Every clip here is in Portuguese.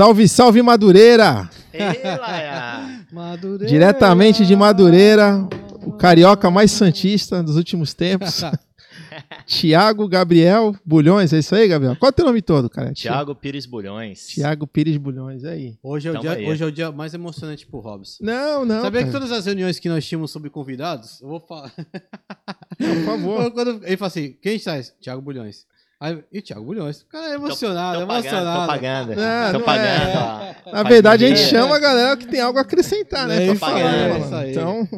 Salve, salve Madureira! Ei. Madureira. Diretamente de Madureira, o carioca mais santista dos últimos tempos. Tiago Gabriel Bulhões, é isso aí, Gabriel? Qual é o teu nome todo, cara? Tiago Pires Bulhões. Tiago Pires Bulhões, é aí. Hoje é, o Tamo dia, aí. hoje é o dia mais emocionante pro Robson. Não, não. Sabia que cara. todas as reuniões que nós tínhamos sobre convidados, eu vou falar. Por favor. Quando ele fala assim, quem traz? Thiago Bulhões. Aí, e Thiago Bulhões? O cara é emocionado, Tô é pagando, emocionado. tô pagando. Não, tô não pagando, é. ó. Na verdade, a gente chama a galera que tem algo a acrescentar, né? É né, é mano? isso aí. Então,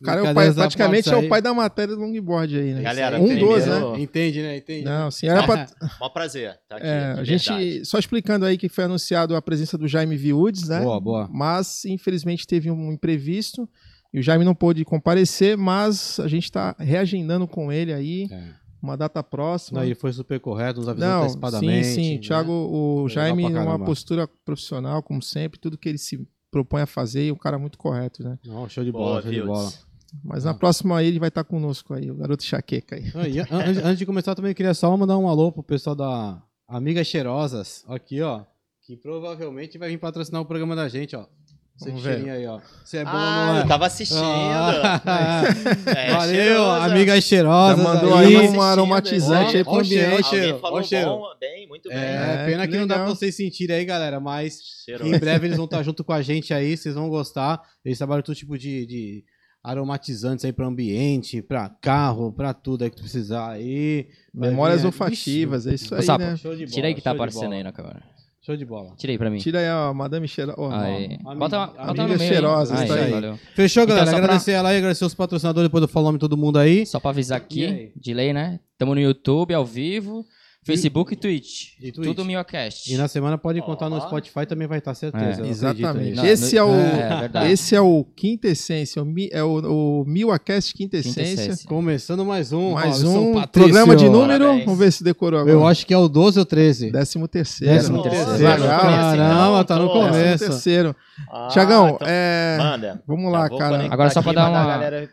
o cara é o pai, praticamente é o pai da matéria do longboard aí, né? Galera, um dos, né? Entende, né? Entende. Não, sim, era pra, Mó prazer. Tá aqui, É, a gente, só explicando aí que foi anunciado a presença do Jaime Viudes, né? Boa, boa. Mas, infelizmente, teve um imprevisto e o Jaime não pôde comparecer, mas a gente está reagendando com ele aí, É. uma data próxima. Não, ele foi super correto, nos avisou Não, sim, antecipadamente. sim. né? Thiago, o Jaime, caramba. postura profissional, como sempre, tudo que ele se propõe a fazer, e o cara é muito correto, né? Não, show de Boa, bola, show de Fields. bola. Mas na próxima aí ele vai estar conosco aí, o garoto Chaqueca aí. Ah, e an- antes, antes de começar, também queria só mandar um alô pro pessoal da Amigas Cheirosas, aqui, ó, que provavelmente vai vir patrocinar o programa da gente, ó. Esse Vamos ver. cheirinho aí, ó. Você é bom, Ah, não é? eu tava assistindo. Ah, É, Valeu, cheiroso. amigas Já cheirosas. mandou aí. aí uma aromatizante aí pro ó ambiente. cheiro. Falou ó cheiro. bom, bem, muito bem. É, É, pena que que, não dá pra vocês sentirem aí, galera, mas em breve eles vão estar junto com a gente aí, vocês vão gostar. Eles trabalham todo tipo de, de aromatizantes aí para ambiente, para carro, para tudo aí que tu precisar aí. Memórias olfativas, é isso aí, Sapo, né? Show de bola, Tira aí que tá aparecendo aí na câmera. Show de bola. Tira aí pra mim. Tira aí a Madame. Oh, Aí. Amiga- Bota, bota meio. cheirosas, aí. aí. valeu. Fechou, galera? Então, pra- agradecer ela aí, agradecer os patrocinadores, depois eu falo o nome todo mundo aí. Só pra avisar aqui, de lei, né? Tamo no YouTube, ao vivo, Facebook e Twitch. E Twitch. Tudo MioCast. E na semana pode contar no Ó. Spotify também vai estar, certeza. É, Exatamente. aí. Não, Esse no- é o, É, esse é o Quinta Essência, o, Mi- é o, o Miwacast Quinta Quinta Essência. Essência. Começando mais um. Mais Robson um programa de número. Parabéns. Vamos ver se decorou agora. Eu acho que é o 12 ou 13. Décimo terceiro. Décimo Nossa, terceiro. então. Caramba, tá no começo. Décimo terceiro. Ah, Tiagão, então é, Manda. vamos lá, cara. Agora só pra dar uma- galera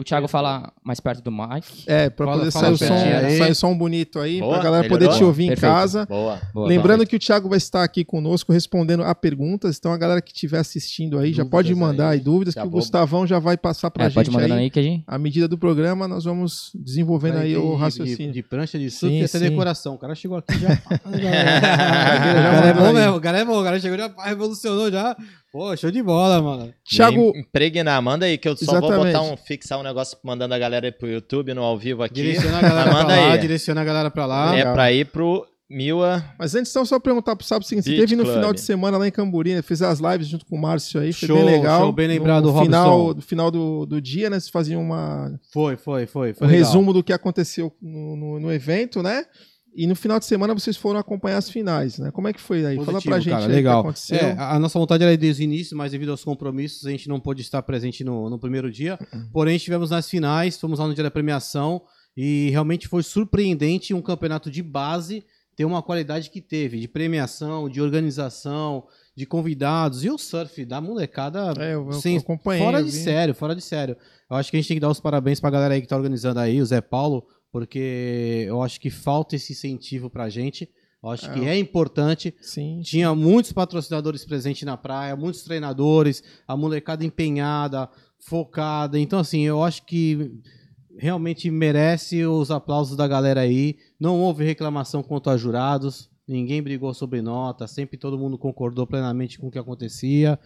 O Thiago fala mais perto do mic. É, pra Fala- poder fala sair o, som, aí. sair o som bonito aí, Boa, pra galera melhorou? poder te ouvir em Perfeito. casa. Boa. Boa, Lembrando que o Thiago vai estar aqui conosco respondendo a perguntas, então a galera que estiver assistindo aí já Dúvidas pode mandar aí aí. dúvidas Já que o Gustavão já vai passar pra é, gente pode mandando aí. aí que a gente... À medida do programa, nós vamos desenvolvendo aí de, o de- raciocínio. De, prancha de surf Sim, essa sim. decoração. O cara chegou aqui já. o já cara é bom aí. mesmo, o cara é bom. O cara chegou já, revolucionou já. Pô, show de bola, mano. Thiago, Me Impregnar, manda aí que eu só vou Exatamente. botar um, fixar um negócio mandando a galera pro YouTube no ao vivo aqui. Direciona a galera manda pra lá, aí. direciona a galera pra lá. É legal. pra ir pro Mila. mas antes então só perguntar pro Sábio o seguinte, você teve no Club. final de semana lá em Camburi, né? fez as lives junto com o Márcio aí, foi Show, bem legal. show, bem lembrado, no Robson. final, no final do, do dia, né? Vocês faziam uma, Foi, foi, foi. um foi legal. resumo do que aconteceu no, no, no evento, né? E no final de semana vocês foram acompanhar as finais, né? Como é que foi aí? Fala Positivo, pra gente cara, aí o legal. que aconteceu. É, a nossa vontade era desde o início, mas devido aos compromissos, a gente não pôde estar presente no, no primeiro dia. Uhum. Porém, estivemos nas finais, fomos lá no dia da premiação e realmente foi surpreendente um campeonato de base ter uma qualidade que teve, de premiação, de organização, de convidados e o surf da molecada É, eu, eu sem- fora de sério, fora de sério. Eu acho que a gente tem que dar os parabéns pra galera aí que tá organizando aí, o Zé Paulo, porque eu acho que falta esse incentivo pra gente. Eu acho É. que é importante. Sim. Tinha muitos patrocinadores presentes na praia, muitos treinadores, a molecada empenhada, focada. Então, assim, eu acho que realmente merece os aplausos da galera aí. Não houve reclamação quanto a jurados, ninguém brigou sobre nota, sempre todo mundo concordou plenamente com o que acontecia.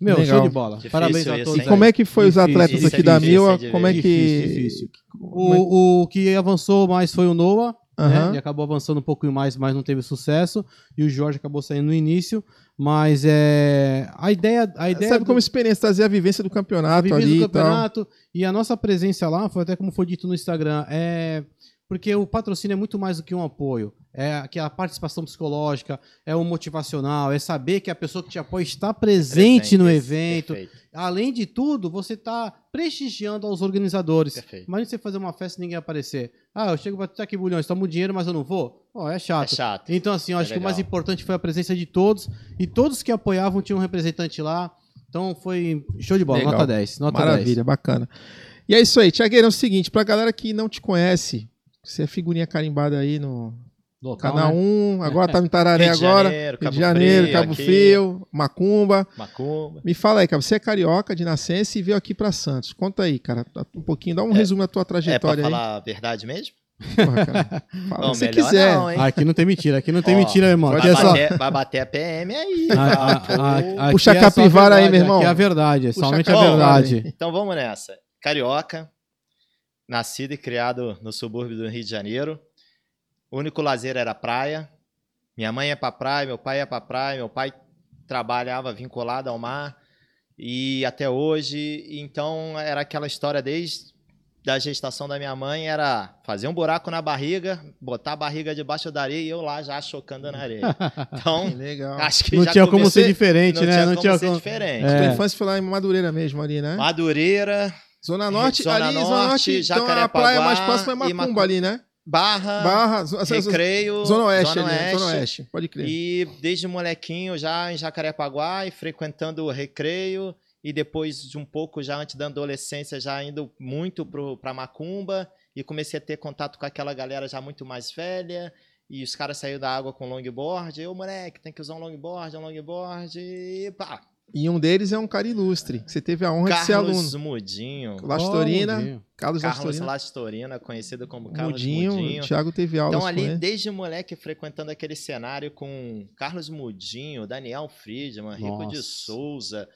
Meu, Legal. show de bola. Difícil Parabéns a todos. E como é que foi os Difícil, atletas isso é aqui da difícil, Mila? Como é que. Difícil, difícil. O, o que avançou mais foi o Noah, Aham. né? Ele acabou avançando um pouquinho mais, mas não teve sucesso. E o Jorge acabou saindo no início. Mas é. A ideia. A ideia Sabe do- como experiência, trazer a vivência do campeonato vivendo ali do e campeonato e a nossa presença lá, foi até como foi dito no Instagram, é porque o patrocínio é muito mais do que um apoio. É aquela participação psicológica, é o motivacional, é saber que a pessoa que te apoia está presente, no evento. Perfeito. Além de tudo, você está prestigiando aos organizadores. Perfeito. Imagina você fazer uma festa e ninguém aparecer. Ah, eu chego pra tá aqui, bulhões, toma o dinheiro, mas eu não vou. Ó, é É chato. chato. Então, assim, eu É acho que o mais legal. importante foi a presença de todos. E todos que apoiavam tinham um representante lá. Então foi show de bola, Legal. nota 10. Nota Maravilha, bacana. E é isso aí, Tiagueira, é o seguinte, pra galera que não te conhece, você é figurinha carimbada aí no, Local, Cana né? 1, agora tá em Tararé agora. Janeiro, Rio Cabo de Janeiro, Frio, Cabo aqui. Frio, Macumba. Macumba. Me fala aí, cara, você é carioca de nascença e veio aqui pra Santos. Conta aí, cara, um pouquinho, dá um resumo da tua É pra trajetória aí. falar a verdade mesmo? Porra, cara. Fala Não, o que você quiser. não, hein? Aqui não tem mentira, aqui não tem Ó, mentira, irmão. Aqui é Vai só. bater, vai bater a PM aí. Tá? Pô. ah, aqui Puxa a é a capivara aí, verdade, meu irmão. Aqui é a verdade, é Puxa a somente a capivara verdade. Então vamos nessa. Carioca, nascido e criado no subúrbio do Rio de Janeiro. O único lazer era a praia. Minha mãe ia pra praia, meu pai ia pra praia, meu pai trabalhava vinculado ao mar e até hoje, então era aquela história desde da gestação da minha mãe era fazer um buraco na barriga, botar a barriga debaixo da areia e eu lá já chocando na areia. Então, Que legal. acho que Não já tinha como comecei- ser diferente, não né? Tinha não como tinha ser como. diferente. É. Tua infância foi lá em Madureira mesmo, ali, né? Madureira, Zona Norte, Zona ali, Zona Norte, Norte, então a praia mais próxima é e Macumba Macumba. ali, né? Barra, Barra, zo- Recreio, Zona Oeste Zona ali, né? Oeste. Zona Oeste, pode crer. E desde molequinho já em Jacarepaguá e frequentando o Recreio e depois de um pouco já antes da adolescência já indo muito pro, pra Macumba e comecei a ter contato com aquela galera já muito mais velha e os caras saíram da água com longboard. Eu, moleque, tem que usar um longboard, um longboard e pá. E um deles é um cara ilustre, que você teve a honra de ser aluno. Carlos Mudinho. Lastorina, Mudinho. Carlos Carlos Lastorina, Lastorina, conhecido como Carlos Mudinho, Mudinho. o Thiago teve aulas Então, com ali, ele. desde moleque, frequentando aquele cenário com Carlos Mudinho, Daniel Friedman, Rico de Nossa. Souza,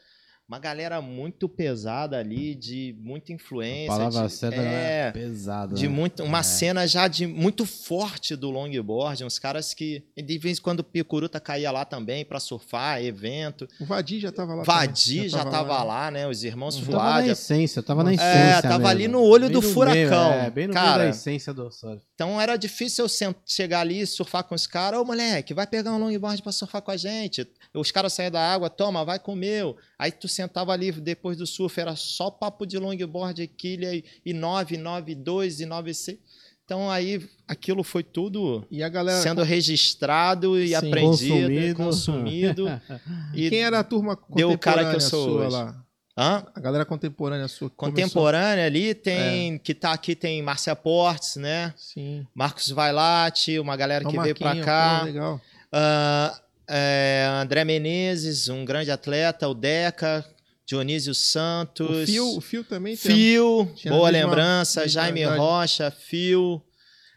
uma galera muito pesada ali, de muita influência. Palavra de, certa é, é pesada. de né? muito, uma É. cena já de muito forte do longboard, uns caras que de vez em quando o Picuruta caía lá também para surfar, evento. O Vadir já tava lá. Vadi também, já tava lá, né? Os irmãos Tava na Fuad. essência, tava na essência. É, tava mesmo. ali no olho Bem do no furacão. meio, é, bem no meio Cara, da essência do surf. Então era difícil eu chegar ali e surfar com os caras. Ô, moleque, vai pegar um longboard pra surfar com a gente. Os caras saíam da água, toma, vai com o meu. Aí tu sentava ali depois do surf, era só papo de longboard, quilha e, e 9, 9, 2 e 9, 6. Então aí aquilo foi tudo E a galera. sendo registrado e Sim. aprendido, Consumido. consumido. e Quem era a turma deu o cara contemporânea que eu sou sua hoje. lá? Hã? A galera contemporânea sua. que começou- Contemporânea ali É. tem. Que tá aqui tem Márcia Portes, né? Sim. Marcos Vailate, uma galera Ó, que veio pra Marquinho, cá. pô, legal. Ah, é, André Menezes, um grande atleta, o Deca, Dionísio Santos, O Fio, o Fio também tem. Fio, boa lembrança, Jaime idade. Rocha, Fio,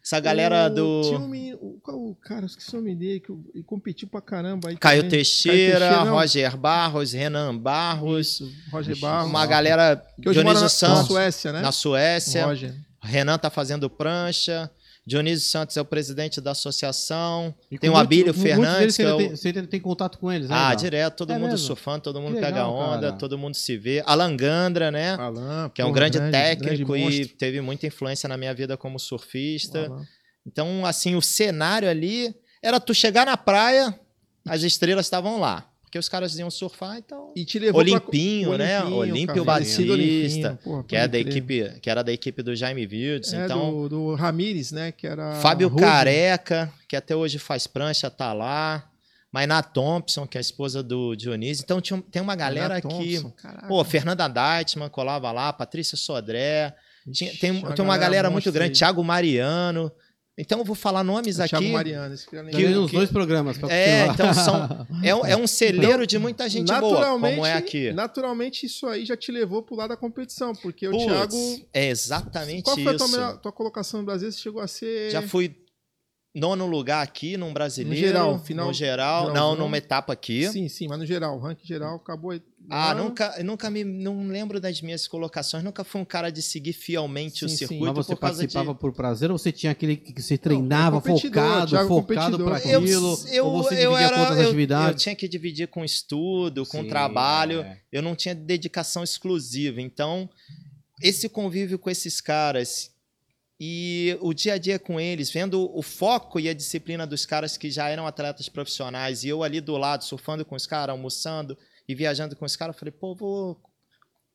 essa galera O- do Tinha um menino- o, cara, esqueci o nome dele, que ele competiu pra caramba aí. Caio também. Teixeira, Teixeira, não. Roger Barros, Renan Barros, Isso, Roger Barros. uma galera, que hoje Dionísio na, na Santos, Suécia, né? na Suécia, Roger. Renan tá fazendo prancha, Dionísio Santos é o presidente da associação, E tem o Abílio Fernandes, deles que é você, o... tem, você ainda tem contato com eles, né? Ah, direto, todo É mundo mesmo? surfando, todo mundo Que pega legal, onda, cara. todo mundo se vê. Alan Gandra, né? Alan, que é um grande, grande técnico grande e teve muita influência na minha vida como surfista. Alan. Então, assim, o cenário ali era tu chegar na praia, as estrelas estavam lá. Porque os caras iam surfar, então. E te levou Olimpinho, pra... né? Olimpinho, Olímpio Batista, porra, Que, é da crer. equipe, que era da equipe do Jaime Wilds. É, então, do, do Ramires, né? Que era. Fábio. Careca, que até hoje faz prancha, tá lá. Mainá Thompson, que é a esposa do Dionísio. Então tinha, tem uma galera que. Pô, Fernanda Deitman colava lá, Patrícia Sodré. Tinha- tem, uma tem uma galera muito monstra grande. Thiago Mariano. Então eu vou falar nomes É, Thiago aqui. Mariano, vi uns que- dois programas. É, então são. É, um- é um celeiro de muita gente boa, como é aqui. Naturalmente, isso aí já te levou pro lado da competição, porque o Putz, Thiago. É exatamente Qual foi a tua, isso. melhor- tua colocação no Brasil? Você chegou a ser. Já fui nono lugar aqui num brasileiro. No geral, final- No geral. geralzão. Não, numa etapa aqui. Sim, sim, mas no geral, o ranking geral acabou. Ah, Não, nunca, nunca me não lembro das minhas colocações, nunca fui um cara de seguir fielmente o Sim, sim. circuito Mas você por causa participava de por prazer ou você tinha aquele que você treinava competidor, focado, Thiago focado para aquilo? eu, ou você eu era eu, eu tinha que dividir com estudo, com Sim, trabalho. é. Eu não tinha dedicação exclusiva. Então, esse convívio com esses caras e o dia a dia com eles, vendo o foco e a disciplina dos caras que já eram atletas profissionais e eu ali do lado surfando com os caras, almoçando e viajando com os caras, eu falei, pô, vou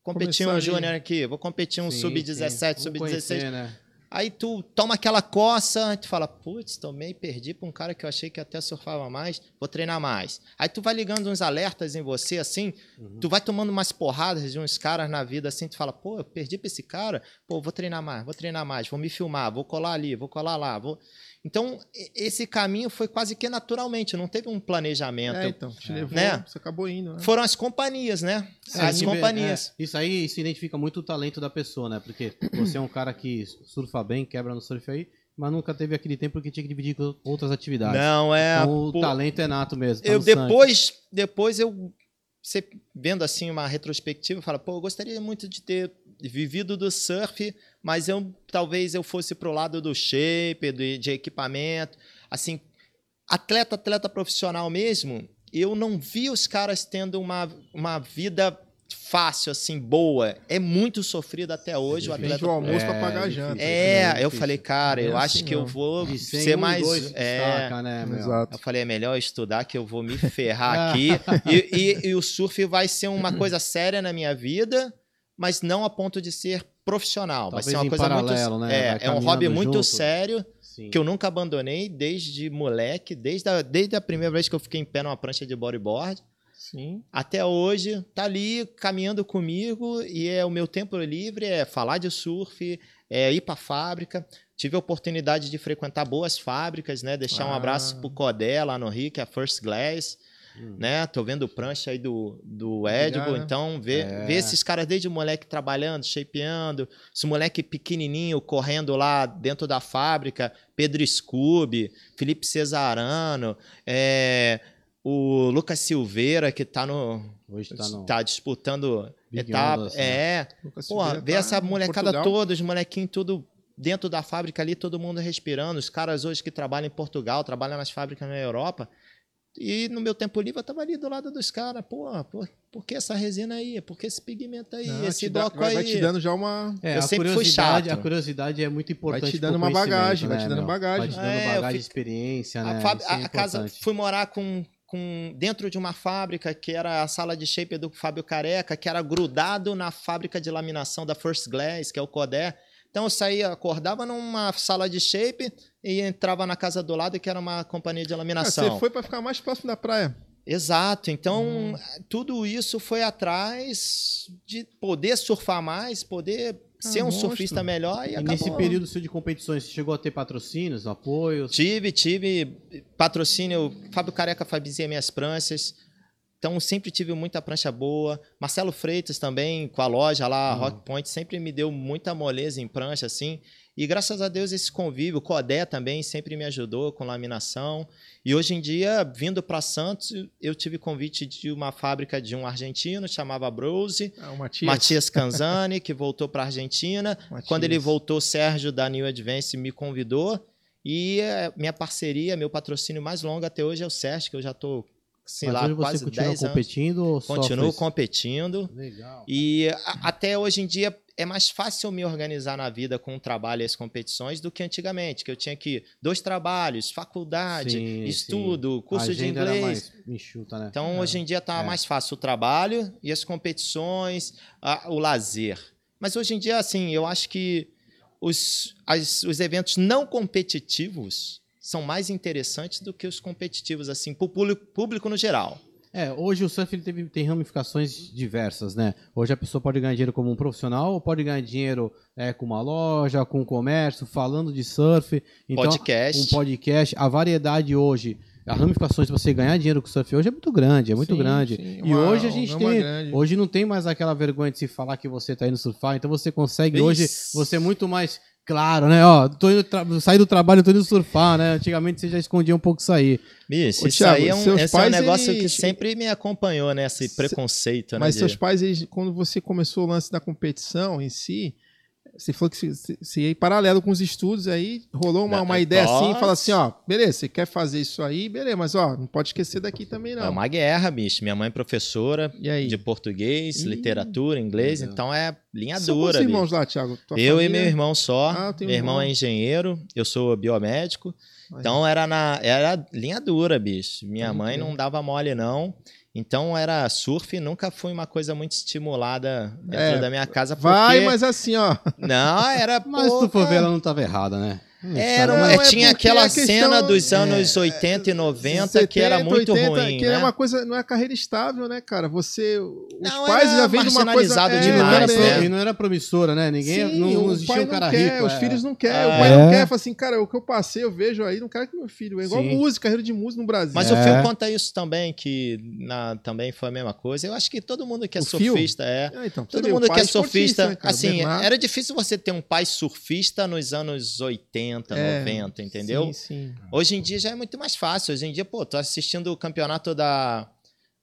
competir Começar um júnior aqui, vou competir um Sim, sub-17, sim. Vamos sub-16. conhecer, né? Aí tu toma aquela coça, tu fala, putz, tomei, perdi pra um cara que eu achei que até surfava mais, vou treinar mais. Aí tu vai ligando uns alertas em você, assim, Uhum. tu vai tomando umas porradas de uns caras na vida, assim, tu fala, pô, eu perdi pra esse cara, pô, vou treinar mais, vou treinar mais, vou me filmar, vou colar ali, vou colar lá, vou... Então, esse caminho foi quase que naturalmente, não teve um planejamento. É, então, te levou, Né? você acabou indo, né? Foram as companhias, né? É, as companhias. é, isso aí se identifica muito o talento da pessoa, né? Porque você é um cara que surfa bem, quebra no surf aí, mas nunca teve aquele tempo que tinha que dividir com outras atividades. Não, é. Então, o pô, talento é nato mesmo. tá eu sangue. depois, depois eu você vendo assim uma retrospectiva, fala, pô, eu gostaria muito de ter vivido do surf, mas eu talvez eu fosse pro lado do shape, de, de equipamento, assim, atleta, atleta profissional mesmo, eu não vi os caras tendo uma, uma vida fácil assim, boa. É muito sofrido até hoje o Vende atleta. o almoço pra É, pagar a difícil. janta. É, eu difícil. falei, cara, eu é acho assim que eu vou De 100, ser um, mais dois é, destaca, né? Exato. eu falei, é melhor estudar que eu vou me ferrar aqui. e, e- e o surf vai ser uma coisa séria na minha vida, mas não a ponto de ser profissional. vai Talvez ser uma coisa paralelo, muito. né? É, é um hobby muito junto. sério Sim. que eu nunca abandonei desde moleque, desde a, desde a primeira vez que eu fiquei em pé numa prancha de bodyboard. Sim. Até hoje, tá ali caminhando comigo e é o meu tempo livre é falar de surf, é ir para fábrica. Tive a oportunidade de frequentar boas fábricas, né? Deixar um Ah. abraço pro Codé lá no Rio, que é a First Glass, Hum. né? Tô vendo prancha aí do, do Edible, Obrigado. então ver, É. ver esses caras desde moleque trabalhando, shapeando, esse moleque pequenininho correndo lá dentro da fábrica, Pedro Scooby, Felipe Cesarano, é, o Lucas Silveira que tá no Hoje tá no... tá disputando Big etapa, Ondas, né? é, Porra, ver tá essa molecada Portugal. toda, os molequinhos tudo dentro da fábrica ali, todo mundo respirando. Os caras hoje que trabalham em Portugal, trabalham nas fábricas na Europa. E no meu tempo livre eu tava ali do lado dos caras. Porra, por, por que essa resina aí? Por que esse pigmento aí? Não, esse dá- bloco vai, aí? vai te dando já uma. É, Eu a sempre fui curiosidade, chato. a curiosidade é muito importante. te dando uma bagagem, conhecimento, vai te dando meu? bagagem. Vai te dando É, bagagem, fico- experiência, né? A, Isso é a- casa fui morar com, com dentro de uma fábrica que era a sala de shape do Fábio Careca, que era grudado na fábrica de laminação da First Glass, que é o Codé. Então eu saía, acordava numa sala de shape e entrava na casa do lado, que era uma companhia de Ah, laminação. você foi pra ficar mais próximo da praia. Exato. Então, Hum. tudo isso foi atrás de poder surfar mais, poder ser um monstro. surfista melhor e, E acabou. nesse período seu de competições, você chegou a ter patrocínios, apoios? Tive, tive patrocínio. Fábio Careca fazia minhas pranchas. Então, sempre tive muita prancha boa. Marcelo Freitas também, com a loja lá, Hum. Rock Point, sempre me deu muita moleza em prancha, assim. E graças a Deus esse convívio, o Codé também sempre me ajudou com laminação. E hoje em dia, vindo para Santos, eu tive convite de uma fábrica de um argentino, chamava Brose, Ah, o Matias. Matias Canzani, que voltou para Argentina. Matias. Quando ele voltou, o Sérgio da New Advance me convidou. E eh, minha parceria, meu patrocínio mais longo até hoje é o Sérgio, que eu já tô, sei Mas lá, hoje quase você continua 10 anos. competindo ou só Continuo foi- competindo. Legal. E a- até hoje em dia é mais fácil me organizar na vida com o trabalho e as competições do que antigamente, que eu tinha que dois trabalhos, faculdade, Sim, estudo, sim. curso de inglês. mais enxuta, né? Então, hoje em dia tá É. mais fácil o trabalho e as competições, a- o lazer. Mas hoje em dia, assim, eu acho que os, as- os eventos não competitivos são mais interessantes do que os competitivos, assim, para o público, público no geral. É, hoje o surf ele teve- tem ramificações diversas, né? Hoje a pessoa pode ganhar dinheiro como um profissional, ou pode ganhar dinheiro é, com uma loja, com um comércio, falando de surf. Então, Podcast. um podcast. A variedade hoje, as ramificações para você ganhar dinheiro com surf hoje é muito grande, é muito Sim, grande. sim, e uma- hoje a gente uma tem, grande. hoje não tem mais aquela vergonha de se falar que você tá indo surfar, então você consegue Isso. hoje você é muito mais claro, né? Ó, tô indo tra- sair do trabalho, tô indo surfar, né? Antigamente você já escondia um pouco isso aí. Bicho, Ô, isso Thiago, aí é um, esse é um negócio eles- que sempre me acompanhou, né? Esse Se- preconceito, né? Mas de- seus pais, eles- quando você começou o lance da competição em si, você falou que você- você ia em paralelo com os estudos, aí rolou uma, uma é ideia assim, pode. fala assim, ó, beleza, você quer fazer isso aí, beleza, mas ó, não pode esquecer daqui também É não. uma guerra, bicho. Minha mãe é professora E aí? de português, literatura, inglês, então é linha São dura, quantos irmãos lá, Thiago? Tua Eu e família? meu irmão só. Ah, meu um irmão irmão. é engenheiro, eu sou biomédico. Então era na era linha dura, bicho. Minha mãe não dava mole não. Então era surf, nunca foi uma coisa muito estimulada dentro É, da minha casa porque Vai, mas assim, ó. não, era Mas se tu for ver, ela não tava errada, né? Era, Não, é, é tinha aquela cena dos é, anos 80 e 90 que era 70, muito 80, ruim, que né? é uma coisa, não é carreira estável, né, cara? Você, os Não, pais já vêm de uma coisa é, E não, era demais, né? e não era promissora, né? Ninguém Sim, não, não o existia pai um cara quer, rico. os é. filhos não querem, É. o pai não quer, fala assim, cara, o que eu passei, eu vejo aí, não quero que meu filho, é igual Sim. música, carreira de música no Brasil. Mas É. o filme conta isso também, que na- também foi a mesma coisa. Eu acho que todo mundo que é O surfista é. É, então, Todo o mundo que é surfista, né, assim, era difícil você ter um pai surfista nos anos 80, É, 90, entendeu? Sim, sim. Hoje em dia já é muito mais fácil. Hoje em dia, pô, tô assistindo o campeonato da,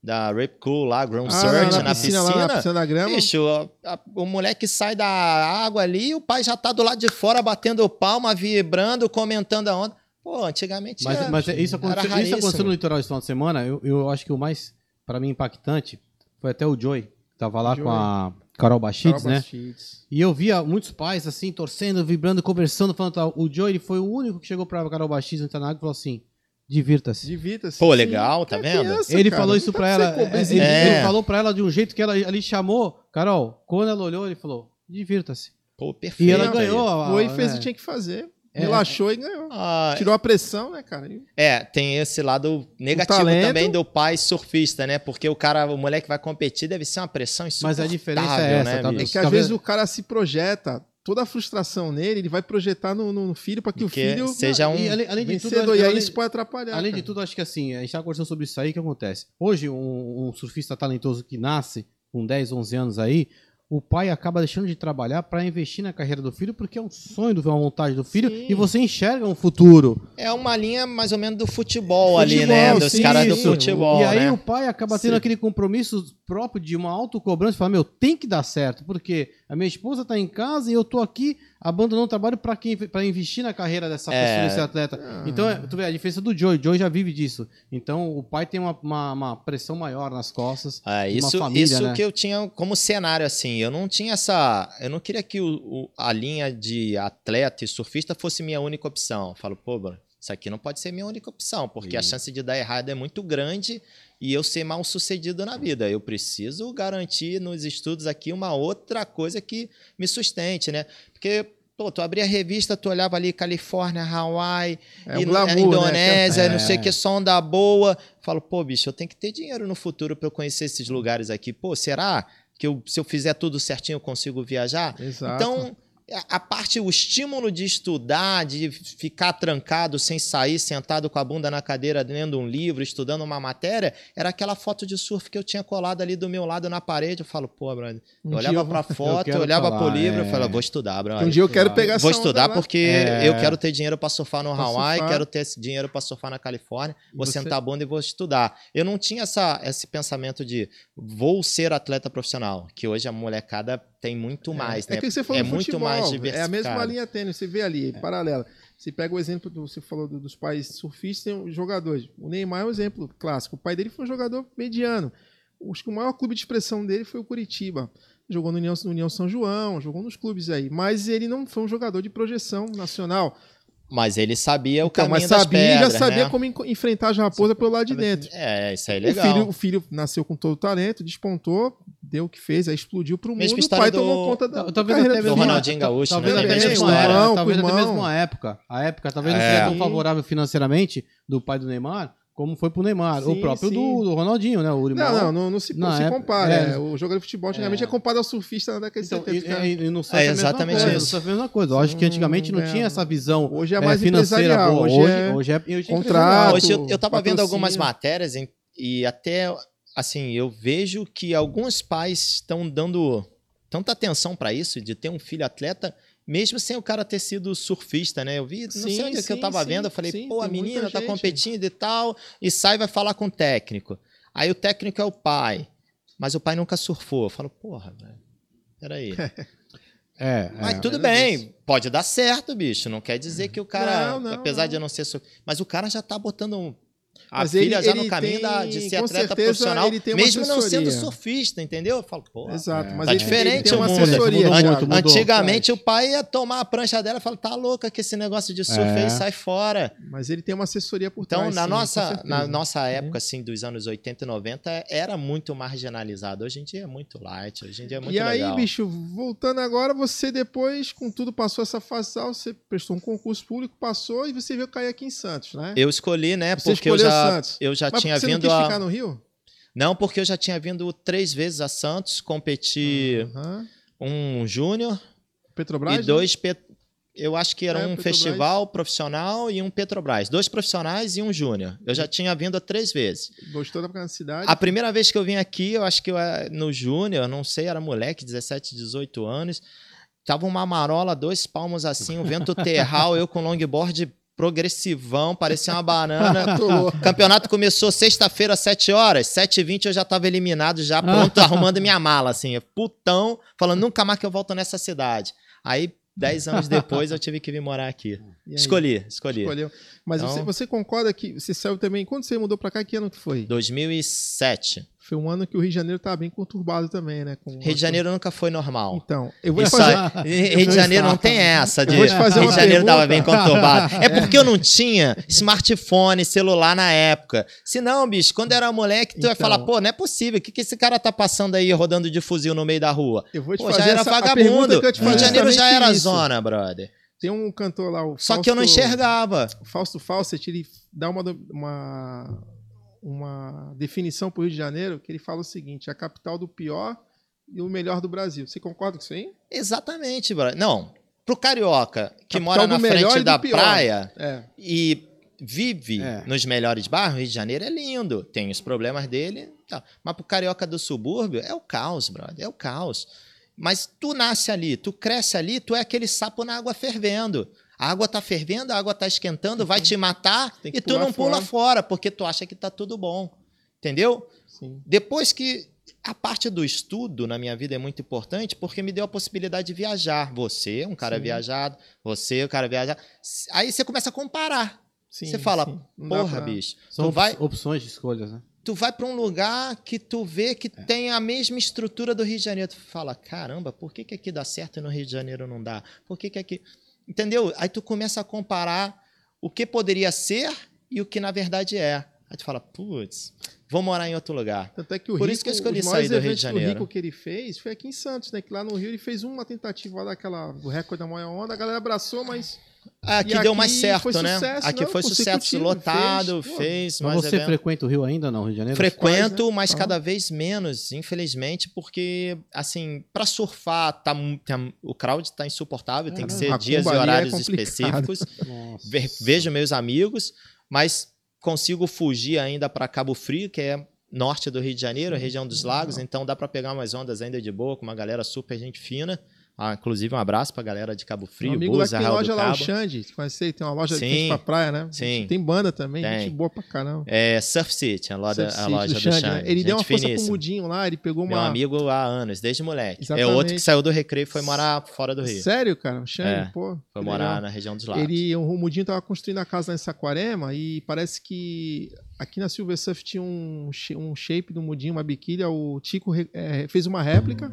da Rip Cool lá, Ground Ah, Surge, na, na piscina, piscina. lá na piscina da grama. Bicho, a- a- o moleque sai da água ali, o pai já tá do lado de fora batendo palma, vibrando, comentando a onda. Pô, antigamente Mas, era, mas isso, aconteceu, isso aconteceu no litoral esse final de semana. Eu, eu acho que o mais, pra mim, impactante foi até o Joy, que tava lá Joy. com a Carol Bachides, Carol né? Bastides. E eu via muitos pais assim, torcendo, vibrando, conversando, falando tal. O Joy ele foi o único que chegou pra Carol Bachides entrar na água e falou assim: divirta-se. Divirta-se. Pô, Sim, legal, tá é vendo? criança, Ele cara, falou isso pra ela. é. Ele, É. ele falou pra ela de um jeito que ela ali chamou. Carol, quando ela olhou, ele falou: divirta-se. Pô, perfeito. E ela ganhou. Foi e fez o né? que tinha que fazer. É. Relaxou e ganhou. Ah, Tirou a pressão, né, cara? E- É, tem esse lado negativo também do pai surfista, né? Porque o cara, o moleque vai competir, deve ser uma pressão Mas insuportável, a diferença é essa, né, tá? É que às vezes o cara se projeta, toda a frustração nele, ele vai projetar no, no filho para que o Que filho seja um E além, além de tudo, e aí além- isso pode atrapalhar. Além de cara. tudo, acho que assim, a gente tá conversando sobre isso aí, o que acontece? Hoje, um, um surfista talentoso que nasce com 10, 11 anos aí, o pai acaba deixando de trabalhar para investir na carreira do filho, porque é um sonho, do- uma vontade do filho, Sim. e você enxerga um futuro. É uma linha mais ou menos do futebol, Futebol, ali, né? Dos sim, caras do futebol, e aí né? o pai acaba tendo Sim. aquele compromisso próprio de uma autocobrança, e fala, meu, tem que dar certo, porque a minha esposa tá em casa e eu tô aqui abandonando o trabalho para para investir na carreira dessa É. pessoa, desse atleta. Ah. Então, tu vê a diferença do Joey. Joey já vive disso. Então, o pai tem uma, uma, uma pressão maior nas costas. É, isso família, isso né? que eu tinha como cenário, assim. Eu não tinha essa. Eu não queria que o, o- a linha de atleta e surfista fosse minha única opção. Eu falo, pô, bro, isso aqui não pode ser minha única opção, porque a chance de dar errado é muito grande e eu ser mal sucedido na vida. Eu preciso garantir nos estudos aqui uma outra coisa que me sustente, né? Porque. Pô, tu abria a revista, tu olhava ali Califórnia, Hawaii, É e o no- glamour, né? Indonésia, É. não sei o que, só onda boa. Falo, pô, bicho, eu tenho que ter dinheiro no futuro para eu conhecer esses lugares aqui. Pô, será que eu, se eu fizer tudo certinho eu consigo viajar? Exato. Então, a, parte, o estímulo de estudar, de ficar trancado sem sair, sentado com a bunda na cadeira, lendo um livro, estudando uma matéria, era aquela foto de surf que eu tinha colado ali do meu lado na parede. Eu falo, pô, brother. Um Eu olhava pra foto, eu olhava falar, pro livro, é. eu falava, vou estudar, brother. Um dia eu quero pegar Vou estudar porque É. eu quero ter dinheiro para surfar no Pra Hawaii, surfar. quero ter esse dinheiro para surfar na Califórnia, vou Você- sentar a bunda e vou estudar. Eu não tinha essa, esse pensamento de vou ser atleta profissional, que hoje a molecada tem muito mais, é, né? É que você falou é muito futebol, mais É a diversificado. mesma linha tênis, você vê ali, paralela. Você pega o exemplo, do, você falou do- dos pais surfistas, tem os jogadores. O Neymar é um exemplo clássico. O pai dele foi um jogador mediano. Acho que o maior clube de expressão dele foi o Curitiba. Jogou no União, no União São João, jogou nos clubes aí. Mas ele não foi um jogador de projeção nacional. Mas ele sabia o Então, caminho mas das sabia, pedras, já sabia né? como enfrentar as raposas pelo lado de dentro. É, isso aí é O legal. filho, o filho nasceu com todo o talento, despontou, deu o que fez, aí explodiu pro mundo. O pai do- tomou conta da, da Talvez carreira até do. Ronaldinho Gaúcho, talvez né? até mesmo, história. Irmão, talvez até mesmo a época. A época talvez não É. seja tão favorável financeiramente do pai do Neymar, como foi pro Neymar. o Sim, próprio sim. do, do Ronaldinho, né? O irmão. Não, não, não, não se, Na se compara. é. é. O jogador de futebol antigamente É. é, comparado ao surfista na década de Então, 70. e, e, e no surf É mesma exatamente coisa, isso. no surf é a mesma coisa. Eu acho que antigamente não Hum, tinha é. essa visão Hoje é é, mais financeira boa. Hoje, Hoje, é hoje é, hoje é contrato. Hoje eu, eu tava vendo algumas matérias em- e até, assim, eu vejo que alguns pais estão dando tanta atenção para isso, de ter um filho atleta, mesmo sem o cara ter sido surfista, né? Eu vi, não sei Sim, onde é que eu sim, tava sim, vendo, eu falei, sim, pô, a menina tá gente. competindo e tal, e sai vai falar com o técnico. Aí o técnico é o pai, mas o pai nunca surfou. Eu falo, porra, velho, peraí. É, Mas é. tudo bem, isso. pode dar certo, bicho. Não quer dizer que o cara, Não, não, apesar não. de eu não ser. Mas o cara já tá botando. um- A Mas filha ele- já no ele caminho da- de tem- ser atleta certeza, profissional, ele tem uma mesmo não sendo surfista, entendeu? Eu falo, pô, Exato, É. mas Tá ele, diferente ele tem o uma mundo, assessoria. mudou muito, mudou. Antigamente o pai ia tomar a prancha dela e falar, tá louca que esse negócio de surf É. aí sai fora. Mas ele tem uma assessoria por Então, trás. na, sim, com nossa, na nossa época, assim, dos anos 80 e 90, era muito marginalizado. Hoje em dia é muito light, hoje em dia é muito e aí, legal. bicho, voltando agora, você depois, com tudo, passou essa fase você prestou um concurso público, passou e você veio cair aqui em Santos, né? Eu escolhi, né, Você porque eu escolheu já, Santos. eu já Mas tinha você vindo não quis a... ficar no Rio? Não, porque eu já tinha vindo três vezes a Santos, competir Aham. um júnior Petrobras? e né? dois... Pet- Eu acho que era É, um Petrobras. festival profissional e um Petrobras. Dois profissionais e um júnior. Eu já tinha vindo três vezes. Gostou da cidade? A primeira vez que eu vim aqui, eu acho que eu, era no Júnior, não sei, era moleque, 17, 18 anos. Tava uma marola, dois palmos assim, um vento terral, eu com longboard progressivão, parecia uma banana. O campeonato começou sexta-feira, às 7 horas. 7h20 eu já tava eliminado, já pronto, arrumando minha mala, assim. Putão, falando, nunca mais que eu volto nessa cidade. Aí, 10 anos depois, eu tive que vir morar aqui. Escolhi, escolhi. Escolheu. Mas Então- você, você concorda que você saiu também. Quando você mudou pra cá, que ano que foi? 2007. Foi um ano que o Rio de Janeiro tava bem conturbado também, né? Com Rio de Janeiro nunca foi normal. Então, eu vou te Isso fazer. Rio de Janeiro não tem essa de Rio de Janeiro tava bem conturbado. É porque eu não tinha smartphone, celular na época. Se não, bicho, quando era moleque, tu ia Então. falar, pô, não é possível. O que, que esse cara tá passando aí rodando de fuzil no meio da rua? Eu vou te Pô, fazer já era essa, vagabundo. Rio de fazer Janeiro já era isso. zona, brother. Tem um cantor lá, o Só que eu não Fausto- enxergava. O Fausto Fawcett, ele dá uma, uma, uma definição para o Rio de Janeiro que ele fala o seguinte: a capital do pior e o melhor do Brasil. Você concorda com isso aí? Exatamente, brother. Não, pro carioca que Capital mora na frente da praia, É. e vive É. nos melhores bairros, Rio de Janeiro é lindo, tem os problemas dele, tá. mas pro carioca do subúrbio é o caos, brother, é o caos. Mas tu nasce ali, tu cresce ali, tu é aquele sapo na água fervendo. A água tá fervendo, a água tá esquentando, vai te matar e tu não pula fora. fora, porque tu acha que tá tudo bom. Entendeu? Sim. Depois que a parte do estudo na minha vida é muito importante porque me deu a possibilidade de viajar. Você, um cara Sim. viajado, você, um cara viajado. Aí você começa a comparar. Sim, você fala, sim. Porra, pra- bicho, São tu op- vai, opções de escolhas, né? tu vai para um lugar que tu vê que tem a mesma estrutura do Rio de Janeiro. Tu fala, caramba, por que, que aqui dá certo e no Rio de Janeiro não dá? Por que, que aqui. Entendeu? Aí tu começa a comparar o que poderia ser e o que na verdade é. Aí tu fala, putz, vou morar em outro lugar. Tanto é que o Por Rico, isso que eu escolhi sair do Rio de Janeiro. Rico que ele fez foi aqui em Santos, né? Que lá no Rio ele fez uma tentativa lá daquela do recorde da maior onda, a galera abraçou, mas Aqui E deu mais aqui certo, foi né? sucesso, aqui não, foi sucesso lotado, fez, fez. Mas mais você evento. frequenta o Rio ainda, não, Rio de Janeiro? Frequento, Quase, né? mas Ah. cada vez menos, infelizmente, porque, assim, pra surfar, tá, tá- o crowd tá insuportável, tem que É, ser a dias e é horários complicado. específicos. Ve- Vejo meus amigos, mas consigo fugir ainda para Cabo Frio, que é norte do Rio de Janeiro, região dos lagos, então dá para pegar umas ondas ainda de boa, com uma galera super gente fina. Ah, inclusive, um abraço pra galera de Cabo Frio, amigo lá Búzios, que tem loja do lá, o. Xande, aí? Tem uma loja de Sim. frente pra praia, né? Sim. Tem banda também, Tem. gente boa pra caramba. É Surf City, a loja, Surf a City, loja do Xande, Xande. né? Ele deu uma Gente força pro finíssima. Mudinho lá, ele pegou Meu uma... amigo há anos, desde moleque. Exatamente. É outro que saiu do recreio e foi morar fora do Rio. Sério, cara? O Xande, É, pô. Foi que morar legal. na região dos lagos. Ele, o Mudinho tava construindo a casa lá em Saquarema e parece que aqui na Silver Surf tinha um, um shape do Mudinho, uma biquília, o Tico é, fez uma réplica,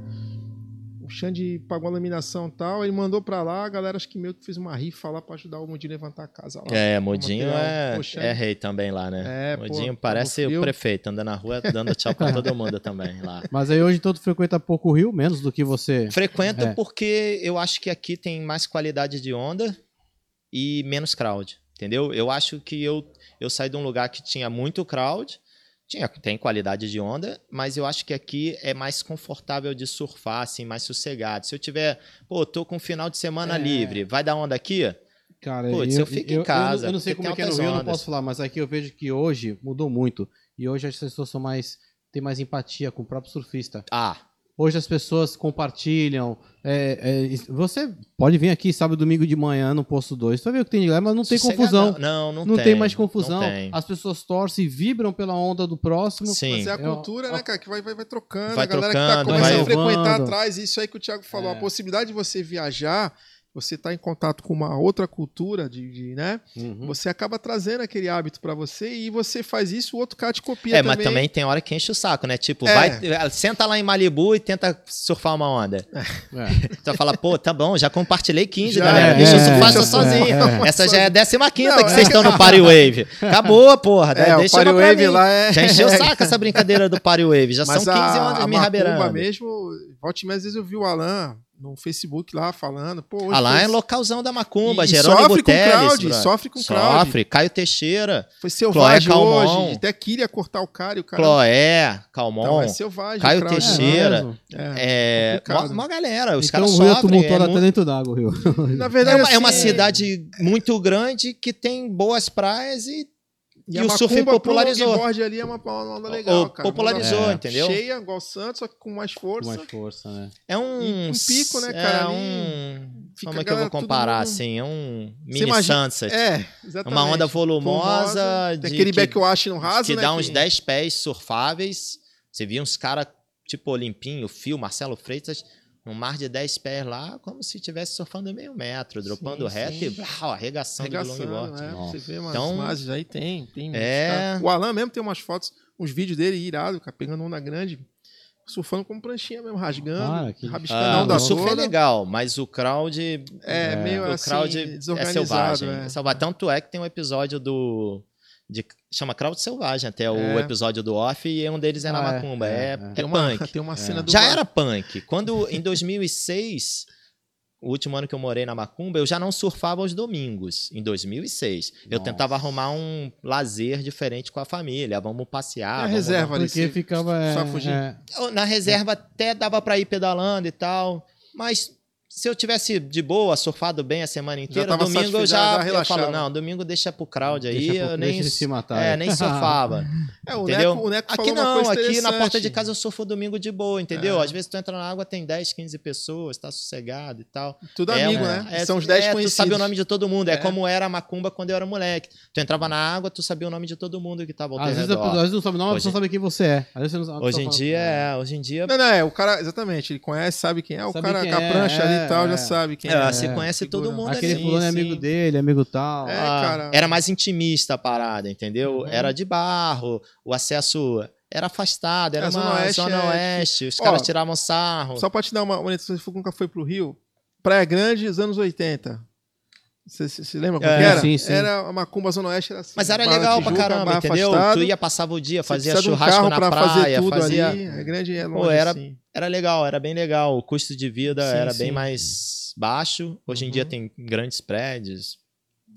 o Xande pagou a laminação e tal, ele mandou pra lá, a galera acho que meio que fez uma rifa lá pra ajudar o Mudinho a levantar a casa lá. É, Modinho é, Poxa, é rei também lá, né? É, pô, Modinho Cabo parece o prefeito, andando na rua, dando tchau pra todo mundo também lá. Mas aí hoje todo frequenta pouco o Rio, menos do que você. Frequento É. porque eu acho que aqui tem mais qualidade de onda e menos crowd, entendeu? Eu acho que eu, eu saí de um lugar que tinha muito crowd, tinha, tem qualidade de onda, mas eu acho que aqui é mais confortável de surfar, assim, mais sossegado. Se eu tiver, pô, tô com um final de semana É. livre, vai dar onda aqui? Cara, Putz, eu fico em casa, Eu, não sei como é que é no Rio, eu não posso falar, mas aqui eu vejo que hoje mudou muito. E hoje as pessoas são mais. têm mais empatia com o próprio surfista. Ah, Hoje as pessoas compartilham. é, é, você pode vir aqui sábado e domingo de manhã no posto 2. Você vai ver o que tem de lá, mas não tem confusão. Não, não, Não, tem. tem, mais confusão. Não tem. As pessoas torcem e vibram pela onda do próximo. Sim. Mas é a Eu- cultura, né, cara, que vai, vai, vai trocando. Vai a galera que trocando, tá começando vai a frequentar atrás, isso aí que o Thiago falou, É. a possibilidade de você viajar você tá em contato com uma outra cultura de, de, né? Uhum. Você acaba trazendo aquele hábito pra você e você faz isso, o outro cara te copia É, também. mas também tem hora que enche o saco, né? Tipo, É. vai, senta lá em Malibu e tenta surfar uma onda. É. Tu vai falar, pô, tá bom, já compartilhei 15, Já galera. é, deixa eu é, surfar só sozinho. é, Essa já é a 15 Não, que é vocês estão no Party Wave. Acabou, porra. É, o deixa pra Wave lá é- Já encheu o saco essa brincadeira do Party Wave. Já Mas são 15 a, ondas a me rabeirando. mesmo, volte mais às vezes eu vi o Alan no Facebook lá falando. Pô, hoje Ah, lá foi- é localzão da Macumba, E- Jerônimo sofre com Teles. crowd, sofre com crowd. Sofre. Caio Teixeira, Foi selvagem Calmon. hoje. Até queria cortar o cara e o cara. Cloé, Então, Calmon, é selvagem. Caio crowd. Teixeira. mesmo? É, é, complicado. uma, uma galera. Os então caras o Rio é sofrem. é até mu- dentro d'água, Rio. Na É verdade, uma, é uma assim, cidade muito grande que tem boas praias e E, E a o surf popularizou. longboard ali é uma, uma onda legal, o- cara. popularizou, onda entendeu? Cheia, igual o Santos, só que com mais Com força. mais força, né? É um. E um pico, né, cara, É um. fica Como é que eu vou comparar mundo- assim? É um mini imagina- sunset. É, exatamente. Uma onda volumosa. Tem de- aquele que- backwash no raso, que né? dá uns 10 pés surfáveis. Você via uns caras, tipo Limpinho, Fio, Marcelo Freitas, num mar de 10 pés lá, como se estivesse surfando meio metro, dropando Sim, reto sim. e brau, arregaçando, de Arregaçando, longboard. Nossa. Você vê umas Então- imagens aí, tem. tem É. caras- O Alan mesmo tem umas fotos, uns vídeos dele irado, cara, pegando onda grande, surfando com pranchinha mesmo, rasgando, Cara, que- rabiscando Ah, onda o surf é legal, mas o crowd É, É. meio o assim, crowd é selvagem. é. É selvagem. Tanto é que tem um episódio do. De, chama Crowd Selvagem, até o É. episódio do Off, e um deles é na Ah, é, Macumba. é, É, é. é Tem uma, punk. tem uma cena do Já era punk. Quando, em 2006, o último ano que eu morei na Macumba, eu já não surfava aos domingos, em 2006. Eu Nossa. tentava arrumar um lazer diferente com a família. Vamos passear. É a vamos- reserva ali. Porque ficava. é, só fugir. é, Eu, Na reserva até dava pra ir pedalando e tal, mas se eu tivesse de boa, surfado bem a semana inteira, domingo eu já, já eu relaxava. falo, não, domingo deixa pro crowd aí, deixa, eu pro- nem, deixa ele se matar. é, nem surfava. É, o Entendeu? Neco, o Neco Aqui falou uma não, coisa aqui na porta de casa eu surfo domingo de boa, entendeu? É. Às vezes tu entra na água, tem 10, 15 pessoas, tá sossegado e tal. Tudo É, amigo, é, né? é, São os 10 é, conhecidos. Tu sabe o nome de todo mundo. É, É. como era a macumba quando eu era moleque. Tu entrava na água, tu sabia o nome de todo mundo que tava ao Às teu vezes, às vezes não sabe o nome, a Hoje- pessoa sabe quem você é. Às vezes você não sabe- a Hoje em fala, dia, "Ah, é, hoje em dia... Não, não, é, o cara, exatamente, ele conhece, sabe quem é, o cara com a prancha ali e tal, é, já é. sabe quem É, é. você conhece todo mundo Aquele ali, fulano é amigo dele, amigo tal. É, Ah, cara. Era mais intimista a parada, entendeu? Uhum. Era de barro, o acesso era afastado, era É, uma Zona Oeste zona é- oeste, os Ó, caras tiravam sarro. Só pra te dar uma orientação, você nunca foi pro Rio, Praia Grande, os anos 80. Você se, lembra como É. que era? Sim, sim. Era a Macumba Zona Oeste, era assim. Mas era legal pra caramba, entendeu? afastado. Tu ia, passava o dia, fazia um churrasco carro na pra praia, fazer tudo fazia... ali. É grande é Pô, longe, era- assim. Era legal, era bem legal. O custo de vida Sim, era sim. bem mais baixo. Hoje em dia Uhum. tem grandes prédios,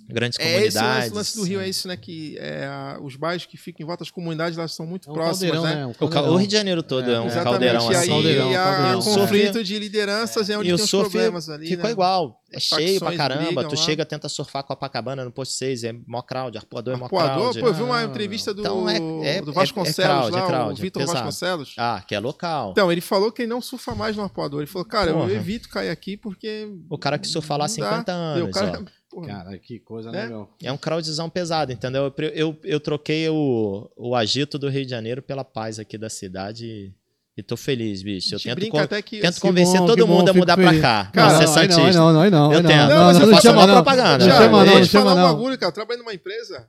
grandes É esse o lance, comunidades. o lance do Rio, é isso, né? Que é, a- os bairros que ficam em volta das comunidades, elas são muito É um próximas, caldeirão, né? né? Um O, caldeirão. o Rio de Janeiro todo é, um É, caldeirão Exatamente, e aí assim. caldeirão, há caldeirão. um conflito de lideranças é onde E o tem os surf problemas ali, Ficou né? igual. É As cheio pra caramba. Tu lá. chega, tenta surfar com a Pacabana no posto 6, é mó crowd, arpoador é mó Arpoador, crowd. pô, eu vi uma Ah, entrevista do, Então é- é- do é- Vasconcelos é crowd, lá, é crowd, o Vitor. Vasconcelos. Ah, que é local. Então, ele falou que ele não surfa mais no arpoador. Ele falou, cara, Porra. eu evito cair aqui porque. o cara que surfa lá há não dá. 50 E o anos, cara, ó. Porra, Cara, que coisa, Né? né, meu? É um crowdzão pesado, entendeu? Eu, eu, eu troquei o, o agito do Rio de Janeiro pela paz aqui da cidade e, e tô feliz, bicho. Eu tento, con- que. tento assim, convencer bom, todo bom, mundo a mudar pra feliz. cá. Cara, não, ser não, aí não, aí santista. não, aí não, Eu aí não. tento. Não, Não, mas não, eu não faço chama uma não. propaganda. Não Thiago, chama não, deixa não eu falar chama um não. bagulho, cara. Eu trabalhei numa empresa que,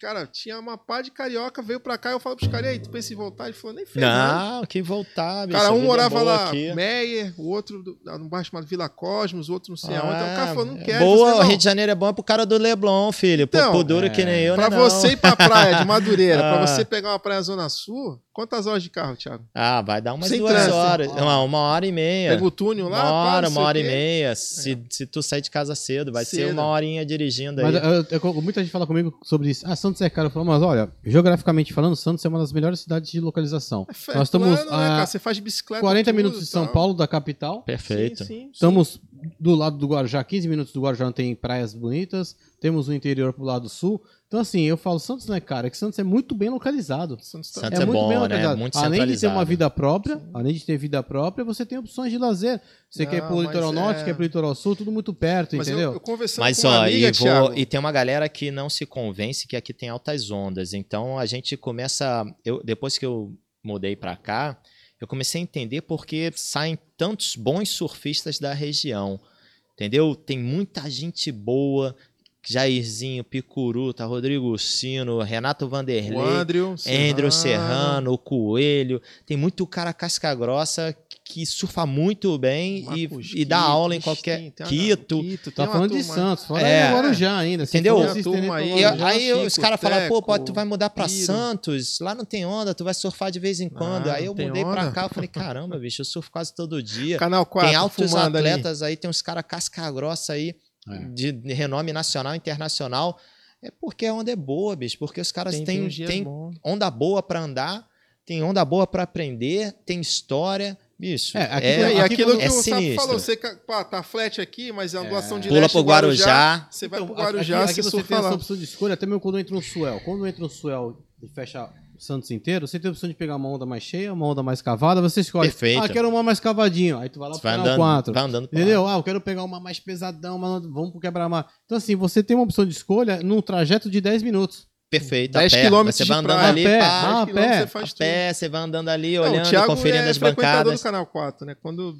cara, tinha uma pá de carioca, veio pra cá. Eu falo pros caras, e aí, tu pensa em voltar? Ele falou, nem fez. Não, que voltar, bicho. Cara, um é morava lá, aqui. Meyer, o outro do- num bairro chamado Vila Cosmos, o outro não sei aonde. Então o cara falou, não é quero. Boa, falei, o não, Rio de Janeiro é bom pro cara do Leblon, filho. Então, pro duro é, que nem eu, Pra né? não. você ir pra praia de Madureira, pra Ah. você pegar uma praia Zona Sul, quantas horas de carro, Thiago? Ah, vai dar umas Sem duas trânsito. horas. Ah. Uma, uma hora e meia. Pega o túnel lá, uma hora, uma hora e meia. Se, se tu sair de casa cedo, vai ser Cedo. uma horinha dirigindo aí. Mas eu- eu- muita gente fala comigo sobre isso. Ah, Santos é caro. Eu falo, mas olha, geograficamente falando, Santos é uma das melhores cidades de localização. É fé, Nós estamos plano, né, a cara? Você faz bicicleta. 40 tudo minutos de São tal. Paulo, da capital. Perfeito. Sim, sim, sim. Estamos do lado do Guarujá, 15 minutos do Guarujá tem praias bonitas. Temos o interior pro lado sul. Então, assim, eu falo, Santos não é caro, é que Santos é muito bem localizado. Santos tá- Santos é bom, né? Muito além de ter uma vida própria, além de ter vida própria, você tem opções de lazer. Você Não, quer ir pro litoral norte, é- quer ir pro litoral sul, tudo muito perto, Mas eu, entendeu? eu conversando Mas com uma ó, amiga, e, vou- e tem uma galera que não se convence que aqui tem altas ondas. Então a gente começa. Eu, depois que eu mudei pra cá, eu comecei a entender por que saem tantos bons surfistas da região. entendeu? Tem muita gente boa. Jairzinho, Picuruta, Rodrigo Sino, Renato O Vanderlei, Andrew, Andrew Serrano, o Coelho. Tem muito cara casca grossa que surfa muito bem e, e dá aula em qualquer. Quito. Quito, Tá falando de Santos, fora É. Guarujá ainda. Entendeu? turma aí, E Guarujá, aí Chico, os caras falam, pô, pô, tu vai mudar pra Piro. Santos, lá não tem onda, tu vai surfar de vez em quando. Ah, aí eu mudei pra onda? cá, eu falei, caramba, bicho, eu surfo quase todo dia. Canal 4, tem altos fumando ali. atletas aí, tem uns caras casca grossa aí, É. de renome nacional e internacional. É porque a onda é boa, bicho, porque os caras têm, têm onda boa pra andar, tem onda boa pra aprender, tem história. Bicho, É, é, aqui É, Aqui e aquilo que é o sinistro. falou, você pá, tá flat aqui, mas é uma doação de Pula pro Guarujá. Guarujá. Você vai Então, pro Guarujá, aqui, você aqui você surfa tem essa lá. opção de escolha, até mesmo quando entra um swell. Quando entra um swell e fecha Santos inteiro, você tem a opção de pegar uma onda mais cheia, uma onda mais cavada, você escolhe. Perfeito. Ah, quero uma mais cavadinho. Aí tu vai lá pro vai canal andando, 4. vai andando pra lá. Entendeu? Ah, eu quero pegar uma mais pesadão, vamos pro quebra-mar. Então, assim, você tem uma opção de escolha num trajeto de 10 minutos. Perfeito, 10 a pé. quilômetros Você de vai andando praia. ali, pé, pá, ah, 10 a quilômetros pé, você a faz tudo. pé, você vai andando ali, Não, olhando, conferindo é as frequentador bancadas. do Canal 4, né? Quando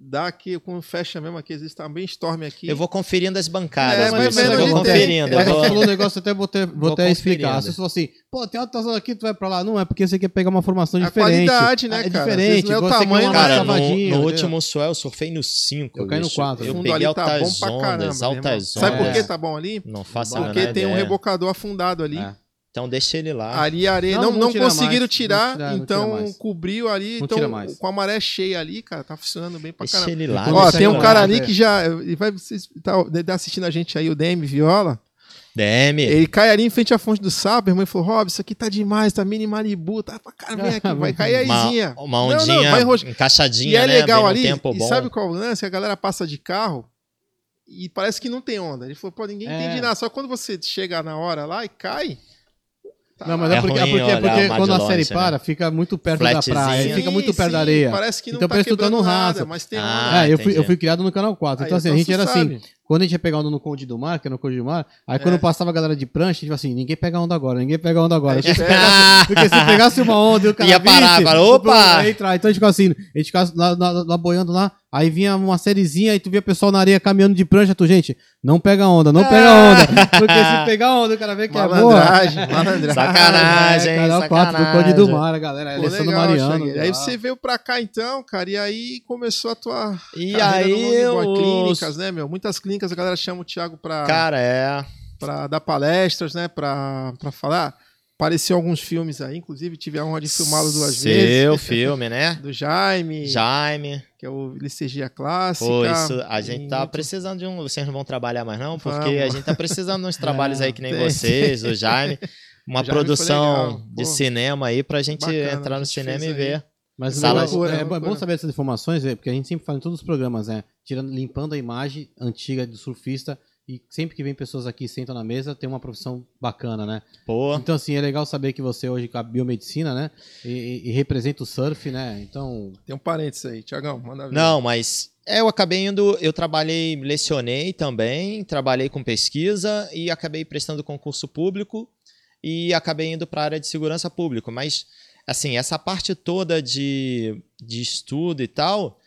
dá aqui, quando fecha mesmo aqui, tá bem storm aqui. Eu vou conferindo as bancadas, É, vai vendo vou conferindo. Eu você vou- falou um negócio, até vou, ter, vou, até explicar. Se você falou assim, pô, tem alta zona aqui, tu vai pra lá. Não, é porque você quer pegar uma formação A diferente. qualidade, né, É cara? Às diferente. não é o tamanho, Cara, no, cavadinha, no último swell eu surfei no 5. Eu caí no quatro. Eu O fundo peguei ali tá altas bom pra caramba. ondas, meu altas ondas. Sabe por É. que tá bom ali? Não faço a Porque tem um rebocador afundado ali. Então deixa ele lá. Ali a areia Não, não, não não, conseguiram mais. tirar, Não tira- não então cobriu ali. Não então, tira mais. com a maré cheia ali, cara, tá funcionando bem pra Deixa caramba. ele lá. Ó, Deixa tem ele um lá, cara ali né? que já. Ele vai vocês tá, tá assistindo a gente aí, o DM Viola. DM. Ele cai ali em frente à fonte do sapo, irmão, e falou: Rob, isso aqui tá demais, tá mini Malibu, tá pra cara, vem aqui, vai cair a Uma, izinha. uma Não, não, ondinha vai encaixadinha, E é né? legal ali, tempo e bom. sabe qual é o lance? A galera passa de carro e parece que não tem onda. Ele falou, pô, ninguém É. entende nada. Só quando você chega na hora lá e cai. Tá Não, mas lá. é, É porque, é ruim porque, é porque mais quando de a série né? para, fica muito perto da Flatzinho. praia, fica Sim, muito perto sim, da areia. Parece que não Então tá parece que tô quebrando no raso. mas tem Ah, onda. é, eu fui, eu fui criado no canal 4. Aí, Então, assim, a gente tu era assim. Quando a gente ia pegar onda no Conde do Mar, que era no Conde do Mar, aí É. quando passava a galera de prancha, a gente falava assim: ninguém pega onda agora, ninguém pega onda agora. Aí Porque se, pega- pegasse, porque se pegasse uma onda e o cara Ia parar, visse, fala, opa! Aí entrar. Então a gente ficava assim, a gente ficava lá, lá, lá boiando lá, aí vinha uma sériezinha, aí tu via o pessoal na areia caminhando de prancha, tu, gente, não pega onda, não pega onda. Porque se pegar onda, o cara vê que é boa. Malandragem. Sacanagem, hein? canal 4 do Conde do sacanagem. Mar, a galera, Pô, Alessandro legal, Mariano. Aí você veio pra cá então, cara, e aí começou a tua E carreira no aí, longboard, os... clínicas, né, meu? Muitas clínicas, a galera chama o Thiago pra, Cara, é. pra dar palestras, né, pra, pra falar. Apareceu alguns filmes aí, inclusive tive a honra de filmá-lo duas Seu vezes. filme, né? Do Jaime, Jaime. que é o Licergia Clássica. Pô, isso, a gente Tem tá precisando de um. Vocês não vão trabalhar mais, não? Porque Vamos. a gente tá precisando de uns trabalhos aí que nem tem. vocês, o Jaime. Uma produção legal, de cinema aí pra gente Bacana, entrar no gente cinema e ver. Mas Salas- é, Loucura, é bom saber essas informações, é, porque a gente sempre fala em todos os programas, né? Tirando, limpando a imagem antiga do surfista. E sempre que vem pessoas aqui e sentam na mesa, tem uma profissão bacana, né? Pô, Então, assim, é legal saber que você hoje com a biomedicina, né? E, e- e representa o surf, né? Então, Tem um parênteses aí, Tiagão, manda ver. Não, mas é, eu acabei indo, eu trabalhei, lecionei também, trabalhei com pesquisa e acabei prestando concurso público e acabei indo para a área de segurança pública. Mas, assim, essa parte toda de, de estudo e tal,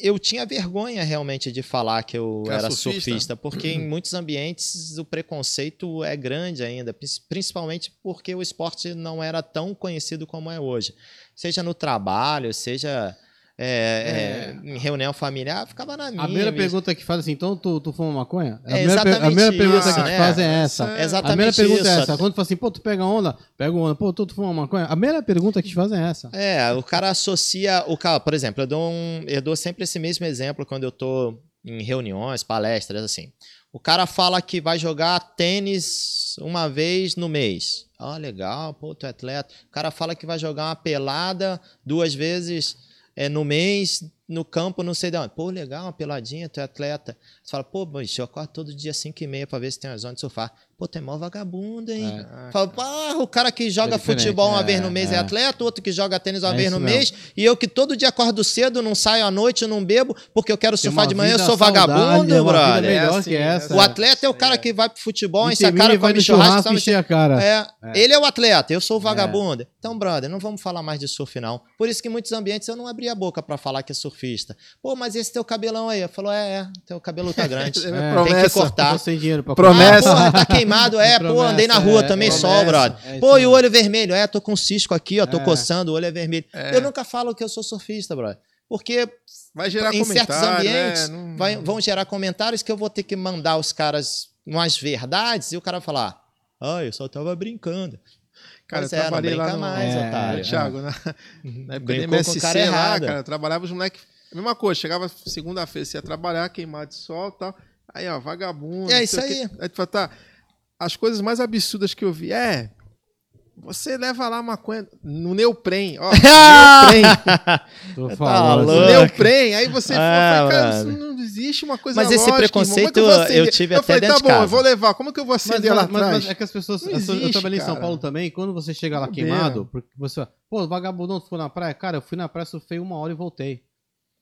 eu tinha vergonha realmente de falar que eu Que é era surfista? surfista, porque em muitos ambientes o preconceito é grande ainda, prin- principalmente porque o esporte não era tão conhecido como é hoje. Seja no trabalho, seja é, é, em reunião familiar, ficava na minha. a primeira me- pergunta que faz assim, então tu, tu fuma maconha? A É primeira, a primeira pergunta isso, que te né? fazem é essa. É- A Exatamente primeira pergunta é isso. essa. Quando tu fala assim, pô, tu pega onda, pega onda, pô, tu, tu fuma maconha? A primeira pergunta que te fazem é essa. É, o cara associa. O cara, por exemplo, eu dou, um, eu dou sempre esse mesmo exemplo quando eu tô em reuniões, palestras, assim. O cara fala que vai jogar tênis uma vez no mês. Ah, legal, pô, tu é atleta. O cara fala que vai jogar uma pelada duas vezes é, no mês no campo, não sei de onde. Pô, legal, uma peladinha, tu é atleta. Você fala, pô, bicho, eu acordo todo dia 5 e meia pra ver se tem uma zona de surfar. Pô, tu é mó vagabundo, hein? Ah, Fala, pá, o cara que joga É futebol uma é, vez no mês é, é. atleta, outro que joga tênis uma É vez isso no mesmo. mês, e eu que todo dia acordo cedo, não saio à noite, não bebo, porque eu quero Tem surfar uma de manhã, eu sou saudável, vagabundo, é uma brother. melhor assim, que essa. essa. O atleta é o cara que vai pro futebol, E enche a cara, vai come no churrasco, churrasco enche a cara. é, ele é o atleta, eu sou o vagabundo. Então, brother, não vamos falar mais de surf, não. Por isso que em muitos ambientes eu não abri a boca pra falar que é surfista. Pô, mas esse teu cabelão aí. Eu falo, é, é, teu cabelo tá grande. É, Tem que promessa. cortar. Tô sem dinheiro pra Promessa. Ah, porra, tá queimado. É, pô, andei na rua é, também promessa. só, brother. É Pô, e o olho vermelho? É, tô com um cisco aqui, ó, tô É. coçando, o olho é vermelho. É. Eu nunca falo que eu sou surfista, brother. Porque Vai gerar em certos comentário, ambientes né? Não- vai- vão gerar comentários que eu vou ter que mandar os caras umas verdades e o cara vai falar: Ah, eu só tava brincando. Cara, Pois eu é, trabalhei lá no... mais, É, otário. Né, Thiago, na, na época do Brincou com o MSC cara lá, errado. cara, eu trabalhava os moleques. A mesma coisa, chegava segunda-feira, você ia trabalhar, queimar de sol e tal. Aí, ó, vagabundo. É isso aí. quê. Aí tu fala, tá. As coisas mais absurdas que eu vi. É. Você leva lá maconha no neopren, ó. neopren. Tô Tá falando. louco. neopren. Aí você Ah, fala, cara, isso não existe uma coisa Mas esse lógica, irmão. Como é que preconceito eu vou acender? eu tive até falei, dentro tá de bom, eu casa. vou levar. Como que eu vou Mas, acender lá mas- mas- atrás? mas é que as pessoas. Não eu sou- eu existe, trabalhei em São. Paulo também. Quando você chega lá Fudeu. queimado, porque você fala, pô, vagabundão ficou na praia. Cara, eu fui na praia, surfei uma hora e voltei.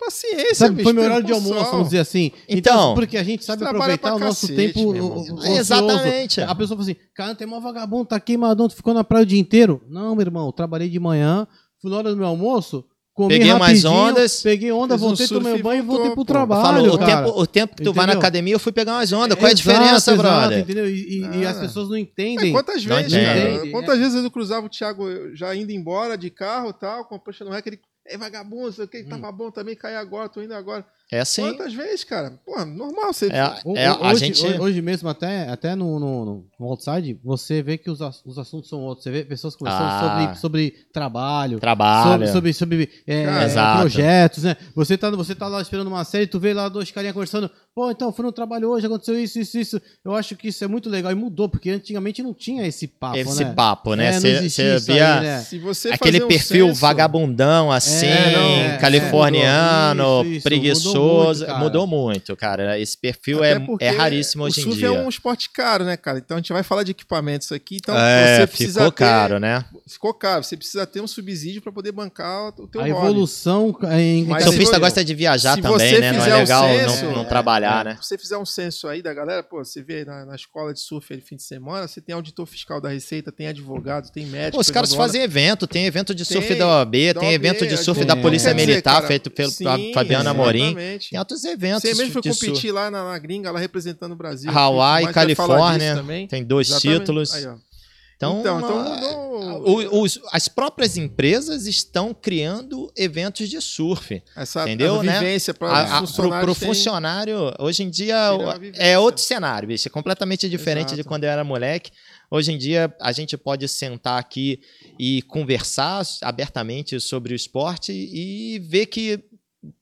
Paciência, Sabe, bicho, foi meu horário de almoço, vamos dizer assim. Então, porque a gente sabe aproveitar o nosso cacete, tempo. o- É, exatamente. A pessoa fala assim: cara, tem mó vagabundo, tá queimadão, tu ficou na praia o dia inteiro. Não, meu irmão, eu trabalhei de manhã, fui na hora do meu almoço, comi Peguei umas rapidinho, ondas, peguei onda, um voltei, surf tomei banho e voltei pro trabalho. falo, o cara. tempo, o tempo que tu vai na Entendeu? academia, eu fui pegar umas ondas. Qual é a diferença, exato, brother? entendeu? E, e- e Ah. as pessoas não É, entendem. quantas Não vezes, entende. cara? Entende, Quantas é. vezes eu cruzava o Thiago já indo embora de carro e tal, com a prancha no rec, ele. É vagabundo, sei o que, tava bom também, cair agora, tô indo agora. É assim. Quantas vezes, cara? Porra, normal você. É, é, o- a hoje, gente. ho- hoje mesmo, até, até no, no, no- outside, você vê que os, os assuntos são outros. Você vê pessoas conversando Ah. sobre, sobre trabalho, Trabalho. sobre, sobre, sobre, é, é, projetos, né? Você tá, você tá lá esperando uma série, tu vê lá dois carinha conversando, pô, então, fui no trabalho hoje, aconteceu isso, isso, isso. Eu acho que isso é muito legal e mudou, porque antigamente não tinha esse papo, Esse né? papo, né? É, não Você via aí, né? Se você aquele um perfil censo- vagabundão, assim, É, não, é, californiano, mudou. Isso, isso, preguiçoso. Mudou Mudou muito, muito, cara. Esse perfil é, é raríssimo hoje o em surf dia. é um esporte caro, né, cara? Então a gente vai falar de equipamentos aqui. Então é, você precisa ficou ter- caro, né? Ficou caro. Você precisa ter um subsídio para poder bancar o teu A hobby. evolução em Mas O surfista gosta de viajar se também, você né? Não é o legal censo, não, não é, trabalhar, É, né? Se você fizer um censo aí da galera, pô, você vê na, na escola de surf aí, fim de semana, você tem auditor fiscal da Receita, tem advogado, tem médico. Pô, os caras fazem evento, tem evento de surf Tem, da OAB, tem OAB, evento de surf tem. da Polícia Quer dizer, Militar, feito pelo Fabiano Amorim. Exatamente. Tem outros eventos Você mesmo foi de surf. competir lá na, na gringa, lá representando o Brasil. Hawaii, Califórnia. Tem dois Exatamente. títulos. Aí. Então, Então, então ah, o- os- as próprias empresas estão criando eventos de surf. essa entendeu, né? vivência para tem- funcionário, hoje em dia é outro cenário, bicho, é completamente diferente de Exato. quando eu era moleque. Hoje em dia a gente pode sentar aqui e conversar abertamente sobre o esporte e ver que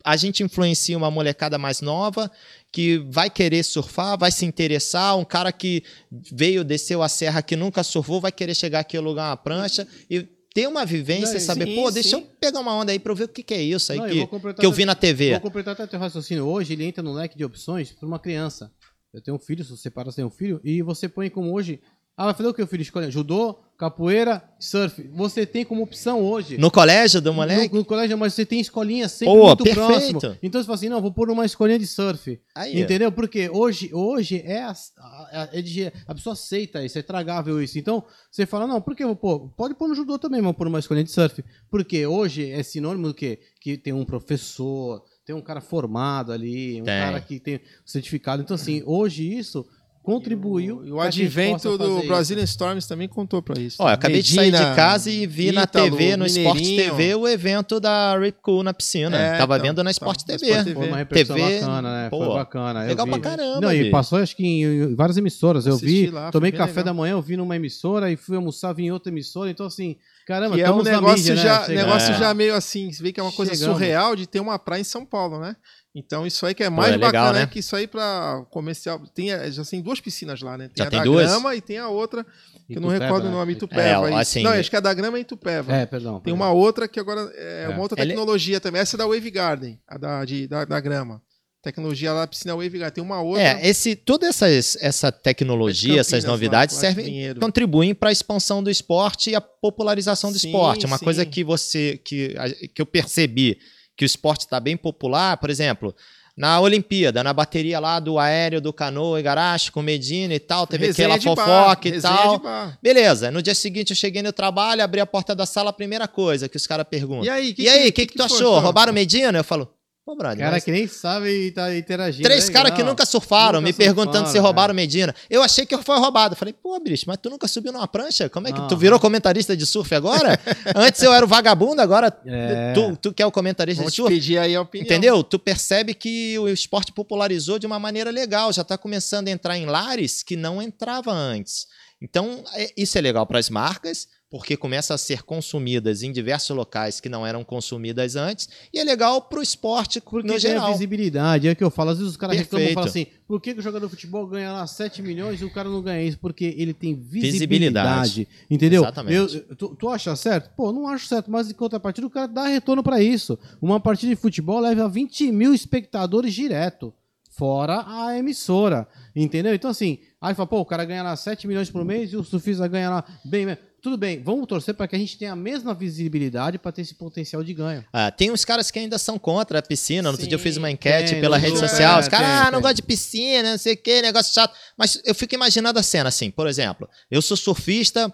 a gente influencia uma molecada mais nova que vai querer surfar, vai se interessar, um cara que veio, desceu a serra, que nunca surfou, vai querer chegar aqui e alugar uma prancha e ter uma vivência Não, saber, sim, pô, deixa sim. eu pegar uma onda aí pra eu ver o que, que é isso aí Não, eu que, completar que eu vi na TV. Vou completar até teu raciocínio. Hoje ele entra no leque de opções para uma criança. Eu tenho um filho, se você separa, você tem um filho, e você põe como hoje. Ah, vai fazer o que o filho escolhe? Judô, capoeira, surf. Você tem como opção hoje. No colégio do moleque? No, no colégio, mas você tem escolinha sempre Pô, muito perfeito. próximo. Então você fala assim, não, vou pôr uma escolinha de surf. Aí, Entendeu? Porque hoje, hoje é, a, a, é de- a pessoa aceita isso, é tragável isso. Então, você fala, não, por que eu vou pôr? Pode pôr no judô também, mas pôr uma escolinha de surf. Porque hoje é sinônimo do quê? Que tem um professor, tem um cara formado ali, um Tem. cara que tem certificado. Então, assim, hoje isso contribuiu. E o gente advento do Brazilian Storms também contou para isso. Ó, eu acabei de sair de Medina, casa e vi na Ítalo, TV, no Sport. TV, o evento da Rip Cool na piscina. É, Tava então, vendo na Sport na TV. TV. Foi uma repercussão TV, bacana, né? pô, Foi bacana. eu legal vi. pra caramba, Não, e passou acho que em, em várias emissoras. Eu Assisti vi, lá, tomei café legal. da manhã, eu vi numa emissora e fui almoçar, em outra emissora. Então, assim, caramba, Que é um na negócio, mídia, né? já, Chega- negócio É. já meio assim, você vê que é uma coisa Chegamos. surreal de ter uma praia em São Paulo, né? Então isso aí que é mais é legal, bacana né? é que isso aí para comercial tem é, já tem duas piscinas lá, né? Tem Já a tem da duas? Grama e tem a outra que eu não recordo o né? nome, Itupeva. É, assim- não, acho que a da Grama é Itupeva. É, perdão. Tem perdão. uma outra que agora é, É. uma outra Ele- tecnologia também. Essa é da Wave Garden, a da, de, da, da Grama. Tecnologia lá, piscina Wave Garden. Tem uma outra. É, esse, toda essas, essa tecnologia, Campinas, essas novidades lá servem, contribuem para a expansão do esporte e a popularização do Sim, esporte. Uma sim. coisa que você que, que eu percebi que o esporte está bem popular, por exemplo, na Olimpíada, na bateria lá do aéreo, do canoa, Igarashi, com Medina e tal, teve Resenha aquela bar, fofoca e tal. Beleza, no dia seguinte eu cheguei no trabalho, abri a porta da sala, a primeira coisa que os caras perguntam. E aí, que e aí, o que, que, tu achou? Roubaram Medina? Eu falo, Pô, brother, Cara mas que nem sabe e tá interagindo. três legal. caras que nunca surfaram, Nunca me perguntando surfaram, se roubaram é. Medina. Eu achei que foi roubado. Falei, pô, bicho, mas tu nunca subiu numa prancha? Como é que tu virou comentarista de surf agora? Antes eu era o vagabundo, agora É. tu, tu que é o comentarista Vamos de surf. pedir aí a opinião. Entendeu? Tu percebe que o esporte popularizou de uma maneira legal, já está começando a entrar em lares que não entrava antes. Então, é- isso é legal para as marcas, porque começa a ser consumidas em diversos locais que não eram consumidas antes, e é legal para o esporte Porque no geral. visibilidade, é o que eu falo. Às vezes os caras reclamam e falam assim: por que, que o jogador de futebol ganha lá 7 milhões e o cara não ganha isso? Porque ele tem visibilidade. Visibilidade. Entendeu? Exatamente. Eu- tu, tu acha certo? Pô, não acho certo, mas em contrapartida o cara dá retorno pra isso. Uma partida de futebol leva 20 mil espectadores direto. Fora a emissora. Entendeu? Então, assim, aí fala, pô, o cara ganha lá 7 milhões por mês e o surfista ganha lá bem menos. Tudo bem, vamos torcer para que a gente tenha a mesma visibilidade para ter esse potencial de ganho. Ah, tem uns caras que ainda são contra a piscina. Outro Sim, dia eu fiz uma enquete tem, pela rede Zoom, social. é, Os caras, ah, não tem. gosto de piscina, não sei o que, negócio chato. Mas eu fico imaginando a cena assim, por exemplo, eu sou surfista,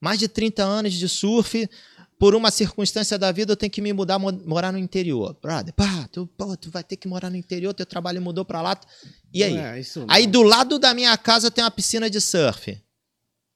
mais de 30 anos de surf. Por uma circunstância da vida, eu tenho que me mudar, mo- morar no interior. Brother, pá, tu, pô, tu vai ter que morar no interior, teu trabalho mudou pra lá. E aí? É, isso Aí do lado da minha casa tem uma piscina de surf.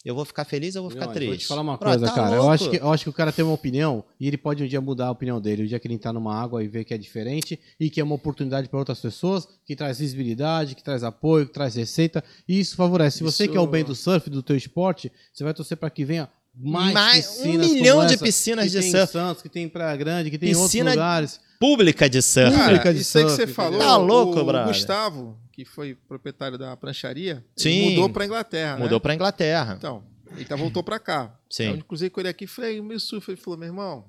Eu vou ficar feliz ou vou ficar triste? Vou te falar uma Brother, coisa, tá cara. Eu acho, que, eu acho que o cara tem uma opinião e ele pode um dia mudar a opinião dele. O dia que ele entrar numa água e ver que é diferente e que é uma oportunidade para outras pessoas, que traz visibilidade, que traz apoio, que traz receita. E isso favorece. Se você Isso- quer o bem do surf, do teu esporte, você vai torcer para que venha mais, Mais- um piscinas milhão como de essa, piscinas que de tem surf. em Santos, que tem em Praia Grande, que tem em Piscina outros lugares. Pública de surf. Cara, Pública de isso aí que surf, você falou? Tá louco, o brother. Gustavo, que foi proprietário da prancharia, Sim. ele mudou pra Inglaterra, né? Mudou pra Inglaterra. Então, ele tá, voltou pra cá. Sim. Eu cruzei com ele aqui e falei, o meu surf, ele falou, meu irmão,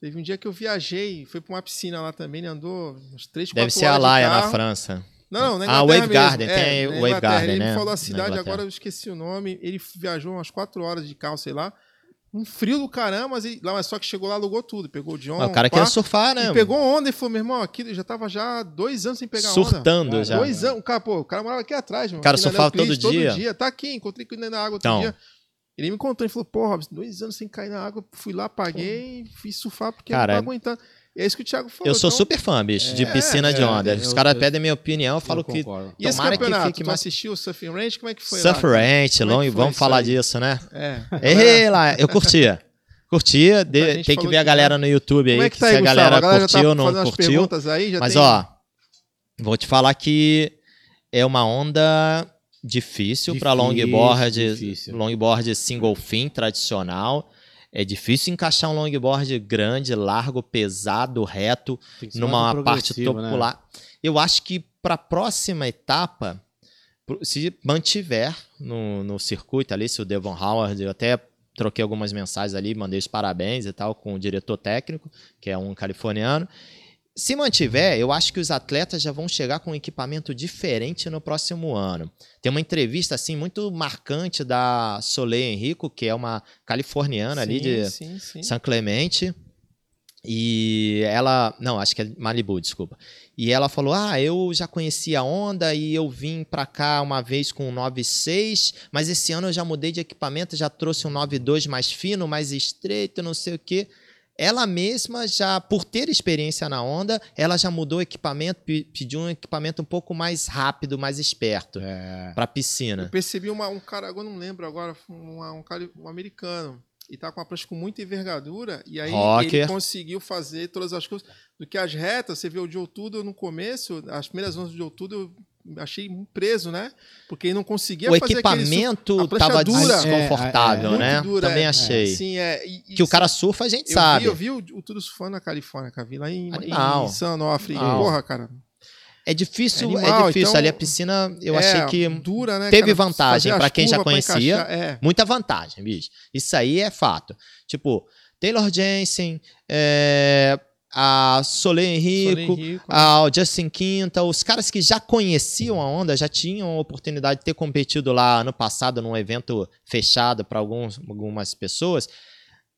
teve um dia que eu viajei, foi pra uma piscina lá também, ele andou uns 3, 4 Deve horas ser a Laia na. França. Não, não, na Ah, Inglaterra Wave Garden, mesmo. tem é, Wave. Garden, Ele né? me falou a cidade, agora eu esqueci o nome. Ele viajou umas 4 horas de carro, sei lá. Um frio do caramba, mas, ele, lá, mas só que chegou lá, alugou tudo. Pegou o John, Ah, o cara pá, quer surfar, né? e pegou onda e falou, meu irmão, aqui já tava já dois anos sem pegar onda. Surtando já. Dois anos. O cara, pô, o cara morava aqui atrás, mano. O cara surfava Neoclides, todo dia? Todo dia. Tá aqui, encontrei com ele na água Então. dia. Ele me contou, ele falou, pô, Robson, dois anos sem cair na água, fui lá, paguei e fiz surfar porque Cara, não tá aguentando. E é isso que o Thiago falou. Eu sou então, super fã, bicho, de É, piscina de é, onda. eu- Os caras pedem minha opinião, eu falo Eu que concordo. E esse tomara que campeonato, fique tu mais- assistiu o Surfing Range? Como é que foi Surf lá? Ranch, é long, foi vamos falar aí? disso, né? É. Ei, lá, eu curtia. Curtia, de- tem que ver a que galera no YouTube aí, Como é que tá se aí, a Gustavo? galera, A galera já curtiu tá ou não fazendo as curtiu. aí, já Mas tem... ó, vou te falar que é uma onda difícil para Difícil, longboard, difícil. longboard single fin tradicional. É difícil encaixar um longboard grande, largo, pesado, reto, numa um parte progressivo, né? Eu acho que para a próxima etapa, se mantiver no, no circuito ali, se o Devon Howard, eu até troquei algumas mensagens ali, mandei os parabéns e tal com o diretor técnico, que é um californiano. Se mantiver, eu acho que os atletas já vão chegar com um equipamento diferente no próximo ano. Tem uma entrevista assim muito marcante da Soleil Henrico, que é uma californiana ali de Sim, sim. São Clemente. E ela. Não, acho que é Malibu, desculpa. E ela falou: Ah, eu já conhecia a Honda e eu vim pra cá uma vez com o 96, mas esse ano eu já mudei de equipamento, já trouxe um 92 mais fino, mais estreito, não sei o quê. Ela mesma já, por ter experiência na Honda, ela já mudou o equipamento, pe- pediu um equipamento um pouco mais rápido, mais esperto É. Eu piscina. percebi uma- um cara, agora não lembro agora, uma- um, cara, um americano. E tá com uma prancha com muita envergadura. E aí Rocker. ele conseguiu fazer todas as coisas. Do que as retas, você vê o Joe Tudo no começo, as primeiras ondas Tudo eu achei preso, né? Porque não conseguia O fazer aquele equipamento a prancha tava dura. desconfortável, É, é, né? dura, Também é. achei. Sim, é. e- e Que o cara surfa, a gente eu sabe. Vi, eu vi o, o Tudo Surfando na Califórnia, cara. Vi lá em, Animal. em. Porra, cara. É difícil, é, Animal, difícil. então- Ali a piscina, eu é, achei que Dura, né? teve cara? vantagem as quem já conhecia. encaixar, É. muita vantagem, bicho. Isso aí é fato. Tipo, Taylor Jensen, é, a Soleil Henrico, Solen Rico, a o Justin Quinta, os caras que já conheciam a onda, já tinham a oportunidade de ter competido lá ano passado num evento fechado para algumas pessoas.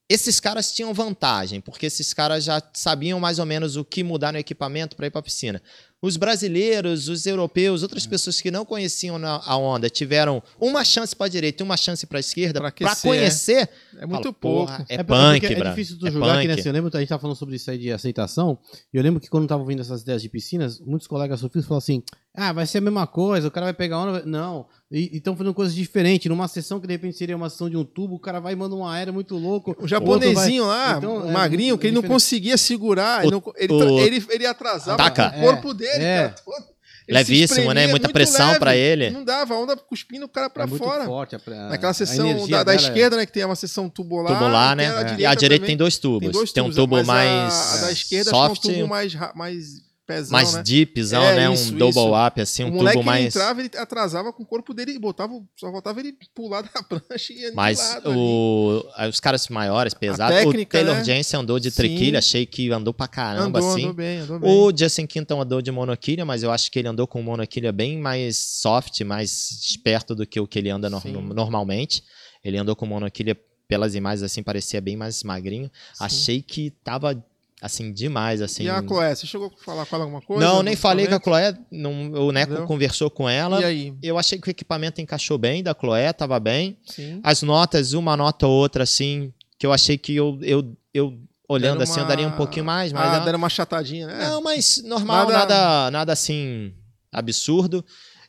Esses caras tinham vantagem, porque esses caras já sabiam mais ou menos o que mudar no equipamento para ir para a piscina. Os brasileiros, os europeus, outras pessoas que não conheciam a onda tiveram uma chance para direita e uma chance para esquerda Pra para conhecer, É muito pouco. porra, é, porque punk, é difícil tu é julgar, que punk. nem assim, eu lembro, a gente tava falando sobre isso aí de aceitação, e eu lembro que quando eu tava ouvindo essas ideias de piscinas, muitos colegas surfistas falaram assim, ah, vai ser a mesma coisa, o cara vai pegar onda, vai-" não, e estão fazendo coisas diferentes, numa sessão que de repente seria uma sessão de um tubo, o cara vai e manda um aéreo muito louco, O japonesinho outro vai- lá, Então, é magrinho, muito que ele não diferente. conseguia segurar, O- ele, não- ele, o- ele, ele atrasava Taca. o corpo dele, É. cara. todo. Ele Levíssimo, espremia, né? Muita pressão leve. pra ele. Não dava, a onda cuspindo o cara pra é muito fora. forte. A, a- Naquela a sessão energia da, da é- esquerda, né? Que tem uma sessão tubular. tubular, e né? a e direita a direita tem dois tubos. Tem dois Tem um tubo mais A, a da esquerda soft, acho que é um tubo mais, mais pesão, mais né? deepzão, É, né? isso, um double isso. up, assim, o um moleque tubo ele mais. entrava, ele atrasava com o corpo dele e botava, só voltava ele pular da prancha e ia Mas ali. o, aí os caras maiores, pesados. técnica, o Taylor né? Jensen andou de Sim. triquilha, achei que andou pra caramba, andou, assim. andou bem, andou bem. O Justin Quinton andou de monoquilha, mas eu acho que ele andou com monoquilha bem mais soft, mais esperto do que o que ele anda no- normalmente. Ele andou com monoquilha, pelas imagens assim, parecia bem mais magrinho. Sim. Achei que tava, assim, demais, assim. E a Chloé, você chegou a falar com ela alguma coisa? não, nem falei com a? Chloé, não, o Neco Entendeu? conversou com ela. E aí? Eu achei que o equipamento encaixou bem da Chloé, tava bem. Sim. As notas, uma nota ou outra, assim, que eu achei que eu, eu, eu olhando Deram assim, eu daria um pouquinho mais, mas. Ah, ela- deram uma chatadinha, né? Não, mas normal, Nada- nada, nada, assim, absurdo.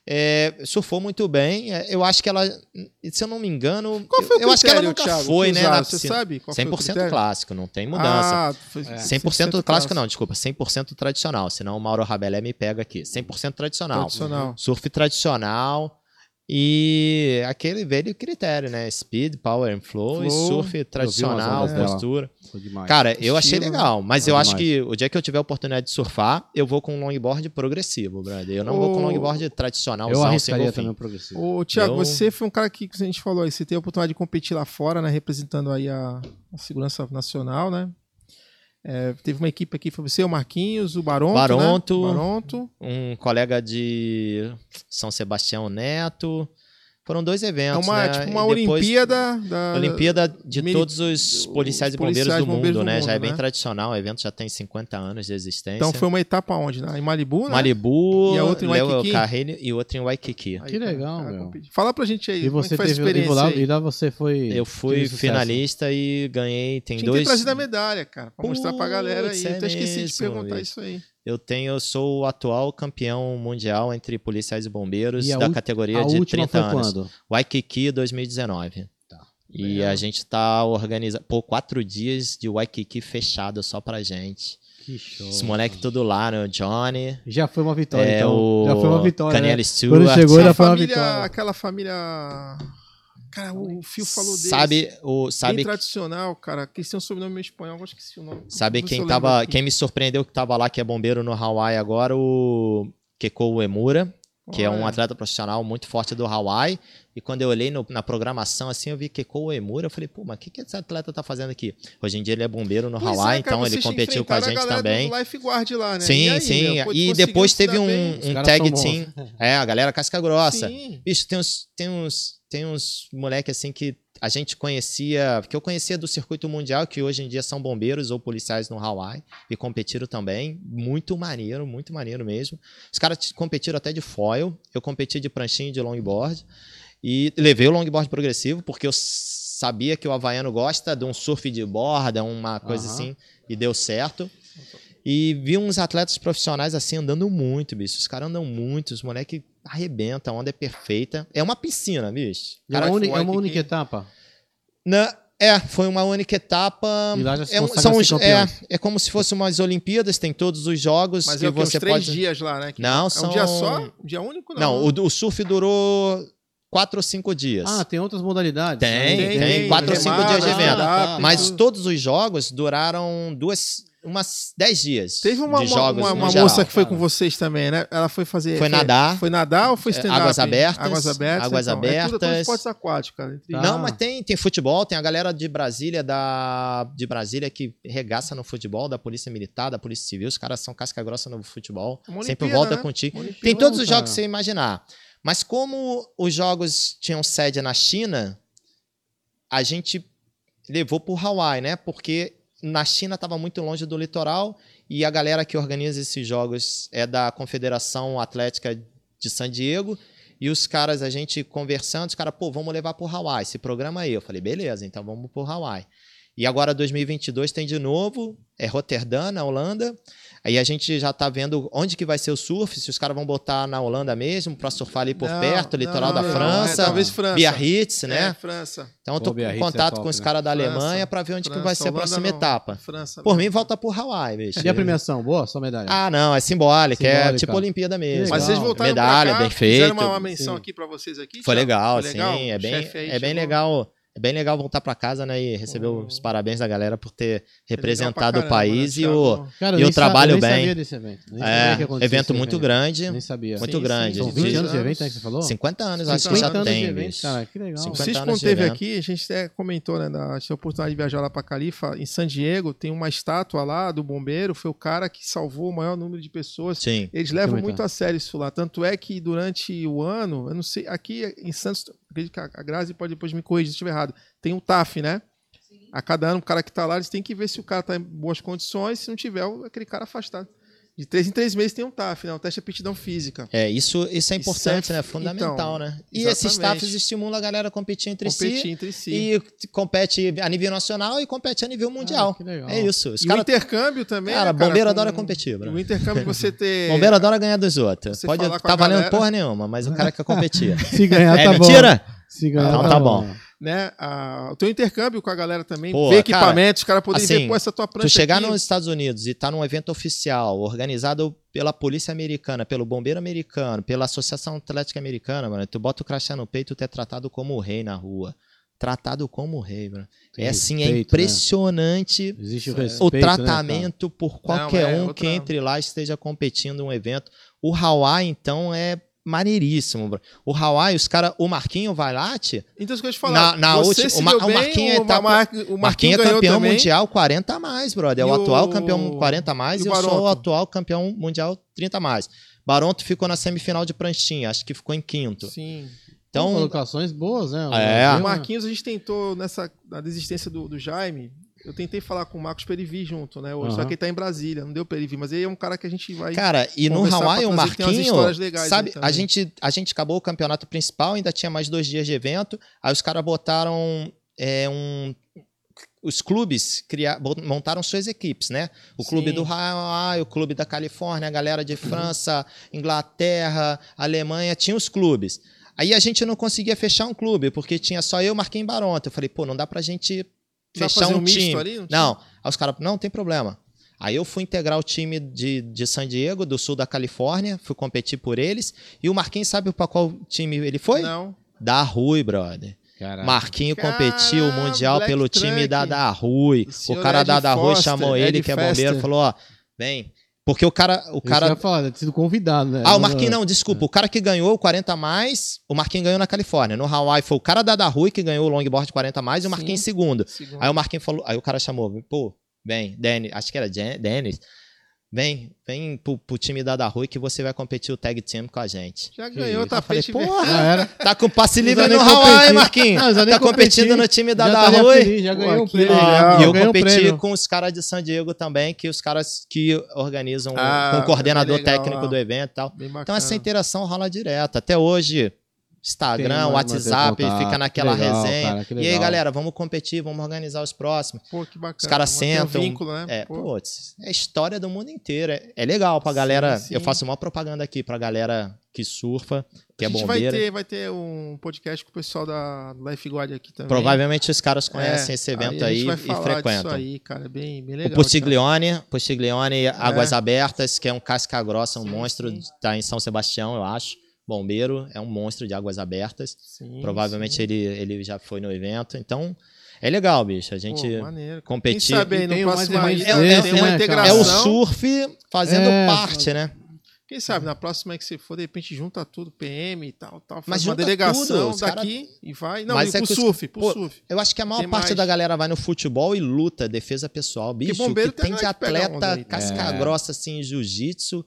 É, surfou muito bem. É, Eu acho que ela, se eu não me engano, Qual foi o eu acho que ela critério, nunca Thiago, foi, né? usaram? Na Você sabe qual foi o 100% critério? clássico, não tem mudança. Ah, foi É. 100% clássico não, desculpa, 100% tradicional, senão o Mauro Rabelé me pega aqui. 100% tradicional. Tradicional. Surf tradicional e aquele velho critério, né? Speed, power and flow, e Flow. surf tradicional, postura. Cara, eu achei Estilo, né? legal, mas eu acho demais. que o dia que eu tiver a oportunidade de surfar, eu vou com um longboard progressivo, brother. Eu não vou com O- longboard tradicional, eu só arriscaria single também o progressivo. Ô, Tiago, Eu- você foi um cara que, que a gente falou aí, você teve a oportunidade de competir lá fora, né? Representando aí a, a segurança nacional, né? É, teve uma equipe aqui, foi você, o Marquinhos, o Baronto, Baronto. né? Baronto. Um colega de São Sebastião Neto. Foram dois É eventos, uma, né? tipo uma depois- Olimpíada da... Olimpíada de Mili- todos os policiais e bombeiros policiais do bombeiros mundo, do né? mundo, já é bem né? tradicional, o evento já tem 50 anos de existência. Então foi uma etapa onde? né? Em Malibu, né? Malibu, E a outra em Waikiki? Carreiro e outra em Waikiki. Que legal, cara, meu. Fala pra gente aí, E é você foi teve. E experiência lá, aí? e lá você foi. Eu fui finalista e ganhei. Tem Tinha dois. ter trazido a medalha, cara, pra mostrar pra galera aí. Putz, Eu é até esqueci de mesmo, perguntar bicho. isso aí. Eu tenho, eu sou o atual campeão mundial entre policiais e bombeiros E da categoria de última 30 foi anos. quando? Waikiki 2019. Tá. E Legal. a gente tá organizando. Pô, quatro dias de Waikiki fechado só pra gente. Que show. Os moleques tudo lá, né? O Johnny. Já foi uma vitória, É, então. o Já foi uma vitória. Daniel né? Stewart. Quando chegou, A já foi uma família, vitória. aquela família... Cara, o Fio falou deles. Sabe, o, Bem sabe, tradicional, cara. Que têm um sobrenome meio espanhol, eu esqueci o nome. sabe se quem tava. aqui. Quem me surpreendeu que tava lá, que é bombeiro no Hawaii agora, o Keko Uemura, que é um atleta profissional muito forte do Hawaii. E quando eu olhei no- na programação, assim, eu vi Keko Uemura, eu falei, pô, mas o que, que esse atleta tá fazendo aqui? Hoje em dia ele é bombeiro no Pois é, Hawaii, cara, então ele competiu com a gente galera também. Do Lifeguard lá, né? Sim, aí, sim. meu? Pô, e depois se teve um, bem? Um tag team. É, a galera casca grossa. Sim. Bicho, tem uns, tem uns, tem uns moleque assim que a gente conhecia, que eu conhecia do circuito mundial, que hoje em dia são bombeiros ou policiais no Hawaii e competiram também. Muito maneiro, muito maneiro mesmo. Os caras competiram até de foil, eu competi de pranchinha de longboard. E levei o longboard progressivo, porque eu sabia que o havaiano gosta de um surf de borda, uma coisa Aham. assim, e deu certo. E vi uns atletas profissionais assim andando muito, bicho. Os caras andam muito, os moleques arrebentam, a onda é perfeita. É uma piscina, bicho. E é Cara, uma, uni- é uma única etapa. na- é, foi uma única etapa. E lá já se é, são os- é, é como se fossem umas Olimpíadas, tem todos os jogos Mas que é? Uns você três pode. dias lá, né? Que- Não, É são. um dia só? Um dia único? Não, o, o surf durou quatro ou cinco dias. Ah, tem outras modalidades. Tem, Ah, tem, quatro ou cinco dias de evento. stand-up, Mas tudo. todos os jogos duraram duas, umas dez dias. Teve uma, de uma, jogos uma, uma geral. moça que foi com vocês também, né? Ela foi fazer. Foi nadar. Foi nadar ou foi É, stand-up? águas abertas, Águas abertas. águas então. É tudo, é tudo abertas. esportes aquáticos, cara. Tá. Não, mas tem, tem futebol, tem a galera de Brasília, da, de Brasília que regaça no futebol, da Polícia Militar, da Polícia Civil, os caras são casca grossa no futebol, Uma sempre Olimpíada, volta né? contigo. Uma Olimpíada. Tem todos os jogos que você imaginar. Mas como os jogos tinham sede na China, a gente levou pro Hawaii, né? Porque na China estava muito longe do litoral e a galera que organiza esses jogos é da Confederação Atlética de San Diego. E os caras, a gente conversando, os caras, pô, vamos levar pro Hawaii, esse programa aí. Eu falei, beleza, então vamos pro Hawaii. E agora 2022 tem de novo, é Roterdã, na Holanda. Aí a gente já tá vendo onde que vai ser o surf, se os caras vão botar na Holanda mesmo, para surfar ali por Não, perto, litoral não, da não, França, é, talvez França. Biarritz, né? É, França. Então eu tô Pô, Biarritz em é contato top, com os né? caras da França, Alemanha para ver onde que vai França, ser a próxima não, etapa. França. Por mim, volta pro Hawaii, bicho. E a premiação, boa? Só medalha? Ah, não, é simbólica, é Simbólica. tipo Olimpíada mesmo. Mas vocês voltaram Medalha, pra cá, bem fizeram feito. uma, uma menção Sim. aqui pra vocês aqui, Foi legal, Foi sim. legal? É O bem, é bem chegou. legal. É bem legal voltar pra casa, né? E receber Hum. os parabéns da galera por ter representado pra o caramba, país né, e o. Thiago? Cara, E o trabalho eu nem bem. sabia desse evento. Nem sabia que É, acontecia evento muito evento. grande, Nem sabia. muito Sim, grande. sim, São sim. 20 Sim. anos de evento, né, que você falou? 50 anos, acho que 50 já anos tem. de evento, cara, que legal. O 50 Cis, anos quando de teve evento. aqui, a gente até comentou, né? Da, a oportunidade de viajar lá pra Califa, em San Diego, tem uma estátua lá do bombeiro, foi o cara que salvou o maior número de pessoas. Sim. Eles levam muito a sério isso lá. Tanto é que durante o ano, eu não sei, aqui em Santos, acredito que a Grazi pode depois me corrigir se estiver errado, tem o TAF, né? A cada ano, o cara que tá lá, eles têm que ver se o cara tá em boas condições, se não tiver, aquele cara afastado. De três em três meses tem um TAF, né? O teste de aptidão física. É, isso, isso é importante, Isso é- né? Fundamental, então, né? E esses staffs estimulam a galera a competir entre Competir si entre si. e compete a nível nacional e compete a nível mundial. Ah, que legal. é isso. Os E o cara, intercâmbio também. cara, né, bombeiro com- adora competir, bro. O intercâmbio você ter. Bombeiro adora ganhar dos outros. Você Pode tá valendo galera- porra nenhuma, mas o cara quer competir. Se ganhar, é tá bom. mentira? Se ganhar, Então tá bom. Né, a, o teu intercâmbio com a galera também, Pô, ver cara, equipamentos, os caras poderem assim, ver, pô, essa tua prancha Tu chegar aqui, nos Estados Unidos e tá num evento oficial, organizado pela polícia americana, pelo bombeiro americano, pela Associação Atlética Americana, mano, tu bota o crachá no peito, tu é tratado como o rei na rua. Tratado como o rei, mano. Tem é assim, é respeito, né? impressionante Existe o É. respeito, o né, cara? tratamento por qualquer é um outra- que entre lá e esteja competindo um evento. O Hawaii, então, é maneiríssimo, bro. O Hawaii, os caras, o Marquinho Vailate, Então, isso que eu ia te falar. Na- na você última- se o Ma- deu o bem, Marquinho o, tá- Mar- o Marquinho Marquinho é campeão também. mundial 40 a mais, brother. É E o atual o- campeão 40 a mais e e o eu sou o atual campeão mundial 30 a mais. Baronto ficou na semifinal de pranchinha, acho que ficou em quinto. Sim. Então, Então, colocações boas, né? É. O Marquinhos, a gente tentou, nessa na desistência do, do Jaime, eu tentei falar com o Marcos Perivi junto, né? Só Aham. que ele tá em Brasília, não deu Perivi, mas ele é um cara que a gente vai. Cara, e no Hawaii pra o Marquinho, histórias legais sabe, a gente, a gente acabou o campeonato principal, ainda tinha mais dois dias de evento, aí os caras botaram é, um... Os clubes cria, bot- montaram suas equipes, né? O clube Sim. do Hawaii, o clube da Califórnia, a galera de França, Inglaterra, Alemanha, tinha os clubes. Aí a gente não conseguia fechar um clube, porque tinha só eu, Marquinhos Baronta. Eu falei, pô, não dá pra gente Dá fechar um, um misto time. ali? Não Não. Aí os caras, não, tem problema. Aí eu fui integrar o time de, de San Diego, do sul da Califórnia, fui competir por eles. E o Marquinhos sabe pra qual time ele foi? Não. Da Rui, brother. Caraca. Marquinho competiu o Mundial Black pelo time da Da Rui. O O cara Ed da Da Rui chamou ele, Ed que é bombeiro, Fester. falou, ó, vem. Porque o cara... O cara eu falar, deve ter sido convidado, né? ah, o Marquinhos não, desculpa. O cara que ganhou o 40 a mais, o Marquinhos ganhou na Califórnia. No Hawaii foi o cara da Da Rui que ganhou o longboard 40 a mais e o. Marquinhos em segundo. Segundo. Aí o Marquinhos falou, aí o cara chamou, pô, vem, Dennis, acho que era Jen- Dennis, vem, vem pro, pro time da Da Rui que você vai competir o tag team com a gente. Já ganhou o isso. Eu falei, tapete porra, tá com passe livre no Hawaii. Marquinhos. Não, tá competindo competi. no time da já Da Rui. feliz, já Pô, ganhou o que prêmio. já. E eu competi prêmio. com os caras de San Diego também, que os caras que organizam Ah, com o coordenador legal, técnico do evento e tal. Então essa interação rola direto. Até hoje, Instagram, Tem, WhatsApp, fica naquela Que legal, resenha. cara, e aí, galera, vamos competir, vamos organizar os próximos. Pô, que bacana. Os caras o sentam. vínculo, né? É, Pô. putz, é história do mundo inteiro. É, é legal pra Sim, galera. sim. Eu faço uma propaganda aqui pra galera que surfa, que é a gente vai bombeira. ter, vai ter um podcast com o pessoal da Lifeguard aqui também. Provavelmente os caras conhecem É, esse evento aí, vai e frequentam. Disso aí, cara, é bem, bem O legal. Pustiglione, Pustiglione Águas É. Abertas, que é um casca grossa, um Sim, monstro, sim. tá em São Sebastião, eu acho. Bombeiro, é um monstro de águas abertas. Sim, Provavelmente sim. ele, ele já foi no evento. Então, é legal, bicho. A gente Pô, competir. Quem sabe aí no mais próximo desse, tem uma né, integração. É o surf fazendo É, parte, né? Quem sabe na próxima é que você for, de repente junta tudo, PM e tal, tal. Faz Mas uma delegação tudo, os cara- daqui e vai. Não, Mas e é pro que os- surf, pro pô, surf. Eu acho que a maior Tem parte mais. da galera vai no futebol e luta, defesa pessoal. Bicho, o bombeiro que tem tem de que atleta aí. casca É. grossa assim em jiu-jitsu.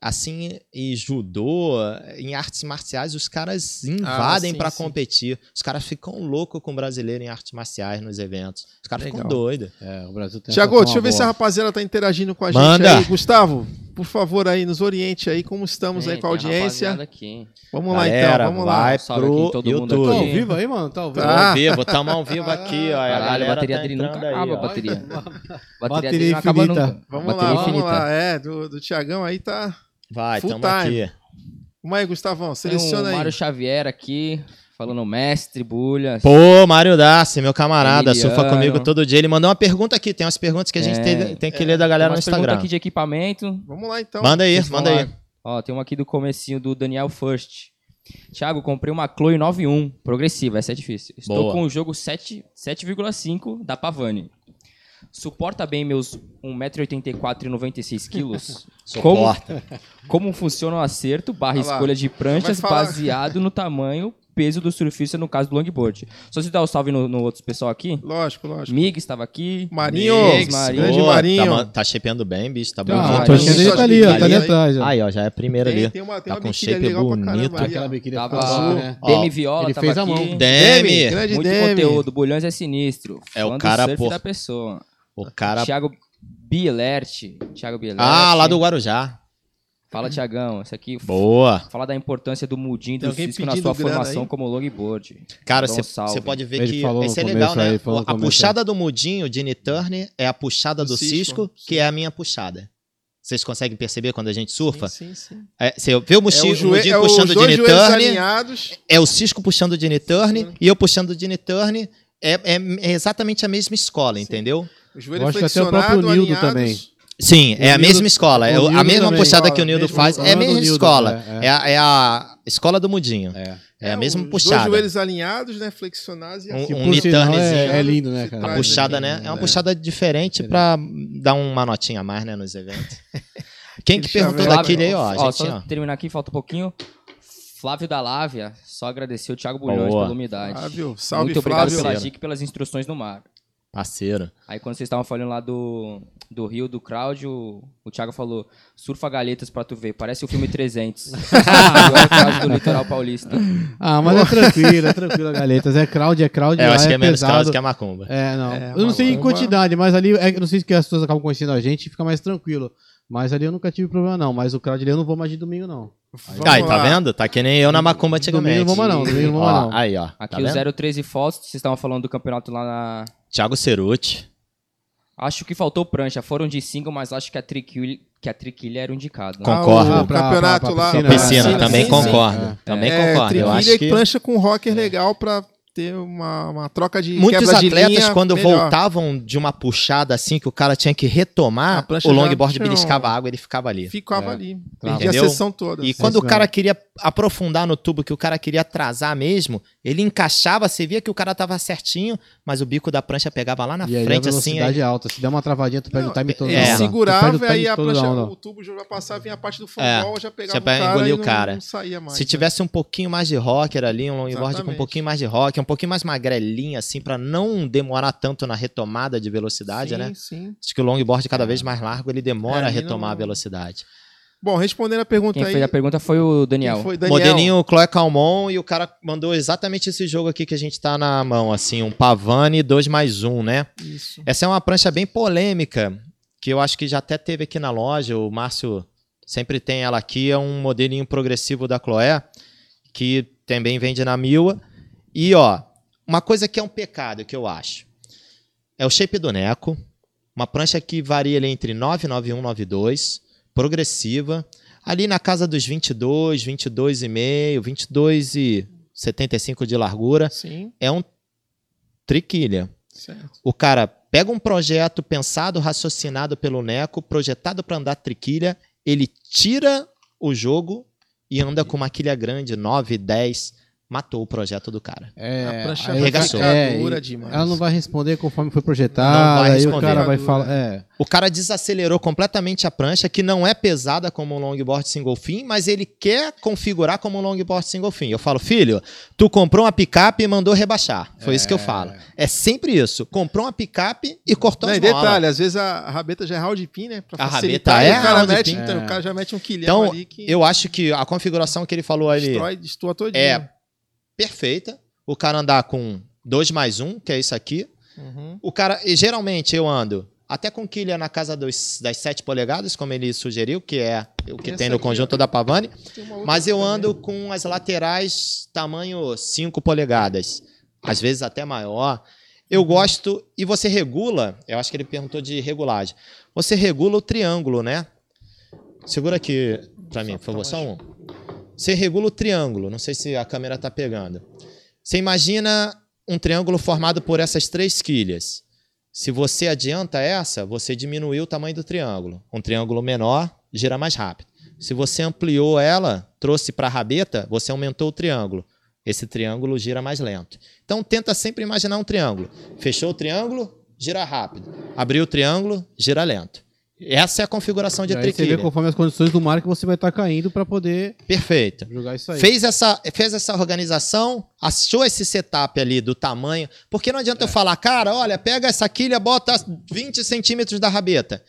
Assim, e judô, em artes marciais, os caras invadem Ah, sim, pra sim. competir. Os caras ficam loucos com o brasileiro em artes marciais nos eventos. Os caras ficam Legal. doidos. É, o Brasil tem Tiago, deixa eu ver fama se a boa. rapaziada tá interagindo com a gente Manda. aí. Gustavo, por favor, aí, nos oriente aí como estamos aí Tem, com a tem audiência. aqui. Vamos lá Galera, então, vamos lá. vai Salve pro aqui, todo mundo YouTube. Tá ao aqui. vivo aí, mano? Tá ao vivo? Tá. Ao vivo, tamo ao vivo aqui, ó. A Caralho, a galera bateria tá dele nunca aí, acaba, ó. a bateria. bateria Bateria acaba infinita. nunca. Vamos bateria lá, vamos infinita. lá. É, do, do Tiagão aí tá. Vai, Full tamo time. aqui. Vamos aí, Gustavão, Tem seleciona o aí. Mário Xavier aqui, falando mestre, bulhas. Pô, Mário Dassi, meu camarada, Emiliano. surfa comigo todo dia. Ele mandou uma pergunta aqui. Tem umas perguntas que a gente É. tem, tem que ler da galera no Umas perguntas Instagram. aqui de equipamento. Vamos lá então. Manda aí, manda aí. Ó, tem uma aqui do comecinho do Daniel First. Thiago, comprei uma Chloe 91, progressiva, essa é difícil. Estou Boa. com o jogo 7 7,5 da Pavani. Suporta bem meus 1,84m e 96 quilos? Como, Suporta. como funciona o acerto barra escolha de pranchas baseado no tamanho, peso do surfista no caso do longboard? Só se dar o salve no, no outros pessoal aqui. Lógico, lógico. Mig estava aqui. Marinho, Migs, Marinho. grande Pô, Marinho. Tá, ma- tá shapeando bem, bicho. Tá Ah, bonito. Ah, tá ali, ó. Tá ali atrás. Aí, ó, já é a primeira Tem, ali. tem uma, tem Tá uma com shape bonito. caramba Aquela biquíni Tava azul, né? Demi Viola ele tava fez a aqui. mão. Demi! grande Muito Demi. conteúdo, Bulhões é sinistro. É o cara, pô. da pessoa. O cara. Thiago Bielert. Thiago Bielert. Ah, lá do Guarujá. Fala, Thiagão. Esse aqui Boa. fala da importância do mudinho do Cisco na sua formação aí? como longboard. Cara, você pode ver Ele que. Esse é legal, né? aí, no a puxada do mudinho de Niturne é a puxada Do do Cisco, Cisco, que é a minha puxada. Vocês conseguem perceber quando a gente surfa? Sim, sim, sim. É, você vê o, muxi- É o o joelho, mudinho é puxando joelhos Niturne, alinhados. é o Cisco puxando de Niturne e eu puxando de Niturne. É, é, é exatamente a mesma escola, entendeu? Os Eu joelhos acho que até o próprio Nildo alinhados. também. Sim, é a Nildo- mesma escola. É a mesma também. puxada que o Nildo faz. É a do mesma Nildo, escola. é, é. É, a, é a escola do mudinho. É. É a mesma os puxada. Dois joelhos alinhados, né? Flexionados e Um- assim. Um Niturnezinho. é, é lindo, né, cara? A puxada, né? É uma né? puxada diferente pra dar uma notinha a mais, né, nos eventos. Quem que perguntou daquele aí, ó? ó, gente, só ó. terminar aqui, falta um pouquinho. Flávio da Lávia, só agradecer o Thiago Bulhões pela umidade. Flávio, salve Muito obrigado Flávio. pela dica e pelas instruções no mar. Parceiro. Aí quando vocês estavam falando lá do, do Rio, do crowd, o, o Thiago falou, surfa galhetas pra tu ver, parece o filme 300. Agora o crowd do litoral paulista. Ah, mas é tranquilo, é tranquilo, Galetas. É crowd, é crowd. É, eu acho que é menos pesado. crowd que a macumba. É, não. É, eu não sei em Macumba- quantidade, mas ali, é, eu não sei se as pessoas acabam conhecendo a gente e fica mais tranquilo. Mas ali eu nunca tive problema, não. Mas o crowd ali eu não vou mais de domingo, não. Vamos Aí, tá lá. vendo? Tá que nem eu na macumba antigamente. Domingo não vou mais, não. Domingo não vou mais, Ó, não. aí, ó. Aqui tá o vendo? 013 Fotos, vocês estavam falando do campeonato lá na... Thiago Ceruti. Acho que faltou prancha, foram de single, mas acho que a triquilha, que a triquilha era o indicado. né? Concordo. Ah, o Pra- campeonato pra- lá. Piscina, Piscina, piscina também sim, concordo. sim. Também É, concordo. Eu triquilha acho e que plancha com rocker legal pra ter uma, uma troca de muitos quebra de atletas, linha quando melhor. voltavam de uma puxada assim, que o cara tinha que retomar, prancha o longboard um- beliscava a água ele ficava ali. Ficava É. ali. Trava. Perdia a sessão toda. E Isso quando o cara queria aprofundar no tubo, que o cara queria atrasar mesmo, ele encaixava, você via que o cara tava certinho, mas o bico da prancha pegava lá na E aí a frente, assim. velocidade aí- é alta. Se der uma travadinha, tu perde Não, o time todo. Ele É. segurava e aí a onda. o tubo já vai passar, vinha a parte do É, fanball, já pegava já o cara engolia e o não, cara. não saía mais. Se né? tivesse um pouquinho mais de rocker ali, um longboard com um pouquinho mais de rocker, um pouquinho mais magrelinho, assim, pra não demorar tanto na retomada de velocidade, sim, né? Sim. Acho que o longboard cada vez mais largo, ele demora É, a retomar não- a velocidade. Bom, respondendo a pergunta Quem aí. fez a pergunta foi o Daniel. foi? Daniel. Modelinho Chloe Calmon e o cara mandou exatamente esse jogo aqui que a gente tá na mão, assim, um Pavani 2 mais 1, né? Isso. Essa é uma prancha bem polêmica, que eu acho que já até teve aqui na loja, o Márcio sempre tem ela aqui, é um modelinho progressivo da Chloé, que também vende na Miwa. E, ó, uma coisa que é um pecado, que eu acho, é o shape do Neco, uma prancha que varia ali entre 991 92, progressiva, ali na casa dos 22, 22,5, 22 e 75 de largura, Sim, é um triquilha. certo. O cara pega um projeto pensado, raciocinado pelo Neco, projetado para andar triquilha, ele tira o jogo e anda com uma quilha grande, 9, 10, matou o projeto do cara. É, a prancha arregaçou. é, dura demais. Ela não vai responder conforme foi Não projetada, vai aí o cara vai falar. É. O cara desacelerou completamente a prancha, que não é pesada como um longboard single fin, mas ele quer configurar como um longboard single fin. Eu falo, filho, tu comprou uma picape e mandou rebaixar. Foi isso que eu falo. É sempre isso. Comprou uma picape e cortou Não, as e molas. detalhe, às vezes a, rabeta já é round pin, né? Pra A rabeta é o cara round mete, pin. então, É. o cara já mete um quilhão Então, ali que eu acho que a configuração que ele falou ali destrói, destoa todinho. é perfeita. O cara andar com 2 mais 1, um, que é isso aqui. Uhum. O cara, e geralmente eu ando até com quilha na casa dos, das 7 polegadas, como ele sugeriu, que é o que Essa tem no conjunto ó. da Pavani. Mas eu também. ando com as laterais tamanho 5 polegadas, às vezes até maior. Eu Uhum. gosto, e você regula, eu acho que ele perguntou de regulagem. Você regula o triângulo, né? Segura aqui pra mim, por favor, só um. Você regula o triângulo, não sei se a câmera tá pegando. Você imagina um triângulo formado por essas três quilhas. Se você adianta essa, você diminuiu o tamanho do triângulo. Um triângulo menor gira mais rápido. Se você ampliou ela, trouxe para a rabeta, você aumentou o triângulo. Esse triângulo gira mais lento. Então tenta sempre imaginar um triângulo. Fechou o triângulo, gira rápido. Abriu o triângulo, gira lento. Essa é a configuração de E aí você vê triquilha. conforme as condições do mar que você vai estar caindo pra poder Perfeito. jogar isso aí. Fez essa, fez essa organização, achou esse setup ali do tamanho. Porque não adianta eu falar, cara, olha, pega essa quilha, bota 20 centímetros da rabeta.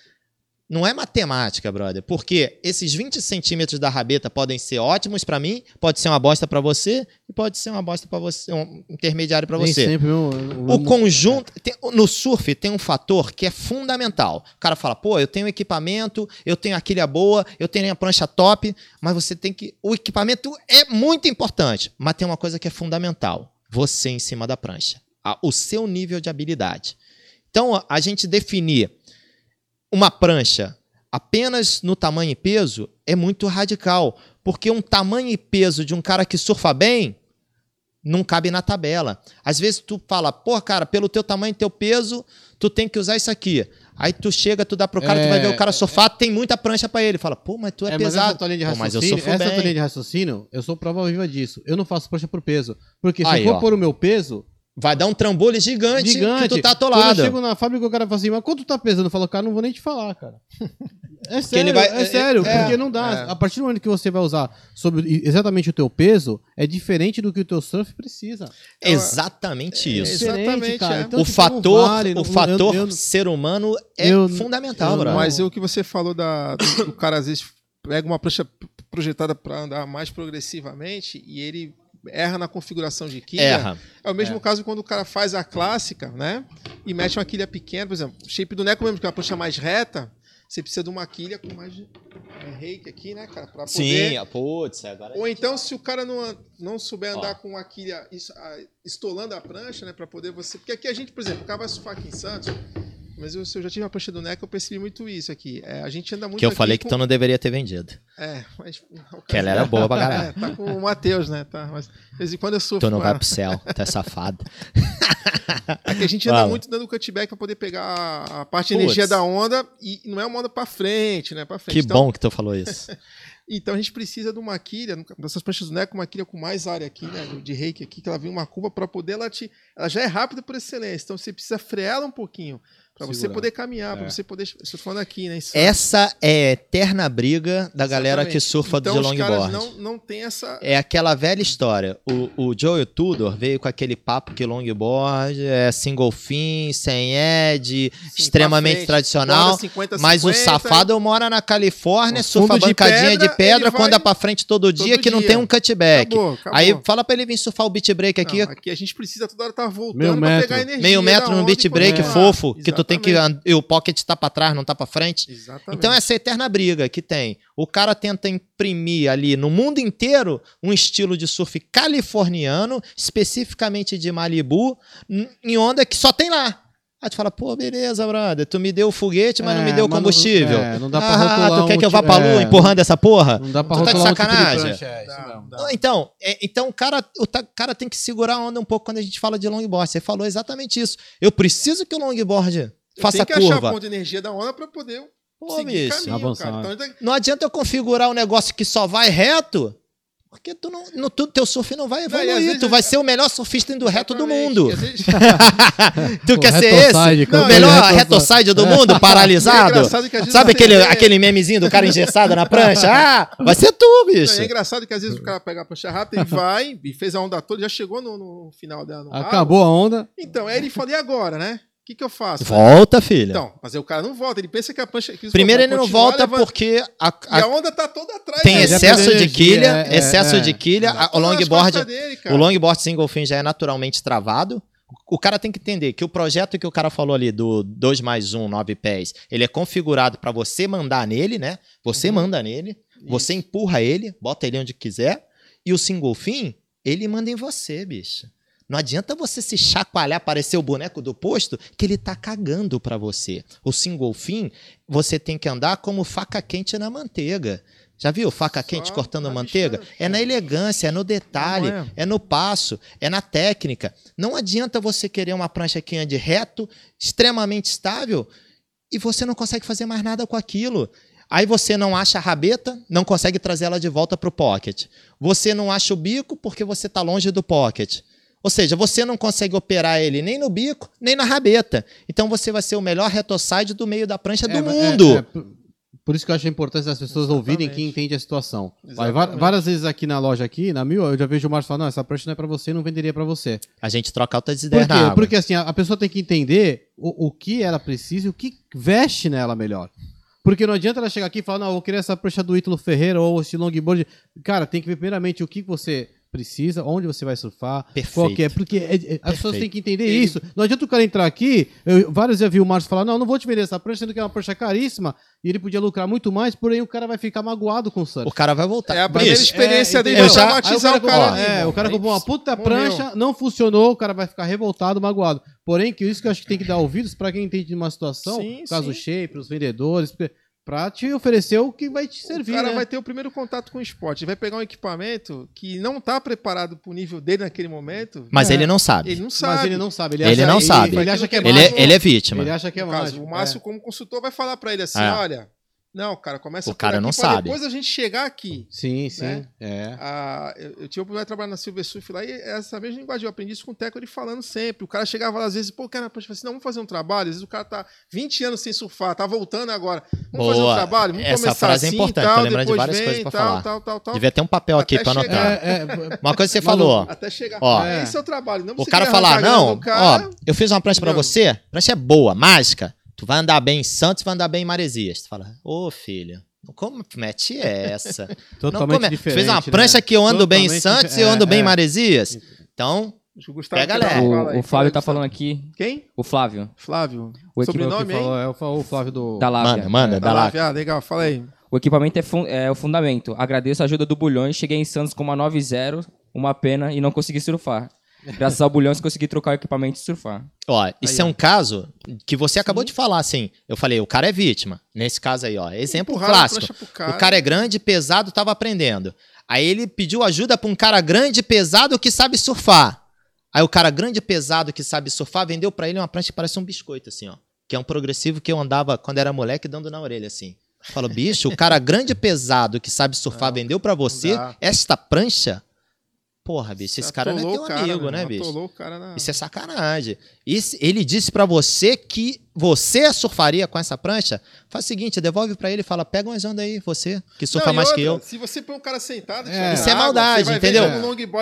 Não é matemática, brother. Porque esses 20 centímetros da rabeta podem ser ótimos pra mim, pode ser uma bosta pra você e pode ser uma bosta para você, um intermediário Nem você. sempre o, O conjunto. tem- no surf tem um fator que é fundamental. O cara fala, pô, eu tenho equipamento, eu tenho a quilha boa, eu tenho a prancha top, mas você tem que. O equipamento é muito importante, mas tem uma coisa que é fundamental: você em cima da prancha. O seu nível de habilidade. Então, a gente definir uma prancha apenas no tamanho e peso é muito radical. Porque um tamanho e peso de um cara que surfa bem não cabe na tabela. Às vezes tu fala, pô, cara, pelo teu tamanho e teu peso, tu tem que usar isso aqui. Aí tu chega, tu dá pro cara, tu vai ver o cara surfar, tem muita prancha pra ele. Fala, pô, mas tu é, É, mas essa pesado. linha de Pô, mas eu surfo essa bem. linha de raciocínio, eu sou prova viva disso. Eu não faço prancha por peso. Porque se Aí, eu for ó. pôr o meu peso, Vai dar um trambolho gigante, gigante, que tu tá quando atolado. eu chego na fábrica, o cara fala assim, mas quanto tá pesando? Eu falo, cara, não vou nem te falar, cara. É sério, vai- é sério, é, porque não dá. é. A partir do momento que você vai usar sobre exatamente o teu peso, é diferente do que o teu surf precisa. Exatamente É, isso. Exatamente, cara. é. Então, o tipo, não fator, vale, não- o fator eu- eu- ser humano é eu- fundamental, eu-. Mas o que você falou da, do, do cara, às vezes, pega uma prancha projetada para andar mais progressivamente e ele erra na configuração de quilha. Erra. É o mesmo caso quando o cara faz a clássica, né? E mete uma quilha pequena, por exemplo, shape do Neco mesmo, que é uma prancha mais reta, você precisa de uma quilha com mais é, reiki aqui, né, cara? Pra poder... Sim, putz, agora. Ou então, se o cara não, não souber andar Ó. com a quilha estolando a prancha, né, Pra poder você. Porque aqui a gente, por exemplo, o cara vai surfar aqui em Santos, mas eu, se eu já tive a prancha do Neco, eu percebi muito isso aqui. É, a gente anda muito Que eu falei que com- tu não deveria ter vendido. É, mas. Que ela era boa pra caralho. É, tá com o Matheus, né? Tá, mas de vez em quando eu surfo. Tu não vai pro céu, tu é safado. Aqui a gente anda Fala. muito dando cutback pra poder pegar a- parte de energia da onda e não é uma onda pra frente, né? Pra frente. Que Então- bom que tu falou isso. Então a gente precisa de uma quilha, dessas pranchas do Neco, uma quilha com mais área aqui, né? De reiki aqui, que ela vem uma curva para poder ela te. Ela já é rápida por excelência, então você precisa frear ela um pouquinho. Pra você Segurar. poder caminhar, pra É. você poder. Estou falando aqui, né? Essa é a eterna briga da galera que Exatamente. surfa então, de os caras longboard. não, não tem essa. É aquela velha história. O, o Joel Tudor veio com aquele papo que longboard é single fin, sem edge, Sim, extremamente frente, tradicional. borda 50, Mas o 50, safado mora na Califórnia, surfa de bancadinha de pedra, pedra, ele vai anda pra frente todo dia, todo que não dia. tem um cutback. Acabou, acabou. Aí fala pra ele vir surfar o beat break aqui, Não, aqui a gente precisa toda hora estar voltando Meio pra metro. pegar energia. meio metro no beat break continuar. fofo, que tu tem que. E o pocket tá pra trás, não tá pra frente. Exatamente. Então essa é a eterna briga que tem. O cara tenta imprimir ali no mundo inteiro um estilo de surf californiano, especificamente de Malibu, em onda que só tem lá. Aí tu fala, pô, beleza, brother, tu me deu o foguete, mas não me É, deu o mas não- combustível. é, não dá pra ah, rotular tu quer um que eu vá pra lua é. empurrando essa porra? Não dá pra Tu tá de rotular um tipo de sacanagem? prancha, é, mesmo. dá. Então, é- então o, cara, o ta- cara tem que segurar a onda um pouco quando a gente fala de longboard. Você falou exatamente isso. Eu preciso que o longboard Faça tenho que achar a curva. ponto de energia da onda pra poder Pô, seguir bicho. caminho, Avançar. cara. Então, Não adianta eu configurar um negócio que só vai reto Porque tu não, no, tu, teu surf não vai Não, evoluir. às vezes- tu vai ser o melhor surfista do reto do mundo. Vezes- tu Pô, quer ser esse? campeão o melhor de retoside. retoside do mundo, é paralisado? que às vezes Sabe aquele, vê- aquele memezinho do cara engessado na prancha? Ah, vai ser tu, Não, bicho. É engraçado que às vezes o cara pega a prancha rápida e vai, e fez a onda toda, já chegou no, no final dela. Acabou a onda. Então, aí ele fala, e agora, né? O que, que eu faço? Volta, filha. Então, mas aí o cara não volta, ele pensa que a prancha. que Primeiro ele não volta levando- porque a- E a- a onda tá toda atrás tem dele. já excesso de quilha, é, excesso é. de quilha. Tá o nas longboard, dele, o longboard single fin já é naturalmente travado. O cara tem que entender que o projeto que o cara falou ali do 2 mais 1, 9 pés, ele é configurado para você mandar nele, né? Você Uhum. manda nele, você empurra ele, bota ele onde quiser, e o single fin, ele manda em você, bicho. Não adianta você se chacoalhar, parecer o boneco do posto, que ele tá cagando pra você. O single fin, você tem que andar como faca quente na manteiga. Já viu faca Só quente cortando manteiga? bichana. É na elegância, é no detalhe, é. é no passo, é na técnica. Não adianta você querer uma prancha que ande reto, extremamente estável, e você não consegue fazer mais nada com aquilo. Aí você não acha a rabeta, não consegue trazer ela de volta para o pocket. Você não acha o bico porque você está longe do pocket. Ou seja, você não consegue operar ele nem no bico, nem na rabeta. Então você vai ser o melhor retoside do meio da prancha do É, mundo. é, é, por- por isso que eu acho importante as pessoas ouvirem Exatamente. quem entende a situação. Vai, várias vezes aqui na loja, aqui, na Mil, eu já vejo o Márcio falando, não, essa prancha não é pra você, não venderia pra você. A gente troca altas Por ideias quê? na água. Porque assim, a, a pessoa tem que entender o, o que ela precisa e o que veste nela melhor. Porque não adianta ela chegar aqui e falar, não, eu vou querer essa prancha do Ítalo Ferreira ou esse longboard. Cara, tem que ver primeiramente o que você precisa, onde você vai surfar, qual que é. Perfeito. Porque é- é- as pessoas Perfeito. têm que entender Ele- isso. Não adianta o cara entrar aqui, eu, vários já vi o Márcio falar, não, não vou te vender essa prancha, sendo que é uma prancha caríssima, e ele podia lucrar muito mais, porém o cara vai ficar magoado com o surf. O cara vai voltar. É a primeira Bicho, experiência É, dele vai Eu já- traumatizar o cara. ó, ali, É, o cara comprou uma puta morreu. prancha, não funcionou, o cara vai ficar revoltado, magoado. Porém, que isso que eu acho que tem que dar ouvidos pra quem entende de uma situação, Sim, caso sim. shape, os vendedores, porque- pra te oferecer o que vai te servir, o cara né? vai ter o primeiro contato com o esporte. Ele vai pegar um equipamento que não tá preparado pro nível dele naquele momento. Mas É. ele não sabe. Ele não sabe. Mas ele não sabe. Ele, Ele acha, não sabe. Ele, ele acha que é Ele mágico. é, ele é vítima. Ele acha que é mágico. o Márcio, é. como consultor, vai falar pra ele assim: É. olha, não, cara, começa O por cara aqui não pra sabe. Depois a gente chegar aqui. Sim, sim. né? É. Ah, eu, eu tive a oportunidade de trabalhar na Silver Surf lá e essa mesma linguagem eu aprendi isso com o Teco ele falando sempre. O cara chegava lá, às vezes, pô, cara, poxa, assim, não, vamos fazer um trabalho. Às vezes o cara tá 20 anos sem surfar, tá voltando agora. Vamos fazer um Boa. trabalho, vamos Essa começar frase é assim, importante, tal, tô lembrando de depois várias vem, coisas pra tal, falar. Tal, tal, tal, Devia ter um papel aqui Até pra chegar. anotar. É, é, Uma coisa que você falou, ó. Até chegar. Ó. é, esse é o trabalho. Não O cara falar, não, cara, ó, eu fiz uma prancha pra Não. você, a prancha é boa, mágica. Tu vai andar bem em Santos, vai andar bem em Maresias. Tu fala, ô filho, como mete essa? não totalmente come... diferente. Fez uma né? prancha que eu ando bem em Totalmente Santos e eu ando é, bem em é. Maresias. Então, Acho que o Gustavo Pega aí. O, o Flávio tá falando aqui. Quem? O Flávio, Flávio. O Sobrenome, hein? falou, é o, Flávio do. da Lávia. manda, manda, Da dá lá. Lávia. Ah, legal, fala aí. O equipamento é, fun- é o fundamento. Agradeço a ajuda do Bulhões. Cheguei em Santos com uma 9.0, uma pena e não consegui surfar. Graças ao Bulhões consegui trocar o equipamento e surfar. Ó, isso Aí, é um caso que você acabou de falar, assim. Eu falei, o cara é vítima. Nesse caso aí, ó. Exemplo Empurraram clássico. cara. O cara é grande, pesado, tava aprendendo. Aí ele pediu ajuda pra um cara grande, pesado, que sabe surfar. Aí o cara grande, pesado, que sabe surfar, vendeu pra ele uma prancha que parece um biscoito, assim, ó. Que é um progressivo que eu andava quando era moleque, dando na orelha, assim. Falou, bicho, o cara grande, pesado, que sabe surfar, Não, vendeu pra você esta prancha? Porra, bicho, esse cara não é teu cara, amigo, meu né, bicho? Na... Isso é sacanagem. Ele disse pra você que você surfaria com essa prancha? Faz o seguinte, devolve pra ele e fala: pega umas ondas aí, você, que surfa Não, mais outra, que eu. Se você põe um cara sentado... É. Isso é maldade, entendeu?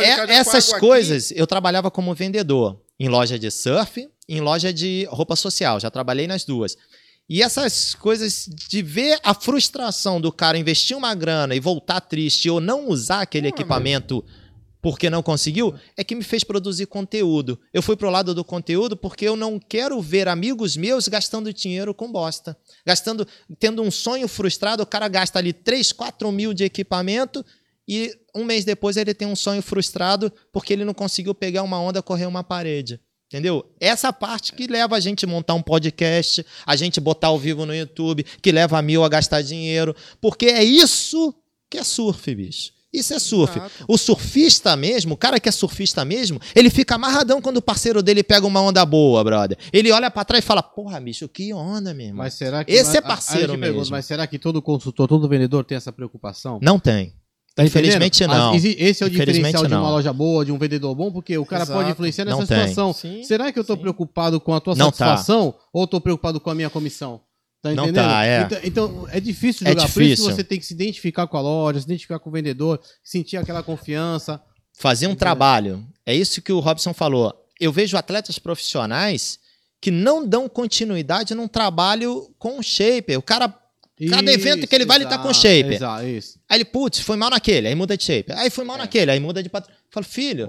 É- essas coisas, eu trabalhava como vendedor em loja de surf, em loja de roupa social. Já trabalhei nas duas. E essas coisas de ver a frustração do cara investir uma grana e voltar triste ou não usar aquele equipamento porque não conseguiu, é que me fez produzir conteúdo. Eu fui pro lado do conteúdo porque eu não quero ver amigos meus gastando dinheiro com bosta. Gastando, tendo um sonho frustrado, o cara gasta ali 3, 4 mil de equipamento e um mês depois ele tem um sonho frustrado porque ele não conseguiu pegar uma onda, correr uma parede. Entendeu? Essa parte que leva a gente montar um podcast, a gente botar ao vivo no YouTube, que leva a mil a gastar dinheiro. Porque é isso que é surf, bicho. Isso é surf. Exato. O surfista mesmo, o cara que é surfista mesmo, ele fica amarradão quando o parceiro dele pega uma onda boa, brother. Ele olha pra trás e fala: Porra, bicho, que onda, meu irmão. Mas será que. Esse é a- a- parceiro te pergunto, mesmo. Mas será que todo consultor, todo vendedor tem essa preocupação? Não tem. Tá Infelizmente, entendendo? não. Esse é o diferencial de uma não. loja boa, de um vendedor bom, porque o cara Exato. pode influenciar nessa Não situação. Sim. Será que eu tô Sim. preocupado com a tua Não tá. satisfação ou tô preocupado com a minha comissão? Tá Não entendendo? tá, é. Então, então, é difícil É jogar. Por isso que difícil. você tem que se identificar com a loja, se identificar com o vendedor, sentir aquela confiança. fazer um trabalho. É isso que o Robson falou. Eu vejo atletas profissionais que não dão continuidade num trabalho com o shaper. O cara, cada evento que ele vai, ele tá com exato, shaper. Exato, isso. Aí ele, putz, foi mal naquele, aí muda de shaper. Aí foi mal naquele, aí muda de patrão. Falo, filho,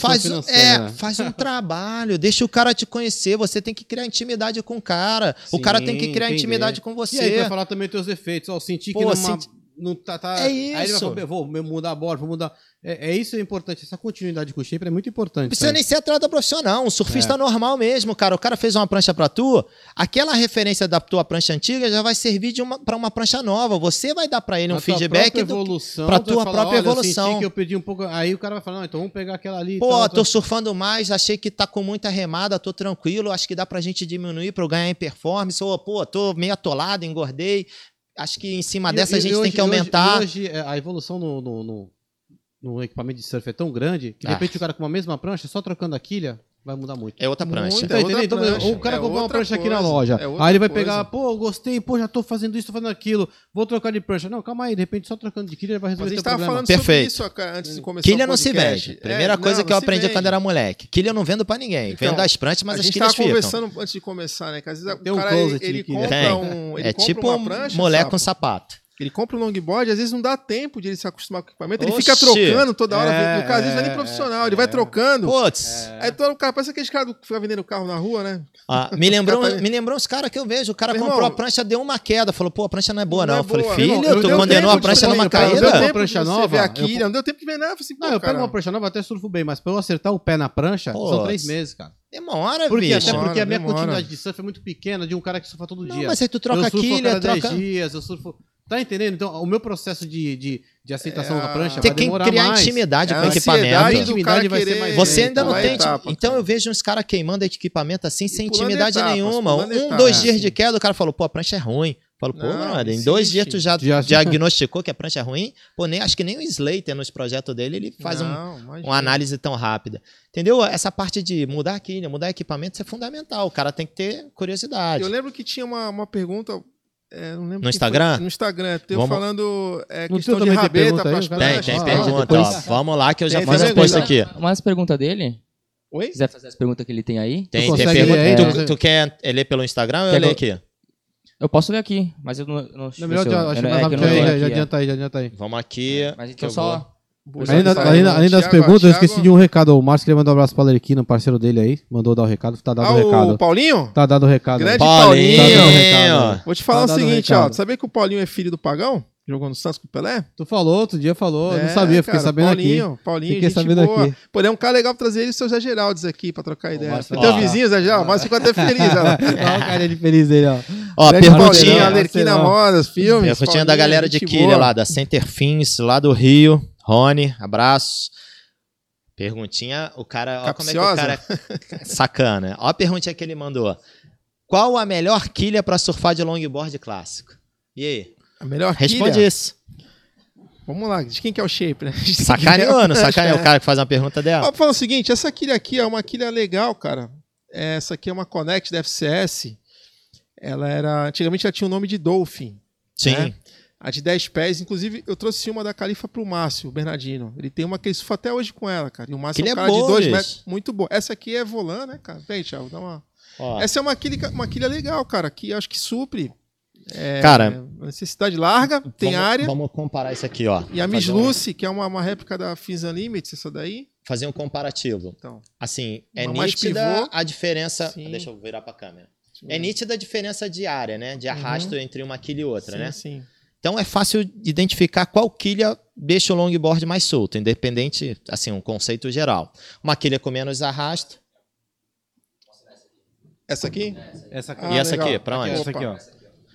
faz, um- é, né? faz um trabalho, deixa o cara te conhecer. Você tem que criar intimidade com o cara. o Sim, cara tem que criar entender. intimidade com E aí, você. vai falar também dos teus defeitos. Ó, sentir que Pô, não, senti- não tá, tá- É Aí ele vai isso. falar, vou mudar a bola, vou mudar. É, é isso é importante. Essa continuidade com o shaper é muito importante. Não precisa sabe? nem ser atleta profissional, um surfista É. normal mesmo, cara. O cara fez uma prancha pra tu, aquela referência da tua prancha antiga já vai servir de uma, pra uma prancha nova. Você vai dar pra ele um Na tua feedback própria do, evolução, pra tu vai tua falar, própria "Olha, eu evolução." senti que eu perdi um pouco. Aí o cara vai falar, não, então vamos pegar aquela ali. Pô, tal, tô tal. surfando mais, achei que tá com muita remada, tô tranquilo, acho que dá pra gente diminuir pra eu ganhar em performance. Ou, pô, tô meio atolado, engordei. Acho que em cima E- dessa a e gente tem hoje- que e hoje- aumentar. e Hoje, é, a evolução no, no, no- no equipamento de surf é tão grande que de Ah. repente o cara com a mesma prancha, só trocando a quilha, vai mudar muito. É outra prancha. Muito. Tá É outra entendendo? Então, prancha, o cara é comprou uma prancha aqui na coisa, loja. é aí ele vai coisa. pegar, pô, gostei, pô, já tô fazendo isso, tô fazendo aquilo, vou trocar de prancha. Não, calma aí, de repente só trocando de quilha ele vai Mas a resolver gente teu tava problema. falando Perfeito. sobre isso cara, antes de começar Quilha não se vende. Primeira É, coisa não, que eu aprendi vende. quando era moleque. Quilha eu não vendo pra ninguém. Então, vendo as pranchas, mas a as gente quilhas tava ficam. conversando antes de começar, né? Que às vezes o cara ele, compra um. É tipo um prancha, moleque com sapato. Ele compra um longboard, às vezes não dá tempo de ele se acostumar com o equipamento. Ele Oxi. fica trocando toda hora. É, no caso, às vezes não é nem é, profissional. é, ele vai é. trocando. Putz, Aí todo o cara, parece aqueles caras que ficam vendendo carro na rua, né? ah, me, lembrou, cara tá- me lembrou os caras que eu vejo. O cara Meu comprou irmão, a prancha, deu uma queda. Falou, pô, a prancha não é boa, não. é eu falei, boa. filho, irmão, eu tu deu condenou a prancha numa eu deu caída? Uma tempo prancha de você nova, ver aqui, não deu tempo de ver nada. Eu falei assim, pô, Não, eu cara, pego uma prancha nova, até surfo bem, mas pra eu acertar o pé na prancha, são três meses, cara. Demora, Por quê? bicho. Até porque a minha demora. continuidade de surf é muito pequena de um cara que surfa todo Não, dia. mas aí tu troca eu surfo a quilha, cada 10 troca... dias, eu surfo... Tá entendendo? Então, o meu processo de, de, de aceitação É, da prancha Tem vai que demorar criar mais. intimidade É com a o equipamento. do Intimidade vai ser mais Você ainda não tem. etapa, então cara. eu vejo uns caras queimando equipamento assim, sem pulando intimidade etapas, nenhuma. Um, etapas, dois é, dias sim. de queda, o cara falou, pô, a prancha é ruim. Falo, pô, Não, brother, em dois dias tu já, Já- diagnosticou que a prancha é ruim. Pô, nem, acho que nem o Slater nos projetos dele, ele faz um, Não, imagina. uma análise tão rápida. Entendeu? Essa parte de mudar a quilha, mudar equipamento, isso é fundamental. O cara tem que ter curiosidade. Eu lembro que tinha uma, uma pergunta. É, não lembro No Instagram? Foi, no Instagram, teu Vamos- falando é, No questão de tem rabeta pergunta para aí, as cara? Tem, tem Ah, pergunta. depois- ó. Vamos lá que eu já Tem, fiz tem um post pergunta. aqui. Mais pergunta dele? Oi? Se quiser fazer as perguntas que ele tem aí. Tem, tem pergunta. tu, tu quer ler pelo Instagram ou eu Quer ler ler? aqui? Eu posso ler aqui, mas eu não. não, Não, melhor se já, eu- acho mais é que rápido já, é. adianta aí, já adianta aí. Vamos aqui. Mas que então eu só. Vou- Além, das Thiago, perguntas, eu Thiago- esqueci de um recado. O Márcio queria mandar um abraço pro Alerquino, parceiro dele aí. Mandou dar o recado, tá dado Ah, o recado. o Paulinho? Tá dado o recado. Grande aí. Paulinho! Tá dando o recado. Vou te falar Tá o seguinte, recado. ó. Sabia que o Paulinho é filho do Pagão? Jogou no Santos com o Pelé? Tu falou, outro dia falou, eu não É, sabia, fiquei cara, sabendo Paulinho, aqui. Paulinho, Fiquei gente sabendo boa. aqui. Pô, ele é um cara legal pra trazer ele e o seu Zé Geraldes aqui pra trocar ideia. Foi teu vizinho, Zé Geraldes, mas ficou até feliz. Ó. Olha o cara de feliz dele, ó. Ó, Grande perguntinha. Alerquina. Modas, filmes. Perguntinha da galera de Quilha lá, da Center Fins, lá do Rio. Rony, abraço. Perguntinha, o cara. Ó, como é que o cara é sacana. Ó a perguntinha que ele mandou. Qual a melhor quilha pra surfar de longboard clássico? E aí? A melhor Responde quilha? isso. Vamos lá, de quem que é o shape, né? Sacaneando, sacaneando o cara que faz uma pergunta dela. Ó, falando o seguinte, essa quilha aqui é uma quilha legal, cara. Essa aqui é uma Connect da FCS. Ela era. Antigamente ela tinha o nome de Dolphin. Sim. né? A de 10 pés. Inclusive, eu trouxe uma da Califa pro Márcio, o Bernardino. Ele tem uma que ele surfa até hoje com ela, cara. E o Márcio é um cara boa, de 2 bicho. metros. Muito boa. Essa aqui é volan, né, cara? Vem, Thiago, dá uma. Ó, Essa é uma quilha, uma quilha legal, cara. Que acho que supre. É, Cara, necessidade larga, tem vamos, área. Vamos comparar isso aqui, ó. E a Miss um- Lucy, que é uma, uma réplica da Fins Unlimited, essa daí. Fazer um comparativo. Então, Assim, é nítida a diferença. Sim. Deixa eu virar pra câmera. É nítida a diferença de área, né? De arrasto entre uma quilha e outra, Uhum. sim, né? sim. Então é fácil identificar qual quilha deixa o longboard mais solto, independente, assim, um conceito geral. Uma quilha com menos arrasto Essa aqui? Essa aqui. Ah, e essa legal. aqui, pra onde? Essa aqui, ó.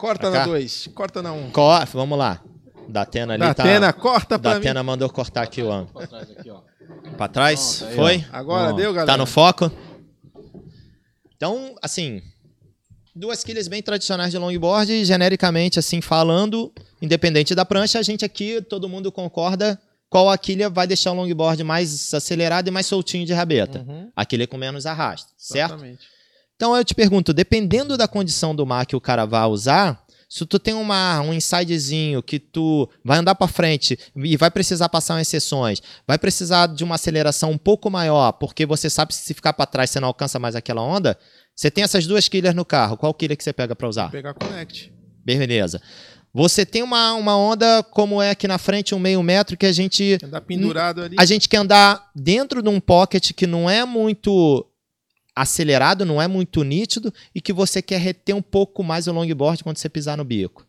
Corta Pra na cá? 2, corta na 1. Um. Co- vamos lá. Da Atena ali Da tá. Atena, corta pra da mim. Atena mandou cortar aqui o ângulo. Pra trás aqui, ó. Pra trás? Pronto, aí, Foi? Agora Bom, deu, galera? Tá no foco? Então, assim, duas quilhas bem tradicionais de longboard, genericamente, assim, falando, independente da prancha, a gente aqui, todo mundo concorda qual a quilha vai deixar o longboard mais acelerado e mais soltinho de rabeta. Uhum, A quilha com menos arrasto, certo? exatamente. Então eu te pergunto, dependendo da condição do mar que o cara vai usar, se tu tem uma, um insidezinho que tu vai andar para frente e vai precisar passar umas sessões, vai precisar de uma aceleração um pouco maior, porque você sabe que se ficar para trás você não alcança mais aquela onda, você tem essas duas quilhas no carro, qual quilha que você pega para usar? Pegar Connect. Beleza. Você tem uma, uma onda como é aqui na frente, um meio metro, que a gente Andar pendurado ali. a gente quer andar dentro de um pocket que não é muito acelerado, não é muito nítido e que você quer reter um pouco mais o longboard quando você pisar no bico.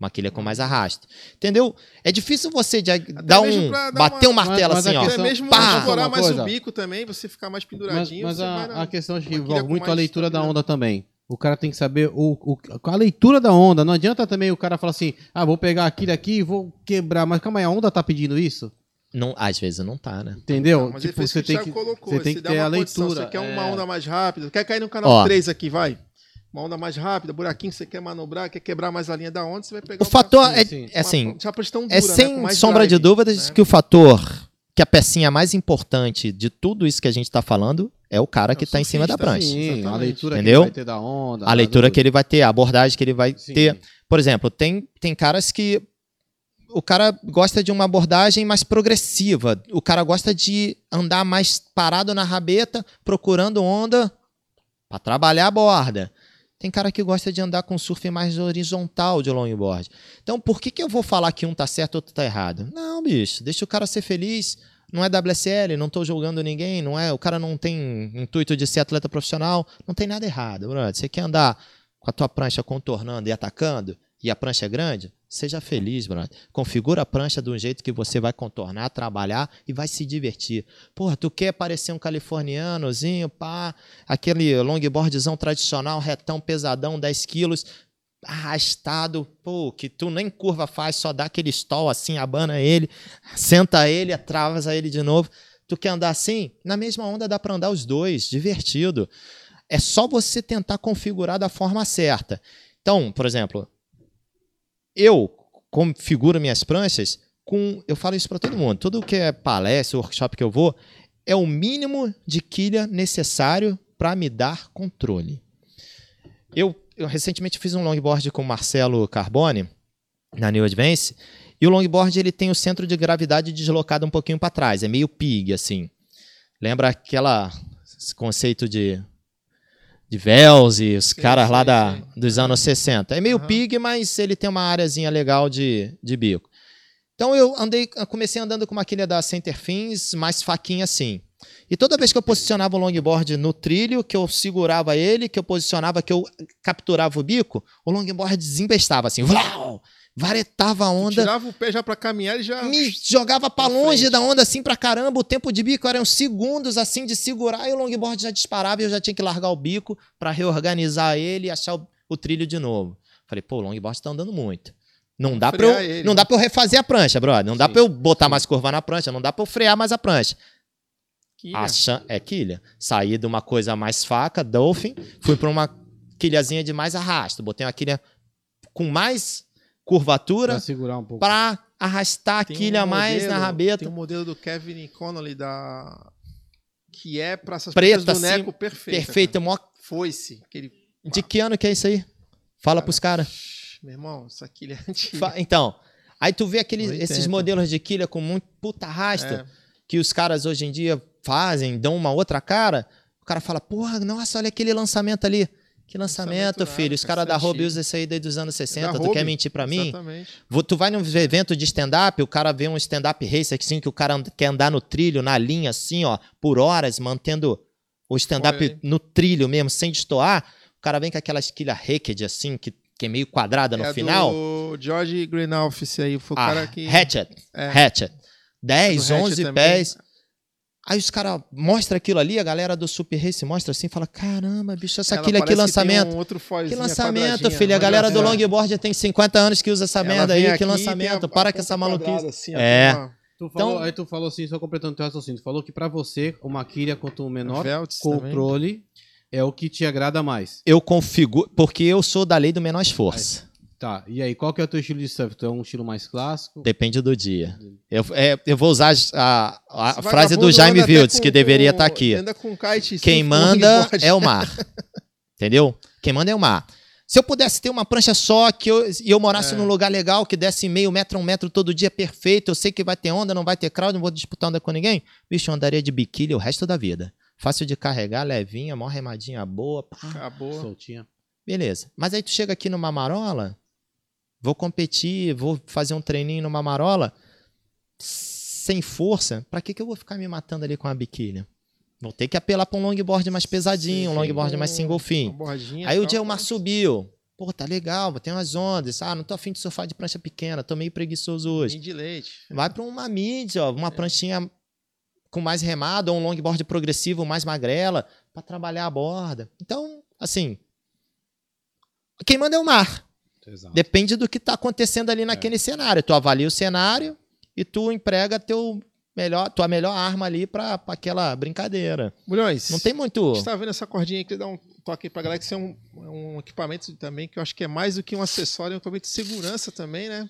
Uma quilha com mais arrasto. Entendeu? É difícil você de- dar um. dar bater uma- um martelo Mas- mas assim, ó. Até mesmo pá! explorar Uma mais coisa. o bico também, você ficar mais Mas, penduradinho. mas você vai a, na- a questão acho que envolve muito a leitura da onda também. O cara tem que saber o, o- a leitura da onda. Não adianta também o cara falar assim: ah, vou pegar aquilo aqui e vou quebrar. Mas calma aí, a onda tá pedindo isso? Não, às vezes não tá, né? Entendeu? Não, mas tipo, você tem que, colocou, você tem que ter uma a condição, leitura. Você quer uma é. onda mais rápida? Quer cair no canal Ó. 3 aqui, vai? Uma onda mais rápida, buraquinho que você quer manobrar, quer quebrar mais a linha da onda, você vai pegar O um fator é, sim. é assim, uma tão dura, é né, sem mais sombra de drive, dúvidas né? que o fator, que a pecinha mais importante de tudo isso que a gente tá falando é o cara que É o tá em cima da prancha. Sim, a leitura Entendeu? que ele vai ter da onda. A leitura que ele vai ter, a abordagem que ele vai Sim. ter. Por exemplo, tem, tem caras que o cara gosta de uma abordagem mais progressiva. O cara gosta de andar mais parado na rabeta, procurando onda para trabalhar a borda. Tem cara que gosta de andar com surf mais horizontal de longboard. Então, por que, que eu vou falar que um tá certo e outro tá errado? Não, bicho, deixa o cara ser feliz. Não é WSL, não tô julgando ninguém, não é, o cara não tem intuito de ser atleta profissional, não tem nada errado, brother. Você quer andar com a tua prancha contornando e atacando, e a prancha é grande, seja feliz, brother. Configura a prancha de um jeito que você vai contornar, trabalhar e vai se divertir. Porra, tu quer parecer um californianozinho, pá, aquele longboardzão tradicional, retão, pesadão, 10 quilos, arrastado, pô, que tu nem curva faz, só dá aquele stall assim, abana ele, senta ele, atravessa ele de novo. Tu quer andar assim? Na mesma onda dá pra andar os dois, divertido. É só você tentar configurar da forma certa. Então, por exemplo, eu configuro minhas pranchas com. Eu falo isso para todo mundo. Tudo que é palestra, workshop que eu vou, é o mínimo de quilha necessário para me dar controle. Eu, eu recentemente fiz um longboard com o Marcelo Carbone, na New Advance, e o longboard ele tem o centro de gravidade deslocado um pouquinho para trás, é meio pig, assim. Lembra aquela esse conceito de de Vels e os Sim, caras sim, lá da, sim. dos anos 60. É meio Aham. pig, mas ele tem uma areazinha legal de, de bico. Então eu andei, comecei andando com uma quilha da Center Fins, mais faquinha assim. E toda vez que eu posicionava o longboard no trilho, que eu segurava ele, que eu posicionava, que eu capturava o bico, o longboard desembestava assim, vlau, varetava a onda Tirava o pé já pra caminhar e já. me jogava pra Pra longe frente. da onda assim pra caramba. O tempo de bico eram segundos assim de segurar e o longboard já disparava e eu já tinha que largar o bico pra reorganizar ele e achar o, o trilho de novo. Falei, pô, o longboard tá andando muito. Não dá, pra eu, ele, não né? dá pra eu refazer a prancha, brother. Não dá Sim, pra eu botar mais curva na prancha. Não dá pra eu frear mais a prancha. Quilha. A chan- é quilha. Saí de uma coisa mais faca, Dolphin, fui pra uma quilhazinha de mais arrasto. Botei uma quilha com mais curvatura Pra segurar um pouco. pra arrastar a Tem um quilha mais na rabeta. Tem um modelo do Kevin Connolly da. Que é pra essas Preta, do assim, Neco perfeita. Perfeito, mó... Foi-se. Aquele. De que ano que é isso aí? Fala pros caras. Meu irmão, essa quilha é antiga. Fa- Então, aí tu vê aqueles, 80. esses modelos de quilha com muito puta arrasto É. que os caras hoje em dia fazem, dão uma outra cara. O cara fala, porra, nossa, olha aquele lançamento ali. Que lançamento, Lançamento filho. nada, Os cara, caras da é Hobby antigo. usam isso aí desde os anos 60. Da tu quer Hobby, mentir pra mim? Exatamente. Tu vai num evento de stand-up, o cara vê um stand-up race assim, que o cara quer andar no trilho, na linha, assim, ó, por horas, mantendo o stand-up no trilho mesmo, sem destoar. O cara vem com aquela esquilha Hackett, assim, que, que é meio quadrada no é final. Do George Greenalf, esse aí. Foi o Ah, cara que. Hatchet. É. Hatchet. 10, Do Hatchet 11 também. Aí os caras mostram aquilo ali, a galera do Super Race mostra assim, fala: caramba, bicho, essa quilha que tem lançamento. um outro Que lançamento, filho. A galera do longboard tem 50 anos que usa essa ela merda aí. Que lançamento. a- Para a com essa maluquice. assim, É. tem uma- Tu falou, Então- aí tu falou assim, só completando teu raciocínio. Tu falou que pra você, uma quilha quanto menor Velts também. controle é o que te agrada mais. Eu configuro. Porque eu sou da lei do menor esforço. Tá, e aí, qual que é o teu estilo de surf? Tu é um estilo mais clássico? Depende do dia. Eu, é, eu vou usar a, a frase do Jaime Wilds, que deveria estar aqui. Anda com kite, Quem manda é o mar. Entendeu? Quem manda é o mar. Se eu pudesse ter uma prancha só que eu, e eu morasse É. num lugar legal, que desse meio metro, um metro todo dia perfeito, eu sei que vai ter onda, não vai ter crowd, não vou disputar onda com ninguém, bicho, eu andaria de biquíni o resto da vida. Fácil de carregar, levinha, mó remadinha boa. pá. Acabou. Soltinha. Beleza. Mas aí tu chega aqui numa marola, vou competir, vou fazer um treininho numa marola, sem força, pra que, que eu vou ficar me matando ali com a biquíni? Vou ter que apelar pra um longboard mais pesadinho, um Sim, longboard com mais single fin. Aí o dia o mar mas- subiu. Pô, tá legal, tem umas ondas. Ah, não tô afim de surfar de prancha pequena, tô meio preguiçoso hoje. De leite. Vai pra uma mid, ó, É. uma pranchinha com mais remada, ou um longboard progressivo mais magrela, pra trabalhar a borda. Então, assim, quem manda é o mar. Exato. Depende do que tá acontecendo ali naquele cenário. Tu avalia o cenário e tu emprega teu melhor, tua melhor arma ali pra, pra aquela brincadeira. Mulhões, Não tem muito. a gente tá vendo essa cordinha aqui, dá um toque pra galera, que isso é um, é um equipamento também que eu acho que é mais do que um acessório, é um equipamento de segurança também, né?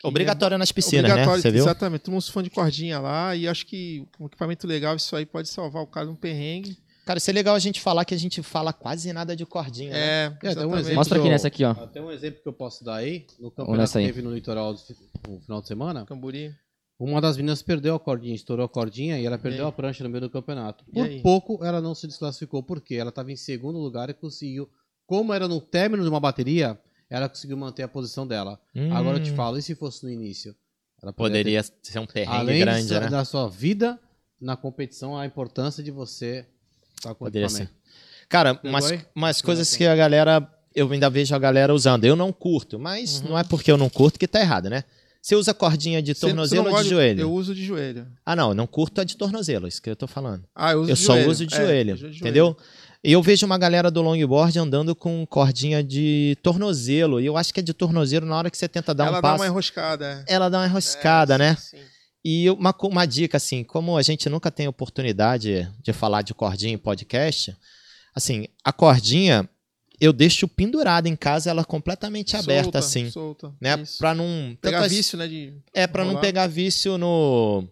Que Obrigatório nas é piscinas, né? obrigatório, Você viu? Exatamente, todo mundo fã de cordinha lá, e acho que um equipamento legal, isso aí pode salvar o cara de um perrengue. Cara, isso é legal a gente falar que a gente fala quase nada de cordinha. né? É, É, dá um exemplo. Mostra aqui nessa aqui, ó. Até um exemplo que eu posso dar aí, no campeonato que teve no litoral do no final de semana, Camburi. uma das meninas perdeu a cordinha, estourou a cordinha e ela perdeu aí? a prancha no meio do campeonato. E Por aí? pouco ela não se desclassificou, porque ela estava em segundo lugar e conseguiu, como era no término de uma bateria, ela conseguiu manter a posição dela. Hum, Agora eu te falo, e se fosse no início? Ela Poderia ser um ter, perrengue além grande, de- né? da sua vida na competição, a importância de você estar com o Poderia equipamento. Cara, umas, umas coisas sim. que a galera. Eu ainda vejo a galera usando. Eu não curto, mas Uhum. não é porque eu não curto que tá errado, né? Você usa cordinha de tornozelo ou de joelho? Eu uso de joelho. Ah, não, não curto a de tornozelo, isso que eu tô falando. Ah, eu uso eu de só joelho. uso de É, joelho, eu de entendeu? E eu vejo uma galera do longboard andando com cordinha de tornozelo. E eu acho que é de tornozelo na hora que você tenta dar Ela um dá passo. uma enroscada. é. Ela dá uma enroscada, É, né? sim. E uma, uma dica, assim, como a gente nunca tem oportunidade de falar de cordinha em podcast, assim, a cordinha eu deixo pendurada em casa, ela completamente aberta, Solta, assim, Solta. né? Isso. Pra não... Pegar tantas- vício, né? De É, pra não rolar. pegar vício no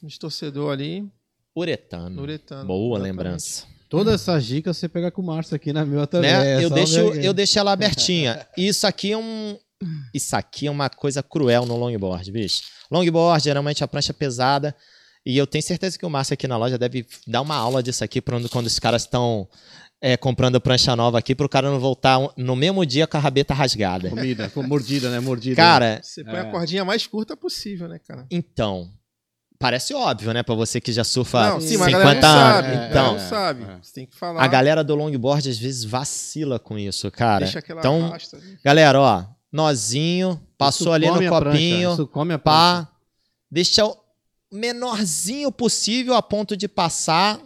distorcedor ali, uretano. no uretano. Boa Exatamente. lembrança. Todas essas dicas você pega com o Márcio aqui na minha também. Né? é eu, deixo, eu deixo ela abertinha. Isso aqui é um... Isso aqui é uma coisa cruel no longboard, bicho. Longboard, geralmente a prancha é pesada. E eu tenho certeza que o Márcio aqui na loja deve dar uma aula disso aqui quando, quando os caras estão é, comprando prancha nova aqui, pro cara não voltar um- no mesmo dia com a rabeta rasgada. Comida, com mordida, né? Mordida. Cara, Você põe É. a cordinha mais curta possível, né, cara? então. Parece óbvio, né? Pra você que já surfa Não, sim, 50 mas a galera não sabe. anos. a Então, sabe. é. Você tem que falar. a galera do longboard às vezes vacila com isso, cara. deixa aquela Então, galera, ó, nozinho, passou Isso ali no prancha, copinho, come a pá, deixa o menorzinho possível a ponto de passar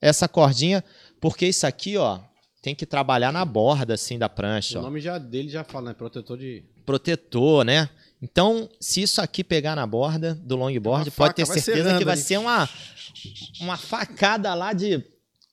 essa cordinha, porque isso aqui, ó, tem que trabalhar na borda assim da prancha, O ó. nome já dele já fala, né? Protetor de. protetor, né? Então, se isso aqui pegar na borda do longboard, Uma pode faca, ter certeza que vai ali. ser uma uma facada lá de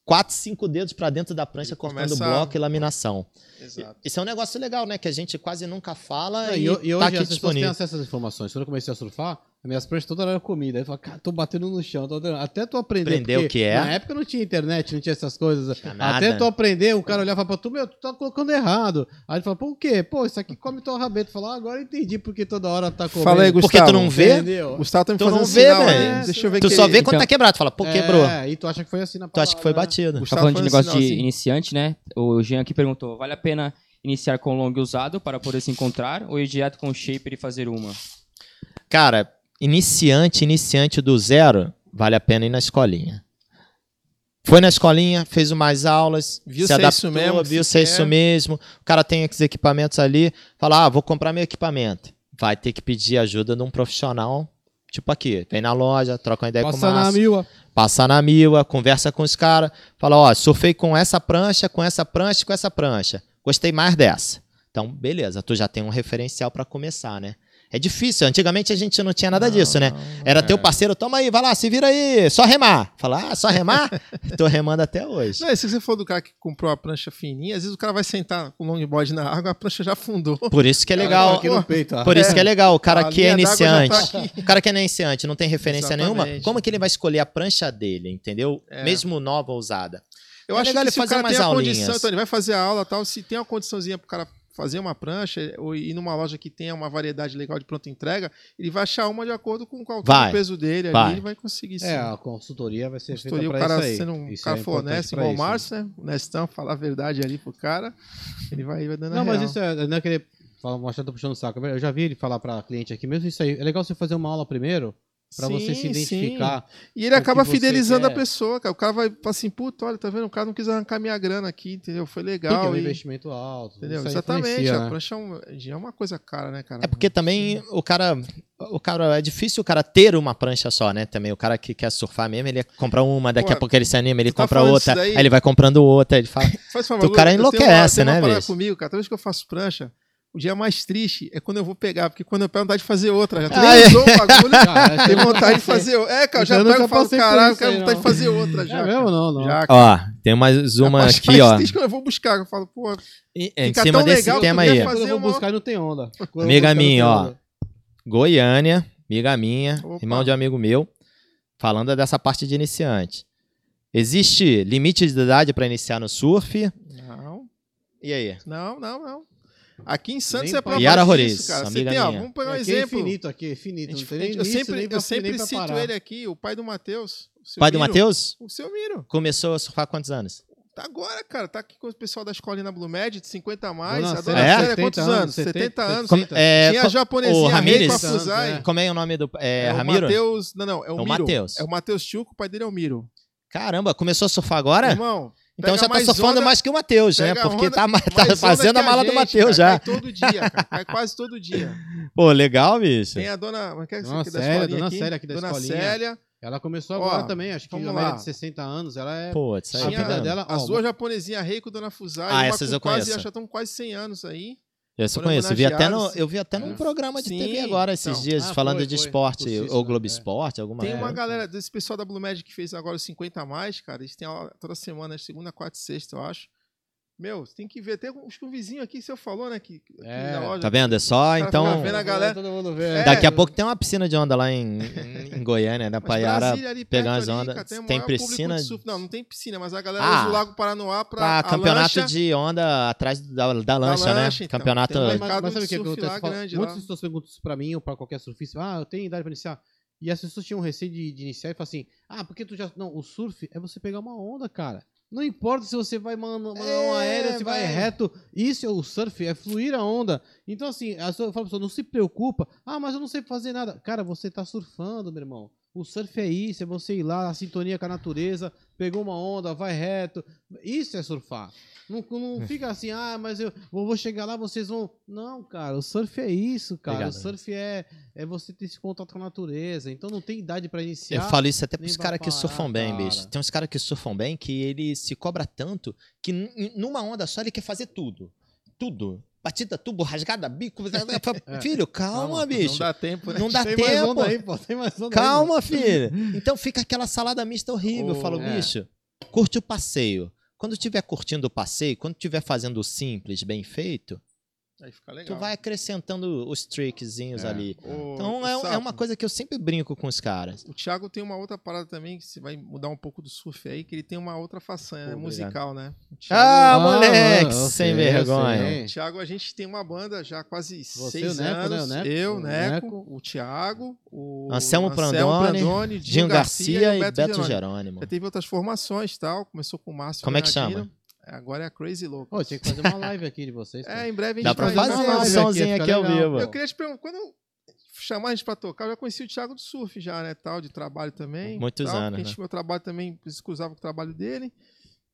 4, 5 dedos pra dentro da prancha Ele cortando começa bloco e laminação. Exato. Isso é um negócio legal, né? Que a gente quase nunca fala Não, e, e, e tá hoje aqui as pessoas têm disponível. acesso a essas informações. Quando eu comecei a surfar, minhas pranchas toda hora eram comida. Aí eu falava, cara, tô batendo no chão. Tô. Até tu aprender. Aprender o que é. Na época não tinha internet, não tinha essas coisas. nada. Até tu aprender, o cara olhava pra tu, meu, tu tá colocando errado. Aí ele fala, pô, o quê? Pô, isso aqui come tua rabeta. Fala, ah, agora eu entendi porque toda hora tá comendo. Fala aí, Gustavo. Porque tu não vê? Entendeu? Gustavo tá me Tu fazendo não vê, sinal velho. Deixa eu ver Tu que só vê quando Então- tá quebrado. Tu fala, pô, quebrou. É, e tu acha que foi assim na Tu acha que foi palavra, batido. Tá Gustavo falando de negócio de sinalzinho. iniciante, né? O Jean aqui perguntou: vale a pena iniciar com long usado para poder se encontrar ou ir direto com shaper e fazer uma? Cara, iniciante, iniciante do zero, vale a pena ir na escolinha. Foi na escolinha, fez umas aulas, Viu se é adaptou, isso mesmo viu se é isso mesmo. O cara tem esses equipamentos ali, fala, ah, vou comprar meu equipamento. Vai ter que pedir ajuda de um profissional, tipo aqui, vem na loja, troca uma ideia com o Passa na Márcio, mil. passa na mila, conversa com os caras, fala, ó, surfei com essa prancha, com essa prancha, com essa prancha. Gostei mais dessa. Então, beleza, tu já tem um referencial para começar, né? É difícil. Antigamente a gente não tinha nada Não, disso, né? não, Era é. teu parceiro, toma aí, vai lá, se vira aí, só remar. Falar, ah, só remar? Tô remando até hoje. Não, e se você for do cara que comprou a prancha fininha, às vezes o cara vai sentar com o longboard na água, a prancha já afundou. Por isso que é legal. No peito. Por isso que é legal, o cara A que é já iniciante. tá o cara que é iniciante, não tem referência Exatamente. nenhuma. Como que ele vai escolher a prancha dele, entendeu? É. Mesmo nova ou usada. Eu É acho legal que ele se o fazer cara tem a aulinhas. condição, então ele vai fazer a aula e tal, se tem uma condiçãozinha pro cara fazer uma prancha ou ir numa loja que tenha uma variedade legal de pronta entrega, ele vai achar uma de acordo com qual Vai. o peso dele Vai. ali, ele vai conseguir sim. É, a consultoria vai ser Consultoria, o feita pra cara isso aí. sendo um Isso cara é for importante honesto, igual o. Márcio, né? Honestão, falar a verdade ali pro cara, ele vai, vai dando a Não, mas real. isso é, não é querer falar, mostrar tô puxando o saco. Eu já vi ele falar pra cliente aqui, mesmo isso aí. É legal você fazer uma aula primeiro, pra você se Sim, identificar. E ele acaba fidelizando a quer. pessoa, cara. O cara vai assim, puta, olha, tá vendo? O cara não quis arrancar minha grana aqui, entendeu? Foi Porque é legal. um e- investimento alto. Entendeu? Exatamente. a né? prancha é, um- é uma coisa cara, né, cara? É porque também o cara. O cara. É difícil o cara ter uma prancha só, né? Também. O cara que quer surfar mesmo, ele compra uma, daqui Pô, a pouco ele se anima, ele tá compra outra. daí? Aí ele vai comprando outra, ele fala. Faz favor, o cara eu tenho enlouquece, uma- né, bicho? comigo, cara. Toda vez que eu faço prancha, o dia mais triste é quando eu vou pegar, porque quando eu pego, vontade de fazer outra. Já tu Ah, nem é? usou o bagulho, Cara, essa tem vontade de fazer outra. É, cara, eu já eu pego e falo, caralho, eu quero vontade não. de fazer outra já. É mesmo? cara. Não, não. Já. Ó, tem mais uma parte aqui, mais ó. triste quando eu vou buscar, eu falo, pô, Em, em Fica cima tão desse legal que tema aí. Quando eu fazer vou uma- buscar não tem onda. Quando Amiga minha, ó. Goiânia, amiga minha, Opa. irmão de um amigo meu, falando dessa parte de iniciante. Existe limite de idade para iniciar no surf? não, E aí? não, não, não. Aqui em Santos Nem é prova Yara disso, Roriz, cara. Você amiga tem, ó, minha. vamos pegar um Aqui é exemplo. infinito aqui, é infinito. gente- Não tem nem eu início, sempre, nem pra- eu sempre cito parar. ele aqui, o pai do Matheus. Pai do Miro. Matheus? O seu Miro. Começou a surfar há quantos anos? Tá agora, cara. Tá aqui com o pessoal da escolinha na Blue Med, de 50 a mais. Dona a Célia, dona É? Célia, 70 quantos anos, anos? 70, 70 anos. Como- é, Tinha a japonesinha o Rei Ramírez? com a Fusai. É. Como é o nome do. É, É, o Ramiro? Matheus. Não, não, é o, É o Miro. Matheus. É o Matheus Chuco, o pai dele é o Miro. Caramba, começou a surfar agora? Irmão, então pega já tá surfando onda- mais que o Matheus, né? a Porque onda- tá, tá fazendo a mala do gente, Matheus cara. já. Cai todo dia, cara. Cai quase todo dia. Pô, legal, bicho. Tem a dona. Como é que é Dona aqui da Célia, escolinha Dona aqui? Célia aqui da Dona escolinha. Célia. Ela começou Ó, agora também, acho que ela lá. é de 60 anos, ela é... Pô, aí. A Tinha vida dela, ó, As duas japonesinhas Rei com Dona Fusai. Ah, uma essas com eu quase, conheço. Já estão quase 100 anos aí. Eu só Foram conheço. Eu vi até, no, eu vi até num É. programa de TV Sim, agora, esses então. dias, Ah, falando foi, de foi. esporte, Cursista, ou Globo é. Esporte, alguma Tem uma galera desse pessoal da Blue Med que fez agora os 50 a mais, cara. Eles têm aula toda semana, segunda, quarta e sexta, eu acho. Meu, você tem que ver. Tem um, acho que um vizinho aqui, você falou, né? Que, aqui É, na loja, Tá vendo? É só, então... vendo a galera- Todo mundo vê. É, Daqui a pouco tem uma piscina de onda lá em, em- Goiânia, né? Ali pegar ali, ondas. cara, Tem público piscina de surf. Não, não tem piscina, mas a galera Ah, usa o Lago Paranoá pra, pra a campeonato lancha, de onda atrás da, da lancha, né? lancha, então. Campeonato. Tem um Mas, mas sabe o que acontece? Muitas pessoas perguntam isso pra mim ou pra qualquer surfista. Ah, eu tenho idade pra iniciar. E as pessoas tinham receio de, de iniciar e falam assim: ah, porque tu já. Não, o surf é você pegar uma onda, cara. Não importa se você vai mandar uma É, aérea, se vai. vai. reto. Isso é o surf, é fluir a onda. Então, assim, a pessoa fala pra pessoa, não se preocupa. Ah, mas eu não sei fazer nada. Cara, você tá surfando, meu irmão. O surf é isso, é você ir lá, a sintonia com a natureza, pegou uma onda, vai reto. Isso é surfar. Não, não fica assim, ah, mas eu vou chegar lá, vocês vão. Não, cara, o surf é isso, cara. Obrigado, o surf é, é você ter esse contato com a natureza. Então não tem idade pra iniciar. Eu falo isso até pros caras que surfam bem, cara. bicho. Tem uns caras que surfam bem que ele se cobra tanto que numa onda só ele quer fazer tudo. Tudo. Batida, tubo, rasgada, bico. É. Filho, calma, bicho. Não dá tempo, né? Não dá tem mais tempo. onda aí, pô. Tem mais onda aí, Calma, filho. Então fica aquela salada mista horrível. Eu Oh, falo, é. bicho, curte o passeio. Quando estiver curtindo o passeio, quando estiver fazendo o simples, bem feito, Aí fica legal. tu vai acrescentando os trickzinhos É. ali. Ô, Então é, é uma coisa que eu sempre brinco com os caras. O Thiago tem uma outra parada também, que você vai mudar um pouco do surf aí, que ele tem uma outra façanha, Pô, musical, né? O Ah, Thiago, moleque, eu sem sei, vergonha. sei. o Thiago, a gente tem uma banda já há quase Você, seis o Neco, né? anos. O Neco, eu, o Neco, Neco. o Thiago, o Anselmo Prandoni, Prandoni, Dinho Garcia e o Beto, Jerônimo. Jerônimo. Já teve outras formações e tal, começou com o Márcio Como é que Bernardino. chama? Agora é a Crazy Louco. Pô, tinha que fazer uma live aqui de vocês. É, em breve a gente Dá pra vai fazer uma um live. somzinho fica aqui ao vivo. Eu queria te perguntar, quando chamar a gente pra tocar, eu já conheci o Thiago do surf já, né, tal, de trabalho também. Muitos tal, anos, porque A gente, meu trabalho também se cruzava com o trabalho dele.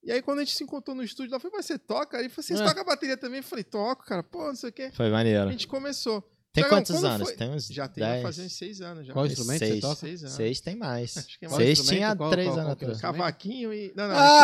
E aí quando a gente se encontrou no estúdio, lá foi, mas você toca? Aí ele falou, vocês É. tocam a bateria também? Eu falei, toco, cara, pô, não sei o quê. Foi A maneiro. gente começou. Tem Tiagão, quantos anos? foi? Tem uns Já tem, vai 10. fazer uns seis anos já. Qual instrumento você Seis. toca? Seis anos. Seis tem mais. Acho que é mais. Seis tinha Qual- três qual- anos é atrás. Cavaquinho e. Não, não. Ah!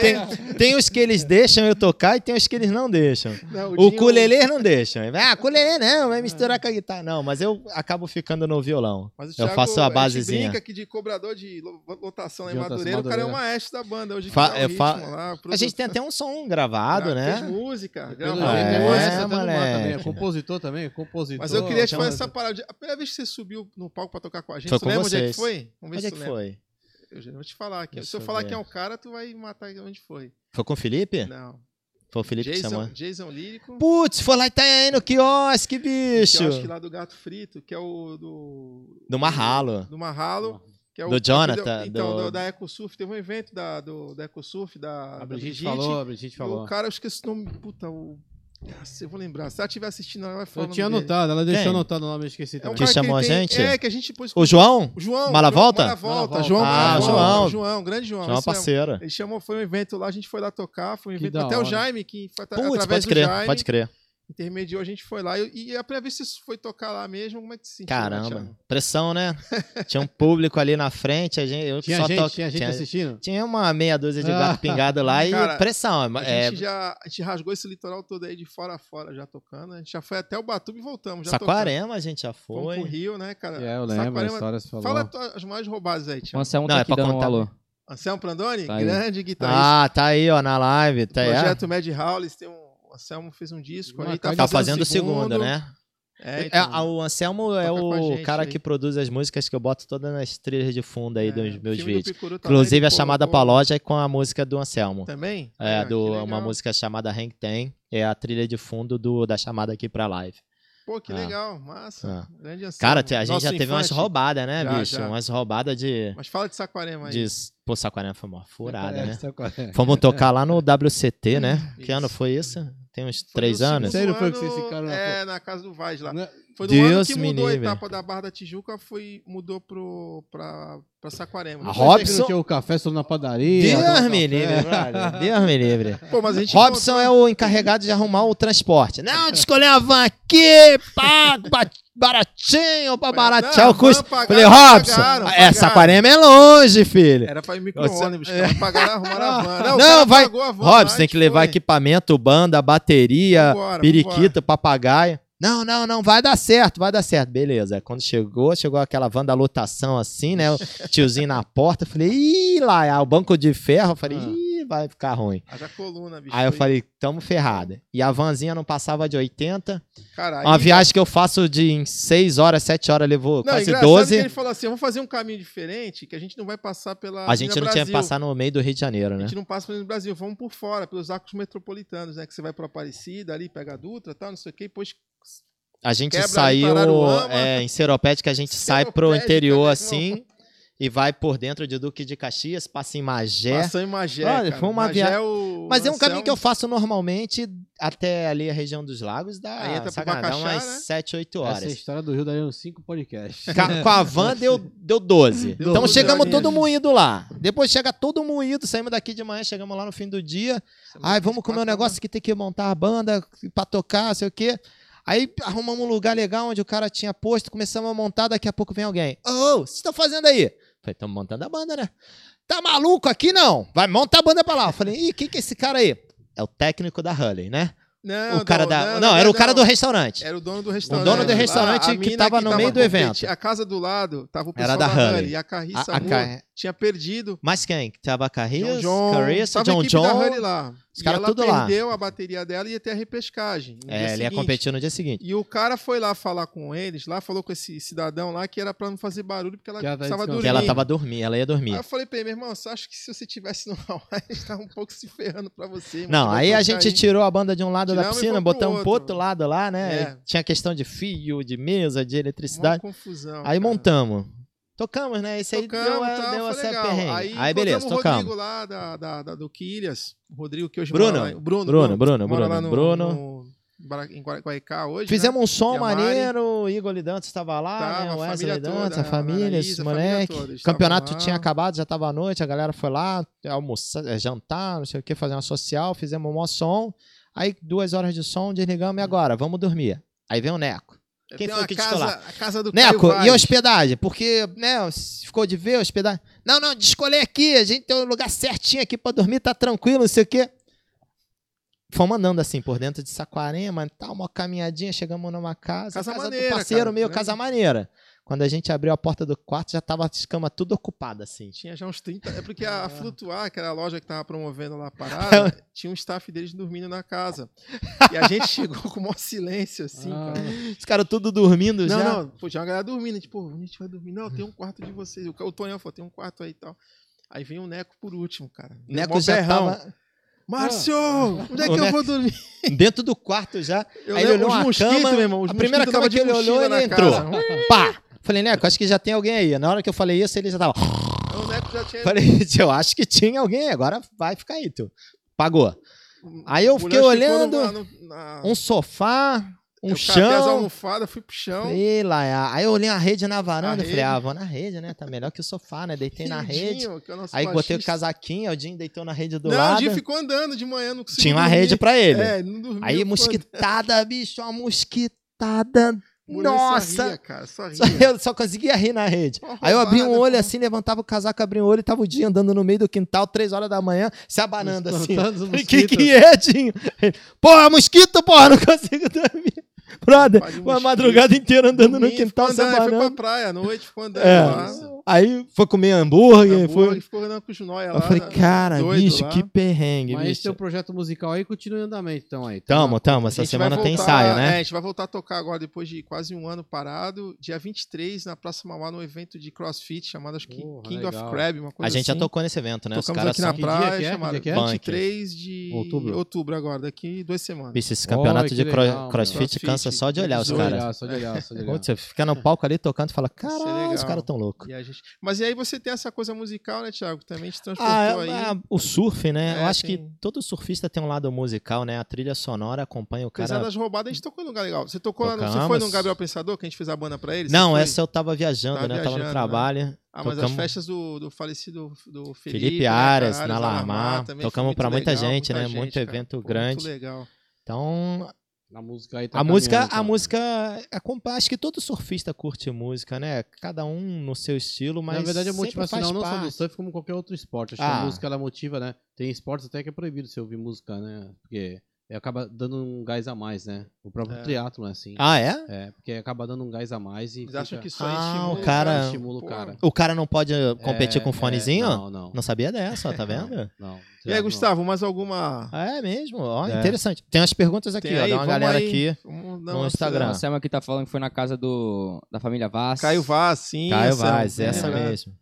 Tem, tem os que eles deixam eu tocar e tem os que eles não deixam. Não, O ukulele não deixam. Ah, ukulele não, vai misturar com a guitarra. Não, mas eu acabo ficando no violão. Mas o Eu Thiago, faço a gente basezinha. brinca que de cobrador de lo- lotação lá em Madureira, o cara é o maestro da banda hoje. Fa- o é, fa- ritmo lá, A gente tem até um som gravado, Gra- Fez né? música, Pelo gravou É, música. também, é compositor também, compositor. Mas eu queria te fazer essa parada. A primeira vez que você subiu no palco pra tocar com a gente, Foi tu lembra onde é que foi? Vamos ver Onde é se que foi? Eu já vou te falar aqui. Deixa Se eu falar ver. quem é o cara, tu vai matar onde foi. Foi com o Felipe? Não. Foi o Felipe que chamou. Jason, Jason Lírico. Putz, foi lá em Itanhaém no quiosque, Que bicho. eu acho que lá do Gato Frito, que é o do. Do Marralo. Do Marralo. Que é o, Do Jonathan, Então, do- da EcoSurf. Teve um evento da, do, da EcoSurf, da. A da Brigitte falou, a Brigitte falou. O cara, eu esqueci o nome. Puta, o. Nossa, eu vou lembrar. Se ela estiver assistindo, ela vai falar. Eu tinha dele. anotado, ela deixou Quem? anotado o nome, eu esqueci É um também. Que cara chamou a tem- gente? É, que a gente pôs. O João? O João. Malavolta? Malavolta. Malavolta. João Ah, Malavolta. João. João, grande João. João é parceiro. Ele chamou, foi um evento lá, a gente foi lá tocar, foi um Que evento até o. Jaime, que foi Putz, através pode do crer, Jaime, pode crer. Intermediou, a gente foi lá. E, e a primeira vez que você foi tocar lá mesmo, como é que se sentiu? lá, Caramba, Thiago? pressão, né? Tinha um público ali na frente, a gente, eu Tinha só gente, toco- tinha gente assistindo? tinha uma meia dúzia de Ah. gato pingado lá e Cara, pressão. A É, gente já a gente rasgou esse litoral todo aí de fora a fora já tocando. A gente já foi até o Batuba e voltamos. Já Saquarema a gente já tocando. Fomos pro foi. Rio, né, cara? É, eu lembro, a Saquarema- história você falou. Fala as mais roubadas aí, O Thiago. Anselmo Não, tá é aqui pra dando um contar alô. Anselmo Prandoni, Tá aí. grande guitarrista. Ah, tá aí, ó, na live. Tá aí. Projeto Mad Howlis, tem um. O Anselmo fez um disco aí, tá Tá fazendo o segundo, segundo, né? É, É, então, o Anselmo é o gente cara aí. que produz as músicas que eu boto todas nas trilhas de fundo aí é, dos meus do vídeos. Também, Inclusive a chamada colocou- pra loja é com a música do Anselmo. Também? É, Ah, do, uma música chamada Hang Ten. É a trilha de fundo do, da chamada aqui pra live. Pô, que Ah. legal, massa. Grande Anselmo. Cara, a gente Nosso já teve umas infante. roubadas, né, Já, bicho? já. Umas roubadas de. Mas fala de Saquarema aí. de pô, Saquarema foi uma furada, É, né? é? Fomos tocar lá no WCT, né? Que ano foi isso? Tem uns Foi três no anos? Sério, foi que ano, vocês ficaram na É, na casa do Vaz lá. Não é- Foi no ano Deus que me mudou a livre. etapa da Barra da Tijuca, foi, mudou pro, pra, pra Saquarema. A que Robson- Não tinha o café só na padaria. Deus me café. livre, brother. Deus me livre. Pô, mas a gente Robson é o encarregado de arrumar o transporte. Não, de escolher uma van aqui, pá, ba- baratinho, pra baratear Não, o custo. van Falei, pagaram, Robson, pagaram, é, pagaram. Saquarema é longe, filho. Era pra ir micro-ônibus, cara. Pagaram, arrumaram a van. Não, Não, vai- pagou a van. Robson, tem que levar foi. equipamento, banda, bateria, Vambora, periquito, papagaio. Não, não, não, vai dar certo, vai dar certo. Beleza. Quando chegou, chegou aquela van da lotação assim, né? O tiozinho na porta. eu Falei, ih, lá, é o banco de ferro. Eu falei, Ah. ih, vai ficar ruim. Haja coluna, bicho. Aí eu falei, tamo ferrada. E a vanzinha não passava de 80. Cara, Uma viagem que eu faço de em 6 horas, 7 horas, levou Não, quase engraçado 12. que ele falou assim: vamos fazer um caminho diferente, que a gente não vai passar pela. A gente não Avenida tinha que Brasil. passar no meio do Rio de Janeiro, A né? gente não passa pelo Brasil, vamos por fora, pelos arcos metropolitanos, né? Que você vai pra Aparecida ali, pega a Dutra tal, não sei o quê, e depois. A gente Quebra saiu é, em Seropédica, a gente sai pro Seropédica, interior meu assim e vai por dentro de Duque de Caxias, passa em Magé. Passou em Magé. Olha, cara. foi uma Magé via- é o Mas é um Anselmo- caminho que eu faço normalmente até ali a região dos lagos, Aí dá, entra pro sacanagem, dá Bacaxá, umas né? 7, 8 Essa horas. história do Rio daria uns 5 podcasts. Ca- Com a van deu, deu 12. Deu então 12 chegamos todo moído lá. Depois chega todo moído, saímos daqui de manhã, chegamos lá no fim do dia. Ai, vamos comer um negócio que tem que montar a banda pra tocar, sei o quê. Aí arrumamos um lugar legal onde o cara tinha posto, começamos a montar, daqui a pouco vem alguém. Ô, ô, o que vocês estão fazendo aí? Falei, estamos montando a banda, né? Tá maluco aqui não? Vai, monta a banda pra lá. Eu falei, ih, quem que é esse cara aí? É o técnico da Hulley, né? Não, o cara não, da. não, Não, não, era o não. cara do restaurante. Era o dono do restaurante. dono do restaurante a que mina tava no meio do evento. A casa do lado tava o Era pessoal da da, Honey. Honey. E a Carriça A- a Car- tinha perdido. Mas quem? Tava a Carriça, John John. Tava a John da John. Honey lá. Os caras ela tudo lá. perdeu a bateria dela e ia ter a repescagem. no dia É, ele ia seguinte. competir no dia seguinte. E o cara foi lá falar com eles, lá falou com esse cidadão lá que era pra não fazer barulho porque ela Que ela tá precisava descansando. dormir. Que ela tava dormindo, ela ia Aí dormir. eu falei pra ele, meu irmão, você acha que se você tivesse no Hawaii, a gente tava um pouco se ferrando pra você. irmão? Não, aí a gente tirou a banda de um lado da Tiramos e piscina, botamos pro outro. outro lado lá, né? É. Tinha questão de fio, de mesa, de Uma eletricidade. confusão. Aí cara. montamos. Tocamos, né? Esse aí Tocamos, deu, a- tal, deu foi essa legal. Aí, Aí, beleza, encontramos o tocamos. Rodrigo lá da, da, da- do Quilhas, o Rodrigo que hoje Bruno. mora lá, Bruno, Bruno, Bruno, Bruno, lá no, Bruno. no- em Gua- Guaicá hoje, Fizemos um E som a maneiro, o Igor Lidantes estava lá, Tava, né? a O Wesley Lidantes, toda, a a família, Anaís, esse a família toda, campeonato tinha acabado, já tava à noite, a galera foi lá almoçar, eh, jantar, não sei o que, fazer uma social, fizemos um maior som. Aí duas horas de som, desligamos e agora, vamos dormir. Aí vem o Neco. Quem Tem foi que casa, descolou? A casa do Caio Neco, e a Vaz. hospedagem? Porque, né, ficou de ver a hospedagem. Não, não, descolei aqui, a gente tem um lugar certinho aqui pra dormir, tá tranquilo, não sei o quê. Fomos andando assim por dentro de Saquarema e tal, uma caminhadinha, chegamos numa casa. Casa casa maneira, do parceiro, cara, meio né? casa maneira. Quando a gente abriu a porta do quarto, já tava as camas tudo ocupadas, assim. Tinha já uns 30. É porque a, a Flutuar, que era a loja que tava promovendo lá a É. parada, tinha um staff deles dormindo na casa. E a gente chegou com o maior silêncio, assim, Ah. cara. Os caras tudo dormindo Não, já. não, pô, tinha uma galera dormindo. Tipo, a gente vai dormir. Não, tem um quarto de vocês. O, Tonhão falou, tem um quarto aí e tal. Aí vem o Neco por último, cara. Deu Neco já berrão. tava Márcio, onde é que O eu Neco- vou dormir? dentro do quarto já. Eu Aí ele olhou os cama, meu irmão. os a primeira cama que ele olhou, ele entrou. Pá! Falei, Neco, acho que já tem alguém aí. Na hora que eu falei isso, ele já tava. O Neco já tinha. Falei, eu acho que tinha alguém, agora vai ficar aí, tu. Pagou. Aí eu fiquei olhando, no- na- Um sofá, um eu catei as chão. almofadas, fui pro chão. Falei, lá, aí eu olhei a rede na varanda e falei, ah, vou na rede, né? Tá melhor que o sofá, né? Deitei na rede. É Aí botei o baixista. casaquinho, o Jim deitou na rede do não, lado. o Di ficou andando de manhã, não conseguiu Tinha uma dormir. rede pra ele. É, não dormiu. Aí, mosquitada, bicho, uma mosquitada. Mulher Só Nossa! ria, cara, só ria. Só, eu só conseguia rir na rede. Aí eu abri um olho pô. assim, levantava o casaco, abria um olho e tava o dia andando no meio do quintal, três horas da manhã, se abanando assim. Que que é, Dinho? Porra, mosquito, porra, não consigo dormir. Brother, uma mosquito. madrugada inteira andando no quintal, se andando, Foi pra abanando. praia à noite, ficou andando É. lá. Aí foi comer hambúrguer, Acabou, foi... e ficou andando com os nóia lá. Eu falei, né, cara, doido bicho, lá. que perrengue, Mas esse bicho. teu projeto musical aí continua em andamento, então aí. tá? Tamo, tamo, essa semana vai tem voltar- ensaio, É, a né? gente vai voltar a tocar agora depois de quase um ano parado. Dia 23, na Praça Mauá, no evento de CrossFit chamado acho que Porra, King legal. of Crab, uma coisa A gente já assim. tocou nesse evento, né? Os Tocamos caras aqui na são... Dia praia, que é? chamado Que dia que é? 23 de Outubro. outubro agora, daqui duas semanas. Bicho, esse campeonato que de legal, crossfit Crossfit, cansa só de olhar os caras. só de olhar, só de olhar. Putz, você fica no palco ali tocando e fala, ser caralho, os caras tão loucos. E a gente... Mas e aí você tem essa coisa musical, né, Thiago? Também te transportou Ah, aí. é, o surf, né? É, Eu acho que todo surfista tem um lado musical, né? A trilha sonora acompanha o Apesar cara. das roubadas, a gente tocou num lugar legal. Você tocou lá no, Você foi no Gabriel Pensador, que a gente fez a banda pra ele? Não, foi? essa eu tava viajando, Tava né? Eu tava viajando, no né? trabalho. Ah, mas as tocamos- festas do, do falecido do Felipe, Felipe né, Aras, na Aras também foi Tocamos pra muita gente, muita né? Muito cara. evento Pô, grande. Muito legal. Então, A música aí tá a música, a então. música, acompanha- acho que todo surfista curte música, né? Cada um no seu estilo, mas Na verdade é motivacional não só do parte. surf como qualquer outro esporte. Acho que Ah. a música ela motiva, né? Tem esportes até que é proibido você ouvir música, né? Porque é, acaba dando um gás a mais, né? O próprio É. triatlo é assim. Ah, é? É, porque acaba dando um gás a mais e Eles acham fica- que isso Ah, estimula o cara- estimula o cara. O cara não pode competir É, com fonezinho? é, não. não, não. sabia dessa, tá vendo? Não. E aí. Gustavo, mais alguma. Ah, é mesmo? Ó, É. interessante. Tem umas perguntas aqui, Tem ó. aí? Dá uma galera aí. aqui. Vamos no Instagram. O Anselmo aqui tá falando que foi na casa do, da família Vaz. Caio Vaz, sim. Caio essa- Vaz, é, essa né? mesmo.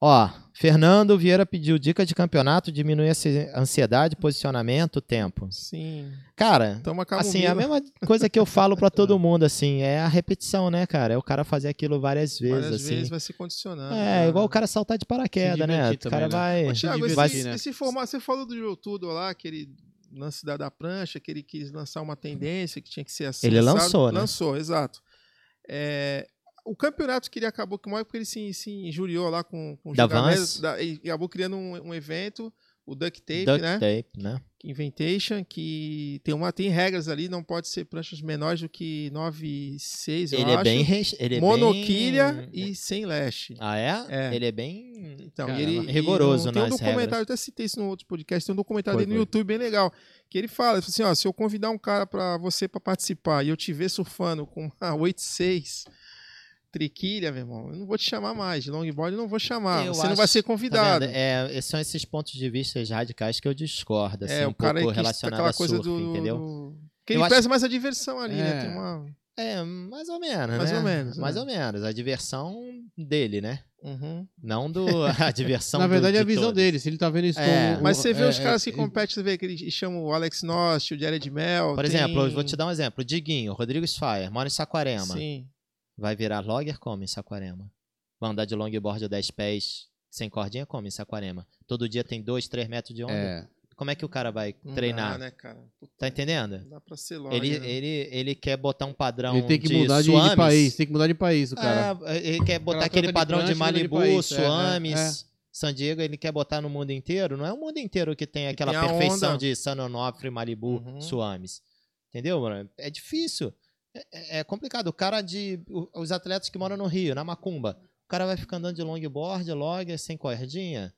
Ó, Fernando Vieira pediu dica de campeonato, diminuir a ansi- ansiedade, posicionamento, tempo. Sim. Cara, Toma assim, a mesma coisa que eu falo pra todo mundo, assim, é a repetição, né, cara? É o cara fazer aquilo várias vezes, Várias assim. vezes vai se condicionando. É, né? igual o cara saltar de paraquedas, né? O cara também, né? vai... Ô, Thiago, divertir, esse, né? esse formato, você falou do tudo lá, aquele lance da, da prancha, que ele quis lançar uma tendência que tinha que ser assim. Ele lançou, né? Lançou, exato. É, o campeonato que ele acabou, que porque ele se, se injuriou lá com, com o Da Vans. da- e acabou criando um, um evento, o Duct Tape, Duct né? tape, né? Inventation, que tem, uma, tem regras ali, não pode ser pranchas menores do que 9,6, eu Ele é acho. bem... Ele é Monoquilha bem... e sem lash. Ah, é? É. Ele é bem... Então, Caramba. e ele, Rigoroso e no- tem um documentário, até citei isso no outro podcast, tem um documentário Foi, no foi. YouTube bem legal, que ele fala, ele fala assim, ó, se eu convidar um cara para você para participar e eu te ver surfando com uma 86 triquilha, meu irmão, eu não vou te chamar mais, de longboard eu não vou chamar, Eu você não acho- vai ser Tá convidado. vendo? É, esses são esses pontos de vista radicais que eu discordo, assim, é, um o cara pouco quis relacionado aquela coisa surf, do, entendeu? do- Que Eu ele acho- preza mais a diversão ali, né? É. Tem uma... É, mais ou menos, Mais né? ou menos, Mais né? ou menos. A diversão dele, né? Uhum. Não do a diversão Na do- verdade é a visão todos. dele. Se ele tá vendo isso É. como. Mas você vê é, os caras é, que competem, você vê que eles chamam o Alex Nost, o Jared Mel. Por tem- exemplo, eu vou te dar um exemplo. O Diguinho, Rodrigo Fire, mora em Saquarema. Sim. Vai virar logger como em Saquarema? Vai andar de longboard a 10 pés sem cordinha como em Saquarema? Todo dia tem 2, 3 metros de onda? É. Como é que o cara vai Não treinar? Dá, né, cara? Puta, Tá entendendo? Não dá pra ser logo. Ele, né? ele, ele quer botar um padrão Ele tem que de mudar de, de Suames. país. Tem que mudar de país, o cara. É, ele quer botar troca aquele de padrão de de Malibu, país, é, é, Suames, é. San Diego, ele quer botar no mundo inteiro. Não é o mundo inteiro que tem aquela tem perfeição onda. de San Onofre, Malibu, Uhum. Suames. Entendeu, mano? É difícil. É, é complicado. O cara de. Os atletas que moram no Rio, na Macumba, o cara vai ficar andando de longboard, log, sem cordinha.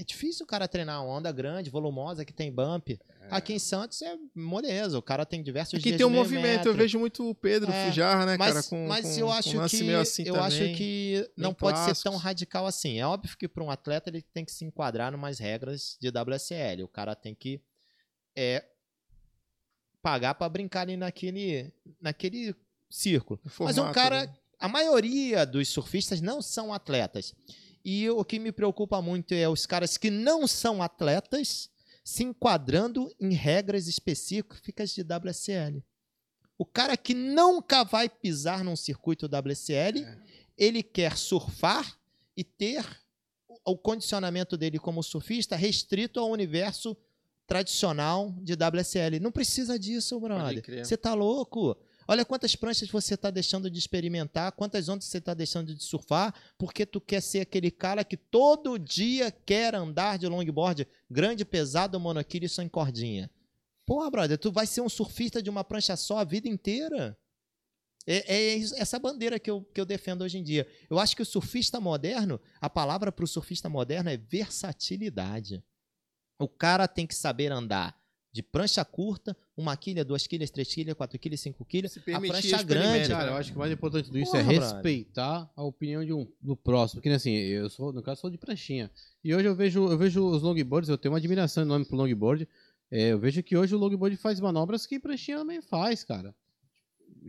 É difícil o cara treinar uma onda grande, volumosa, que tem bump. Aqui em Santos é moleza. O cara tem diversos Aqui dias tem um movimento, eu metro. vejo muito o Pedro É, Fujar, né, mas, cara, com, mas com, eu acho um lance que meio assim eu também. acho que não pode ser tão clássicos. radical assim. É óbvio que para um atleta ele tem que se enquadrar numas regras de WSL. O cara tem que é, pagar para brincar ali naquele naquele círculo. O Mas um formato, cara, né? a maioria dos surfistas não são atletas. E o que me preocupa muito é os caras que não são atletas se enquadrando em regras específicas de WSL. O cara que nunca vai pisar num circuito WSL, ele quer surfar e ter o condicionamento dele como surfista restrito ao universo tradicional de WSL. Não precisa disso, brother. Você tá louco? Olha quantas pranchas você está deixando de experimentar, quantas ondas você está deixando de surfar, porque tu quer ser aquele cara que todo dia quer andar de longboard grande, pesado, monoquilho e só em cordinha. Porra, brother, tu vai ser um surfista de uma prancha só a vida inteira? É, é essa bandeira que eu, que eu defendo hoje em dia. Eu acho que o surfista moderno, a palavra para o surfista moderno é versatilidade. O cara tem que saber andar de prancha curta, uma quilha, duas quilhas, três quilhas, quatro quilhas, cinco quilhas, Se a prancha experimento, grande. Cara, eu acho que o mais importante de tudo isso Porra, é brother. respeitar a opinião de um, do próximo. Porque assim, eu sou, no caso, sou de pranchinha. E hoje eu vejo, eu vejo os longboards, eu tenho uma admiração enorme pro longboard. É, eu vejo que hoje o longboard faz manobras que pranchinha também faz, cara.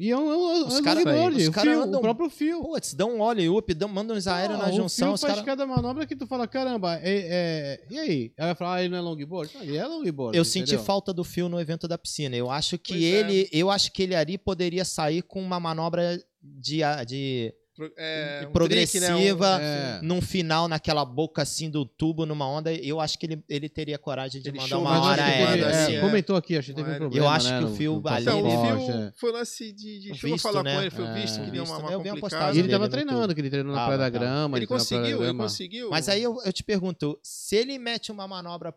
E é um, é um, Os é cara- os o, cara andam- o próprio fio. Putz, dá um ollie up, dão, mandam uns aéreos Ah, na o junção. fio Os faz cara... cada manobra que tu fala, caramba, é, é- e aí? Aí vai falar, ah, ele não é longboard? Não, ele é longboard, Eu senti entendeu? falta do fio no evento da piscina. Eu acho que Pois é. ele, eu acho que ele ali poderia sair com uma manobra de, de é, um progressiva, trick, né, um- É. num final naquela boca assim do tubo numa onda. Eu acho que ele, ele teria coragem de Ele mandar show, uma hora aérea. ele- é, assim. é. Comentou aqui, acho que teve um Eu problema. acho né, que o no ali- Então, o é. Fio foi lance de, de visto, falar né? com ele, foi É. o visto, que deu uma, né? uma Eu complicada. E ele tava treinando, que ele treinou na Tava, Praia da. Grama. Ele conseguiu, ele conseguiu. Mas aí eu, eu te pergunto, se ele mete uma manobra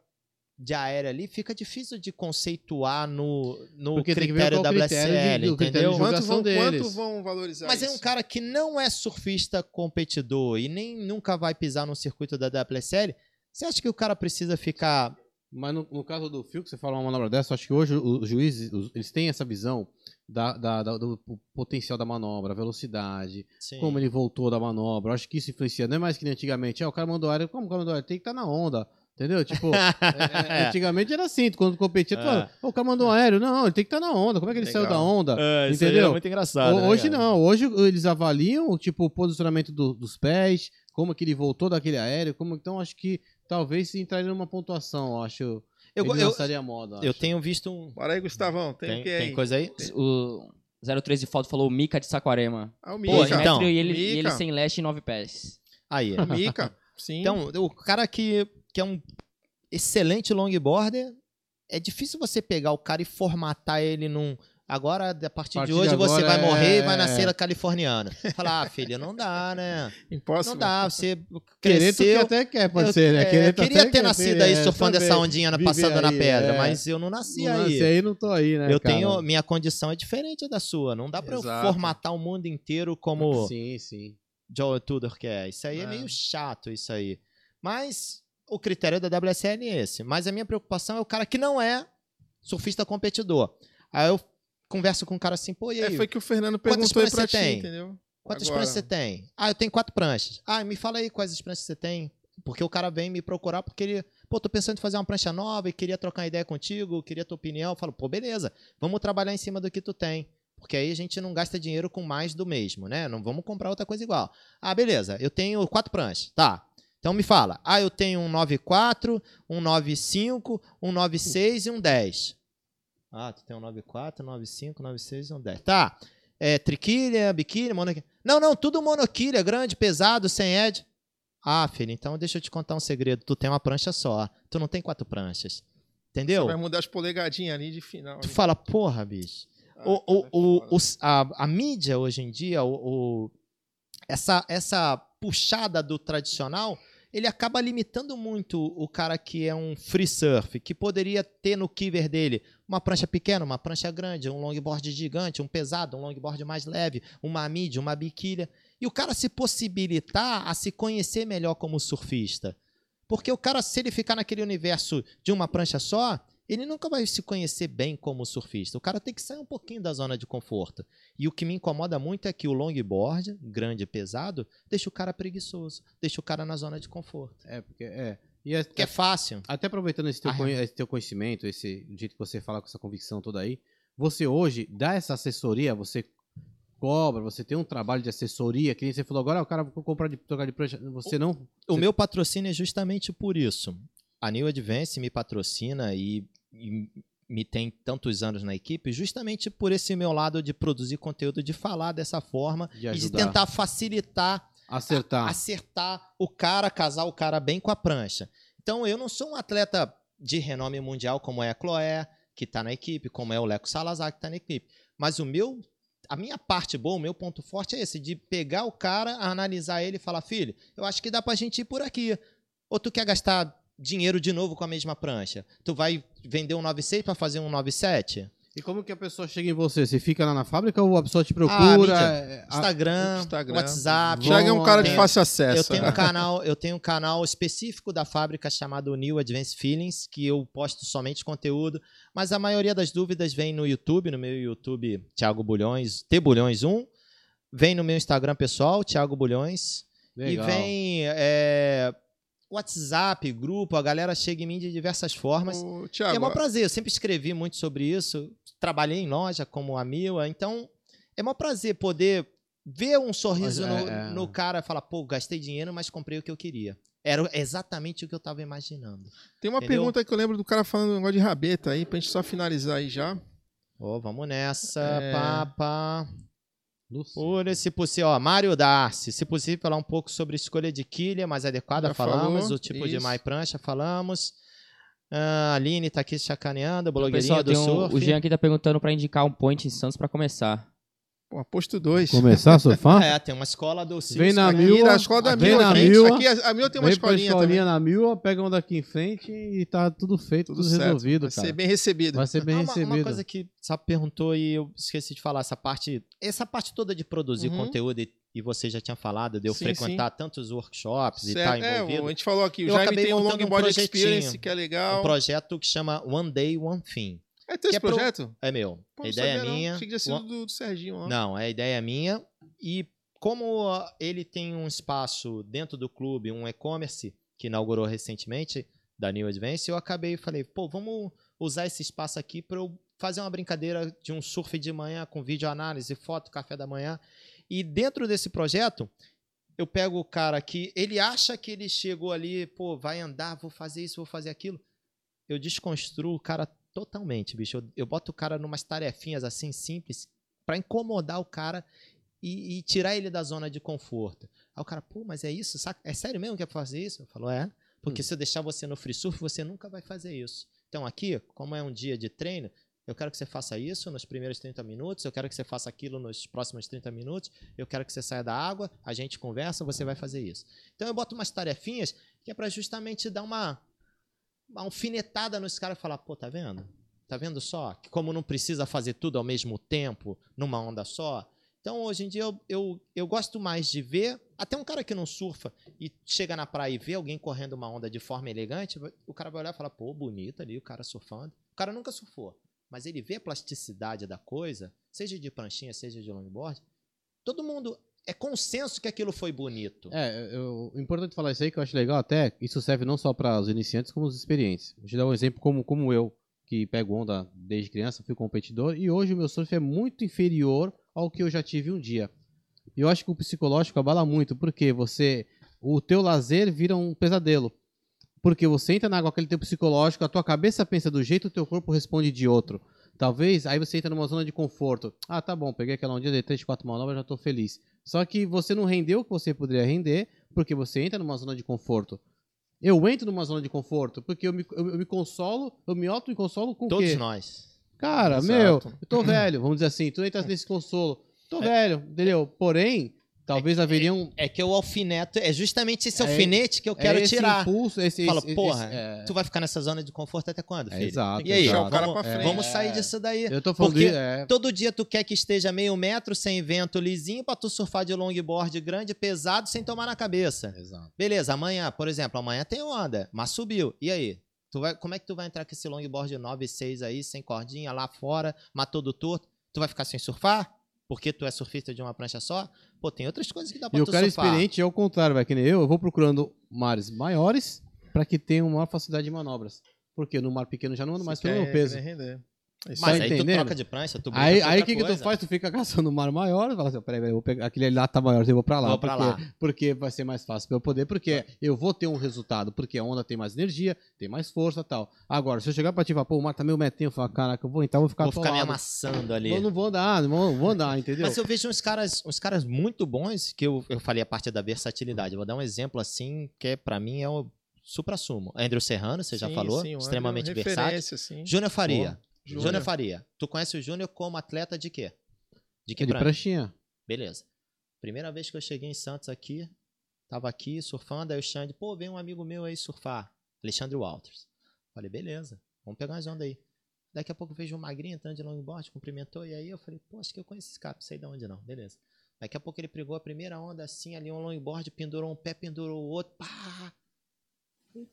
de aérea ali, fica difícil de conceituar no, no Porque tem que ver critério qual o critério WSL, de- entendeu? de quanto vão, deles. quanto vão valorizar Mas é isso? um cara que não é surfista competidor e nem nunca vai pisar no circuito da WSL. Você acha que o cara precisa ficar. Mas no, no caso do Fio, que você fala uma manobra dessa, eu acho que hoje os juízes, os- eles têm essa visão da, da- da- do potencial da manobra, a velocidade, Sim. como ele voltou da manobra. Eu acho que isso influencia. Não é mais que nem antigamente. Ah, o cara mandou área. Como o cara mandou área? Tem que estar na onda. Entendeu? Tipo, é, é, antigamente era assim, quando competia, tu É. falava, "Ô, o cara mandou um aéreo. Não, ele tem que estar na onda. Como é que ele saiu Legal. da onda? É, isso Entendeu? aí é muito engraçado. Né, hoje cara? não, hoje eles avaliam tipo o posicionamento do- dos pés, como que ele voltou daquele aéreo, como então acho que talvez entraria numa pontuação, eu acho. Eu, ele eu, lançaria a moda. eu acho. tenho visto um. Bora aí, Gustavão. Tem, Tem, o que aí? tem coisa aí? O 03 de falta falou Mika de Saquarema. Ah, o Pô, Mika. então, metro e ele, e ele sem leste e nove pés. Aí. O Mika. Sim. Então, o cara que, que é um excelente longboarder, é difícil você pegar o cara e formatar ele num. Agora, a partir, A partir de hoje, de você vai é- morrer e vai nascer a californiana. Falar, ah, filho, não dá, né? Impossível. Não dá. Você Querer tu que cresceu. até quer, pode eu- ser, né? é, Querer tu queria ter quer, nascido aí é, surfando também. essa ondinha passando na aí, pedra, é. mas eu não nasci Não aí. nasci aí, não tô aí, né? eu cara? tenho. Minha condição é diferente da sua. Não dá pra eu Exato. formatar o mundo inteiro como Sim, sim. Joe Tudor quer. Isso aí é. É. meio chato, isso aí. Mas o critério da WSL é esse. Mas a minha preocupação é o cara que não é surfista competidor. Aí eu converso com o cara assim, pô, e É, aí? foi que o Fernando perguntou aí pra você ti, tem? entendeu? Quantas Agora. pranchas você tem? Ah, eu tenho quatro pranchas. Ah, me fala aí quais as pranchas você tem. Porque o cara vem me procurar porque ele, pô, tô pensando em fazer uma prancha nova e queria trocar uma ideia contigo, queria tua opinião. Eu falo, pô, beleza, vamos trabalhar em cima do que tu tem. Porque aí a gente não gasta dinheiro com mais do mesmo, né? Não vamos comprar outra coisa igual. Ah, beleza, eu tenho quatro pranchas. Tá. Então me fala. Ah, eu tenho um 94, um 95, um 96 e um 10. Ah, tu tem um 94, 95, 96 e um 10. Tá. É, triquilha, biquíni, monoquilha. Não, não, tudo monoquilha, grande, pesado, sem edge. Ah, filho, então deixa eu te contar um segredo. Tu tem uma prancha só. Tu não tem quatro pranchas. Entendeu? Vai mudar as polegadinhas ali de final. Tu ali. fala, porra, bicho. Ah, O, o, é o, foda. os- a, a mídia hoje em dia, o, o- essa, essa puxada do tradicional, ele acaba limitando muito o cara que é um free surf, que poderia ter no kiver dele uma prancha pequena, uma prancha grande, um longboard gigante, um pesado, um longboard mais leve, uma mid, uma biquília. E o cara se possibilitar a se conhecer melhor como surfista. Porque o cara, se ele ficar naquele universo de uma prancha só, ele nunca vai se conhecer bem como surfista. O cara tem que sair um pouquinho da zona de conforto. E o que me incomoda muito é que o longboard, grande e pesado, deixa o cara preguiçoso, deixa o cara na zona de conforto. É, porque é. E é, Que é fácil. até aproveitando esse teu, Ah, conhe- esse teu conhecimento, esse jeito que você fala com essa convicção toda aí, você hoje dá essa assessoria, você cobra, você tem um trabalho de assessoria, que nem você falou agora, "Ah, o cara vai comprar de trocar de prancha, você não. O Você- meu patrocínio é justamente por isso. A New Advance me patrocina e me tem tantos anos na equipe justamente por esse meu lado de produzir conteúdo, de falar dessa forma De e de tentar facilitar acertar. acertar o cara, casar o cara bem com a prancha. Então, eu não sou um atleta de renome mundial como é a Chloé, que está na equipe, como é o Leco Salazar, que está na equipe. Mas o meu, a minha parte boa, o meu ponto forte é esse, de pegar o cara, analisar ele e falar, filho, eu acho que dá pra gente ir por aqui. Ou tu quer gastar dinheiro de novo com a mesma prancha? Tu vai vender um 96 para fazer um 97? E como que a pessoa chega em você? Você fica lá na fábrica ou a pessoa te procura? Ah. É, a- Instagram, Instagram. WhatsApp. Thiago é um cara de fácil Eu acesso. tenho, né? um canal, eu tenho um canal específico da fábrica chamado New Advanced Feelings, que eu posto somente conteúdo, mas a maioria das dúvidas vem no YouTube, no meu YouTube, Thiago Bulhões, T Bulhões 1, vem no meu Instagram pessoal, Thiago Bulhões, Legal. e vem é, WhatsApp, grupo, a galera chega em mim de diversas formas. Ô, E é Thiago, um prazer, eu sempre escrevi muito sobre isso, trabalhei em loja como a Mila, então é um prazer poder ver um sorriso Mas, no, é, é. no cara e falar, pô, gastei dinheiro, mas comprei o que eu queria. Era exatamente o que eu tava imaginando. tem uma entendeu? pergunta que eu lembro do cara falando um negócio de rabeta aí, pra gente só finalizar aí já. Ô, vamos nessa, É. Por esse possível, ó, Mário Darcy, se possível falar um pouco sobre escolha de quilha mais adequada, Já falamos, falou, o tipo de isso. mai prancha, falamos. Ah, a Aline tá aqui chacaneando, blogueirinha Pessoal, do um, surf. o Jean aqui tá perguntando pra indicar um point em Santos pra começar. Pô, posto 2. Começar a surfar? É, tem uma escola do Cisco Vem na. Mil, a escola da Vem Mil na aqui. Mil, Aqui, a, a Mil tem uma escolinha, escolinha também. na mil, pega um daqui em frente e tá tudo feito, tudo, Tudo certo. resolvido, Vai cara. ser bem recebido. Vai ser bem Ah, uma, recebido. uma coisa que só perguntou e eu esqueci de falar, essa parte, essa parte toda de produzir Uhum. conteúdo e, e você já tinha falado, de eu Sim, frequentar tantos workshops e Certo. estar É, envolvido. o- a gente falou aqui, o Eu Jaime acabei tem um montando um Longboard projetinho. Experience, que é legal. um projeto que chama One Day One Thing. É teu esse é pro- projeto? É meu. Pô, a ideia é sabia, não. minha. Achei que tinha sido One- do, do Serginho lá. Não, a ideia é minha. E como ah, ele tem um espaço dentro do clube, um e-commerce que inaugurou recentemente da New Advance, eu acabei e falei, pô, vamos usar esse espaço aqui para eu fazer uma brincadeira de um surf de manhã com vídeo análise, foto, café da manhã. E dentro desse projeto, eu pego o cara que ele acha que ele chegou ali, pô, vai andar, vou fazer isso, vou fazer aquilo. Eu desconstruo o cara totalmente, bicho. Eu, eu boto o cara numas tarefinhas assim simples para incomodar o cara e, e tirar ele da zona de conforto. Aí o cara, pô, mas é isso? Saca? É sério mesmo que é pra fazer isso? Eu falo, é. Porque se eu deixar você no free surf, você nunca vai fazer isso. Então aqui, como é um dia de treino, eu quero que você faça isso nos primeiros 30 minutos, eu quero que você faça aquilo nos próximos 30 minutos, eu quero que você saia da água, a gente conversa, você vai fazer isso. Então eu boto umas tarefinhas que é para justamente dar uma alfinetada nos caras e falar, pô, tá vendo? Tá vendo só? Que como não precisa fazer tudo ao mesmo tempo, numa onda só. Então, hoje em dia, eu, eu, eu gosto mais de ver. Até um cara que não surfa e chega na praia e vê alguém correndo uma onda de forma elegante, o cara vai olhar e falar, pô, bonito ali, o cara surfando. O cara nunca surfou. Mas ele vê a plasticidade da coisa, seja de pranchinha, seja de longboard. Todo mundo. É consenso que aquilo foi bonito. É, eu, importante falar isso aí que eu acho legal até, isso serve não só para os iniciantes, como os experientes. Vou te dar um exemplo como, como eu, que pego onda desde criança, fui competidor, e hoje o meu surf é muito inferior ao que eu já tive um dia. E eu acho que o psicológico abala muito, porque você, o teu lazer vira um pesadelo. Porque você entra na água aquele teu psicológico, a tua cabeça pensa do jeito, o teu corpo responde de outro. Talvez, aí você entra numa zona de conforto. Ah, tá bom, peguei aquela ondinha, dei 3, 4 manobras, já tô feliz. Só que você não rendeu o que você poderia render, porque você entra numa zona de conforto. Eu entro numa zona de conforto, porque eu me, eu, eu me consolo, eu me auto-consolo com o Todos quê? nós. Cara, Exato. meu, eu tô velho, vamos dizer assim, tu entras nesse consolo. Tô É. velho, entendeu? Porém, talvez haveria um. É que o alfineto, é justamente esse É- alfinete que eu quero é esse tirar. Impulso, esse, Fala, esse- porra, esse- é, Tu vai ficar nessa zona de conforto até quando, é, filho? exato. E aí, exato. vamos, é, vamos sair disso daí. Eu tô falando Porque de, é, todo dia tu quer que esteja meio metro, sem vento, lisinho, pra tu surfar de longboard grande, pesado, sem tomar na cabeça. Exato. Beleza, amanhã, por exemplo, amanhã tem onda, mas subiu. E aí? Tu vai, como é que tu vai entrar com esse longboard 9,6 aí, sem cordinha, lá fora, mas todo torto? Tu vai ficar sem surfar? Porque tu é surfista de uma prancha só? Pô, tem outras coisas que dá pra E o tu cara surfar. experiente é o contrário, vai que nem eu. Eu vou procurando mares maiores para que tenha uma maior facilidade de manobras. Porque no mar pequeno já não ando mais pelo meu peso. render. Isso Mas Tá aí tu entendendo? troca de prancha, tu Aí aí o outra que, que tu faz? Tu fica caçando um mar maior fala assim: peraí, peraí, eu vou pegar, aquele ali lá tá maior, eu vou pra lá. Vou pra porque, lá. porque vai ser mais fácil pra eu poder, porque eu vou ter um resultado, porque a onda tem mais energia, tem mais força e tal. Agora, se eu chegar pra ti e falar, pô, o mar tá meio metinho, eu falo, caraca, eu vou entrar, eu vou ficar Vou ficar me amassando ali. Eu não vou andar, não vou, vou andar, entendeu? Mas eu vejo uns caras, uns caras muito bons, que eu, eu falei a parte da versatilidade. Eu vou dar um exemplo assim, que é, pra mim é o supra-sumo. Andrew Serrano, você já Sim, falou, sim, é extremamente versátil. referência, sim. Júnior Faria. Boa. Júnior Júnior. Faria. Tu conhece o Júnior como atleta de quê? De que de prancha? pranchinha. Beleza. Primeira vez que eu cheguei em Santos aqui, tava aqui surfando, aí o Xande, pô, vem um amigo meu aí surfar, Alexandre Walters. Falei, beleza, vamos pegar umas ondas aí. Daqui a pouco eu vejo um magrinho entrando de longboard, cumprimentou, e aí eu falei, pô, acho que eu conheço esse cara, não sei de onde não, beleza. Daqui a pouco ele pegou a primeira onda assim, ali um longboard, pendurou um pé, pendurou o outro, pá!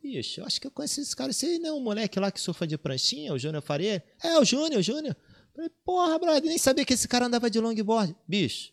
Bicho, eu acho que eu conheço esse cara. Esse não é um moleque lá que surfa de pranchinha, o Júnior Faria? É, o Júnior, o Júnior. Falei, porra, brother, nem sabia que esse cara andava de longboard. Bicho,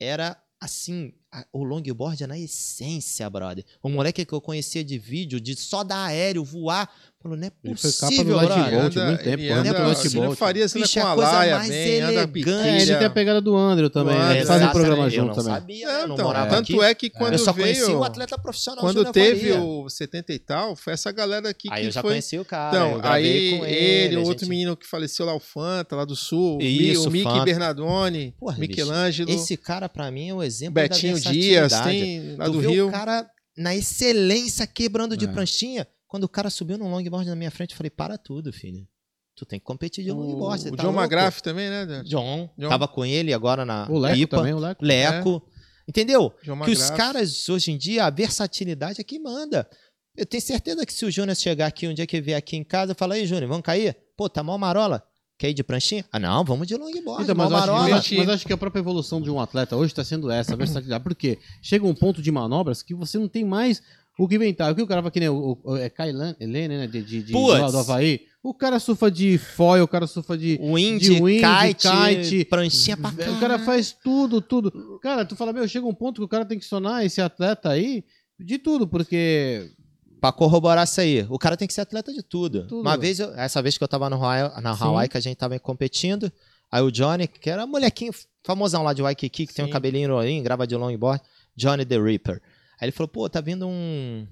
era assim, a- o longboard é na essência, brother. O moleque que eu conhecia de vídeo, de só dar aéreo, voar, falou, não é Ele foi capa possível, do Light brother. Bolt, muito tempo, ele anda anda, pro o Light Júnior Bolt. Faria anda Bicho, é com a laia mais bem, anda elegante. É, ele tem a pegada do Andrew também, Do né? Andrew, Eles fazem Exatamente, programa eu junto não também. sabia, Não, não então, morava tanto aqui. é que quando eu só veio, conheci o atleta profissional quando Júnior teve Faria. o 70 e tal, foi essa galera aqui Aí que eu já foi... conheci o cara, Então, aí com ele, ele, o outro gente- menino que faleceu lá, o Fanta, lá do Sul, Isso, o Mickey. Bernardoni, Michelangelo, Esse cara, pra mim, é o exemplo Betinho da Dias, tem lá Tu do Rio. o cara na excelência, quebrando de É. pranchinha. Quando o cara subiu num longboard na minha frente, eu falei, para tudo, filho. Tu tem que competir de O, longboard. você o tá John louco?" McGrath também, né? Dan? John, John. Tava com ele agora na O Leco Pipa. também, o Leco. Leco. Entendeu? John que os caras, hoje em dia, a versatilidade é que manda. Eu tenho certeza que se o Júnior chegar aqui um dia que vier aqui em casa, fala, aí, Júnior, vamos cair? Pô, tá mal marola? Quer ir de pranchinha? Ah, não, vamos de longboard, Então, mal mas, eu acho, marola. mas, mas acho que a própria evolução de um atleta hoje está sendo essa, a versatilidade. Porque chega um ponto de manobras que você não tem mais o que inventar. O que o cara vai que nem o, o, é Kailan, Helene, né? De, de, de, Puts. do, Havaí. O cara surfa de foil, o cara surfa de. Wind, de wind, kite, kite, pranchinha pra O caralho. cara faz tudo, tudo. Cara, tu fala, meu, chega um ponto que o cara tem que sonar esse atleta aí de tudo, porque. Pra corroborar isso aí, o cara tem que ser atleta de tudo. Tudo. Uma vez, eu- essa vez que eu tava no Hawaii, na Sim. Hawaii, que a gente tava competindo, aí o Johnny, que era molequinho famosão lá de Waikiki, que tem um Sim. cabelinho loirinho, grava de longboard, Johnny the Ripper. Aí ele falou, pô, tá vindo um...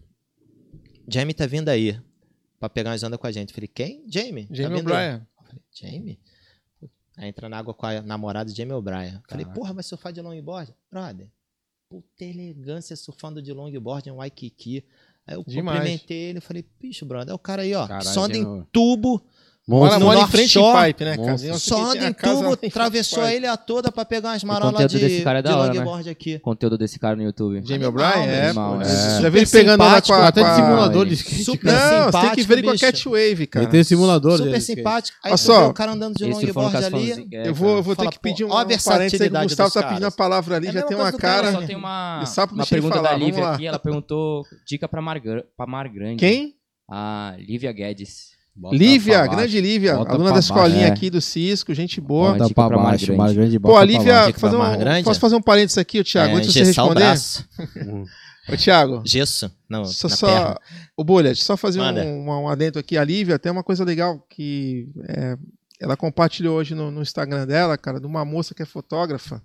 Jamie tá vindo aí, pra pegar umas ondas com a gente. Eu falei, quem? Jamie. tá Jamie vindo? O'Brien. Jamie? Aí entra na água com a namorada de Jamie O'Brien. Falei, porra, vai surfar de longboard? Brother, puta elegância surfando de longboard em Waikiki. Aí eu Demais. cumprimentei ele e falei, bicho, brother, é o cara aí, ó, Caralho, só anda em tubo, Monstro. mora em North frente em pipe, né, cara? Só anda em tubo, em atravessou a ilha toda pra pegar umas marolas conteúdo de, desse cara é de da hora, né? longboard aqui. O conteúdo desse cara no YouTube. Jamie O'Brien, é, animal, pô. é. Já vi ele pegando lá com simpático, a... Até de simulador de skate. Super cara. Não, você tem que simpático, ver ele com a. Catwave, cara. Ele tem simulador Super de skate. simpático. Aí só, vê o cara andando de longboard ali. falando- é, Eu vou, eu vou ter que pedir um, parênteses aí que o Gustavo tá pedindo a palavra ali, É já tem uma cara. Só tem uma, pergunta da Lívia lá. aqui. Ela perguntou dica pra Mar Grande. Quem? A Lívia Guedes. Bota Lívia, grande Lívia, Bota aluna da escolinha baixo. aqui do Cisco, gente boa. Bota dica pra baixo, Grande. Mar Grande, Pô, a Lívia, fazer um, posso fazer um parênteses aqui, ô Thiago, É, antes de você engessar o responder? braço. Ô Thiago, Gesso. Não, só, na só perna. o Bolha, só fazer um, um, um adendo aqui. A Lívia tem uma coisa legal que é, ela compartilhou hoje no, no Instagram dela, cara, de uma moça que é fotógrafa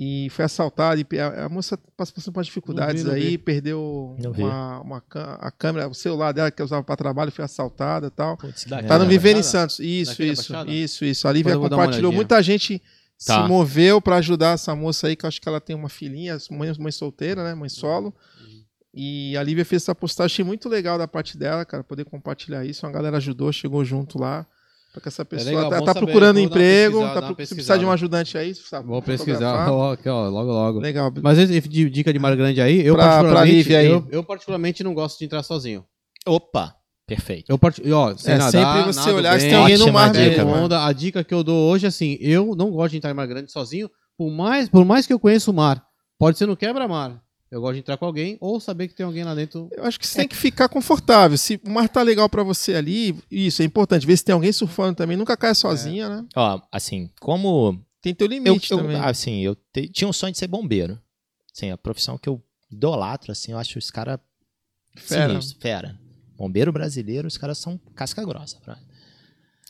e foi assaltada. E a, a moça passou passando por dificuldades Não vi, não aí, vi. perdeu uma, uma a câmera, o celular dela que ela usava para trabalho foi assaltada e tal. Putz, Daqui Tá no da Viver em? Santos. Isso, Daqui isso, isso, isso. A Lívia compartilhou. Muita gente Tá. se moveu pra ajudar essa moça aí, que eu acho que ela tem uma filhinha, mãe, mãe solteira, né? Mãe solo. E a Lívia fez essa postagem, achei muito legal da parte dela, cara, poder compartilhar isso. Uma galera ajudou, chegou junto lá. Pra que essa pessoa legal, tá, tá procurando emprego, tá se precisar de um ajudante aí, sabe, Vou pesquisar. ó, logo, logo. Legal. Mas dica de Mar Grande aí, eu Pra- pra particularmente, Lívia aí. Eu, eu particularmente não gosto de entrar sozinho. Opa, perfeito. Eu part... ó, sem É, nadar, sempre você olhar se bem, tem alguém no mar dica, mesmo. né? onda. A dica que eu dou hoje, assim, eu não gosto de entrar em Mar Grande sozinho, por mais, por mais que eu conheça o mar. Pode ser no quebra-mar. Eu gosto de entrar com alguém ou saber que tem alguém lá dentro. Eu acho que você tem que ficar confortável. Se o mar tá legal pra você ali, isso é importante. Ver se tem alguém surfando também. Nunca caia sozinha, né? Ó, assim, como Tem teu eu, limite eu- também. assim, eu te- tinha um sonho de ser bombeiro. Assim, a profissão que eu idolatro, assim, eu acho os caras Fera. fera. Bombeiro brasileiro, os caras são casca grossa, brother.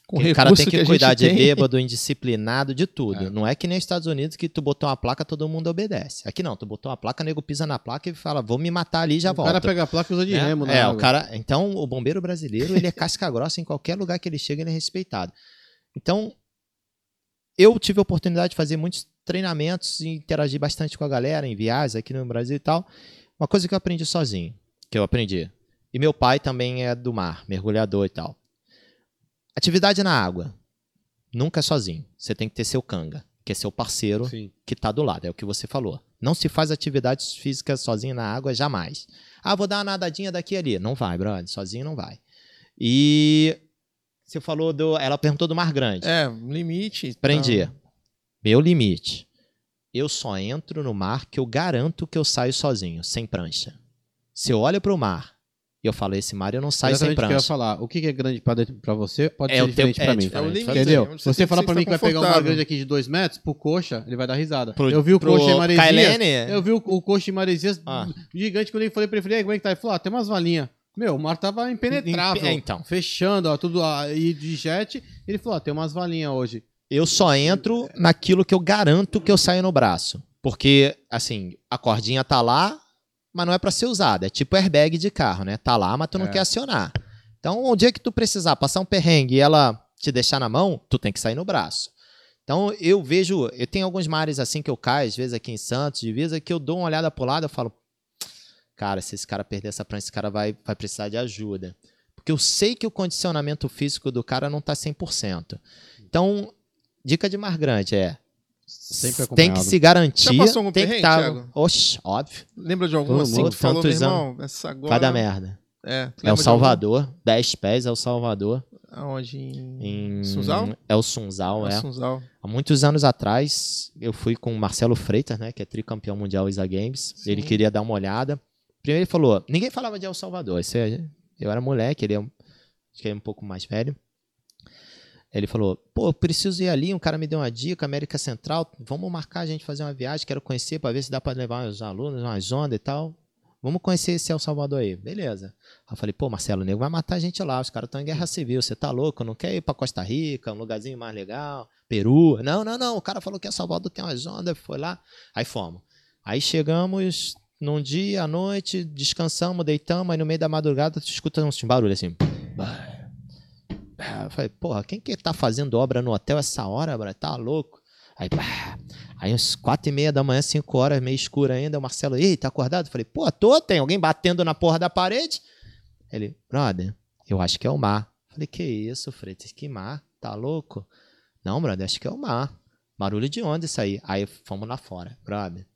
Com o cara tem que, gente cuidar de tem. bêbado, indisciplinado, de tudo. É. Não é que nem nos Estados Unidos que tu botou uma placa, todo mundo obedece. Aqui não, tu botou uma placa, o nego pisa na placa e fala, vou me matar ali e já o volto. cara pega a placa e usa de né? remo, né? É, o cara. Então, o bombeiro brasileiro, ele é casca grossa em qualquer lugar que ele chega, ele é respeitado. Então, eu tive a oportunidade de fazer muitos treinamentos e interagir bastante com a galera em viagens aqui no Brasil e tal. Uma coisa que eu aprendi sozinho, que eu aprendi. E meu pai também é do mar, mergulhador e tal. Atividade na água. Nunca é sozinho. Você tem que ter seu canga, que é seu parceiro Sim. que tá do lado, é o que você falou. Não se faz atividades físicas sozinho na água jamais. Ah, vou dar uma nadadinha daqui e ali. Não vai, brother, sozinho não vai. E você falou do, ela perguntou do Mar Grande. É, limite. Aprendi. Tá. Meu limite. Eu só entro no mar que eu garanto que eu saio sozinho, sem prancha. Se eu olho pro mar e eu falo, esse mar eu não saio sem Exatamente o que eu ia prancha. falar. O que é grande pra você pode É ser o teu- diferente é pra mim. diferente. É o limite. Entendeu? Você, que pra estar mim que vai pegar um mar confortável. grande aqui de 2 metros, pro coxa, ele vai dar risada. Pro- eu vi o coxa em Maresias. Kailene? Eu vi o, o coxa em Maresias Ah. gigante. Quando eu falei pra ele, falei, "E aí, como é que tá? Ele falou, ah, tem umas valinhas. Meu, o mar tava impenetrável. É, então. Fechando, ó, tudo aí de jet. Ele falou, ó, tem umas valinhas hoje. Eu só entro naquilo que eu garanto que eu saio no braço. Porque, assim, a cordinha tá lá, mas não é pra ser usada. É tipo airbag de carro, né? Tá lá, mas tu não É. quer acionar. Então, um dia que tu precisar passar um perrengue e ela te deixar na mão, tu tem que sair no braço. Então, eu vejo, eu tenho alguns mares assim que eu caio, às vezes aqui em Santos, divisa, que eu dou uma olhada pro lado e falo, cara, se esse cara perder essa prancha, esse cara vai, vai precisar de ajuda. Porque eu sei que o condicionamento físico do cara não tá 100%. Então, dica de mar grande é tem que se garantir. Já passou algum tem que tá, Thiago? Oxe, óbvio. Lembra de algum assim mundo. que falou, meu irmão? Essa agora... Vai dar merda. É, É o algum? Salvador, 10 pés é o Salvador. Aonde? Em... Em... Sunzal? É o Sunzal, é. Sunzal. Há muitos anos atrás, eu fui com o Marcelo Freitas, né, que é tricampeão mundial ISA Games. Sim. Ele queria dar uma olhada. Primeiro ele falou, ninguém falava de El Salvador. Esse é- eu era moleque, ele é um, acho que ele é um pouco mais velho. Ele falou, pô, eu preciso ir ali, um cara me deu uma dica, América Central, vamos marcar a gente fazer uma viagem, quero conhecer para ver se dá para levar os alunos, umas ondas e tal. Vamos conhecer esse El Salvador aí. Beleza. Aí eu falei, pô, Marcelo, o nego vai matar a gente lá, os caras estão em guerra civil, você tá louco, não quer ir pra Costa Rica, um lugarzinho mais legal, Peru. Não, não, não, o cara falou que El Salvador tem umas ondas, foi lá. Aí fomos. Aí chegamos num dia, à noite, descansamos, deitamos, aí no meio da madrugada tu escuta uns barulhos assim. Bah. Bah. Eu falei, porra, quem que tá fazendo obra no hotel essa hora, bro? Tá louco? Aí, bah. aí uns quatro e meia da manhã, cinco horas, meio escuro ainda, o Marcelo, ei, tá acordado? Eu falei, pô, tô, tem alguém batendo na porra da parede? Ele, brother, eu acho que é o mar. Eu falei, que isso, Freitas, que mar? Tá louco? Não, brother, acho que é o mar. Barulho de onde isso aí? Aí fomos lá fora, brother.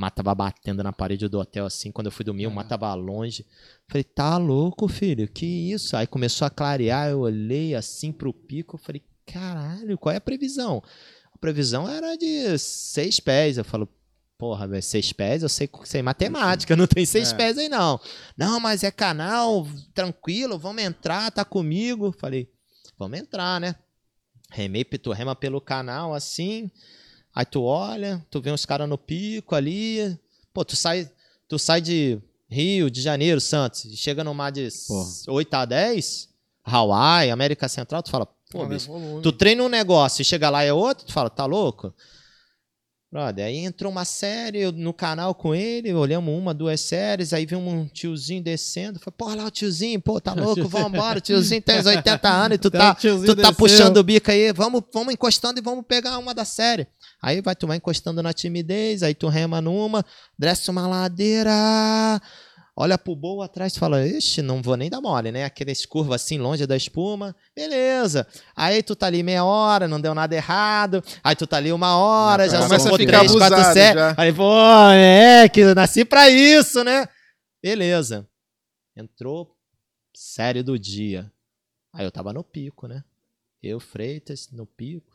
O mar tava batendo na parede do hotel assim, quando eu fui dormir, o mar tava longe. Falei, tá louco, filho? Que isso? Aí começou a clarear, eu olhei assim pro pico, eu falei, caralho, qual é a previsão? A previsão era de seis pés. Eu falo, porra, velho, seis pés, eu sei, sei matemática, não tem seis É. pés aí não. Não, mas é canal, tranquilo, vamos entrar, tá comigo. Falei, vamos entrar, né? Remei pitorrema pelo canal assim. Aí tu olha, tu vê uns caras no pico ali. Pô, tu sai, tu sai de Rio, de Janeiro, Santos, e chega no mar de Porra. 8 a 10, Hawaii, América Central, tu fala, pô, bicho, tu treina um negócio e chega lá e é outro, tu fala, tá louco? Brother, aí entrou uma série eu no canal com ele, olhamos uma, duas séries, aí vimos um tiozinho descendo, falei, pô, lá o tiozinho, pô, tá louco, vambora, o tiozinho tem uns 80 anos e tu tá, tu tá puxando o bico aí, vamos, vamos encostando e vamos pegar uma da série. Aí vai, tu vai encostando na timidez, aí tu rema numa, desce uma ladeira, olha pro bowl atrás e fala, ixi, não vou nem dar mole, né? Aquelas curvas assim, longe da espuma, beleza. Aí tu tá ali meia hora, não deu nada errado, aí tu tá ali uma hora, já, somou a ficar três, quatro, sete. Aí, pô, é, que eu nasci pra isso, né? Beleza. Entrou série do dia. Aí eu tava no pico, né? Eu, Freitas, no pico.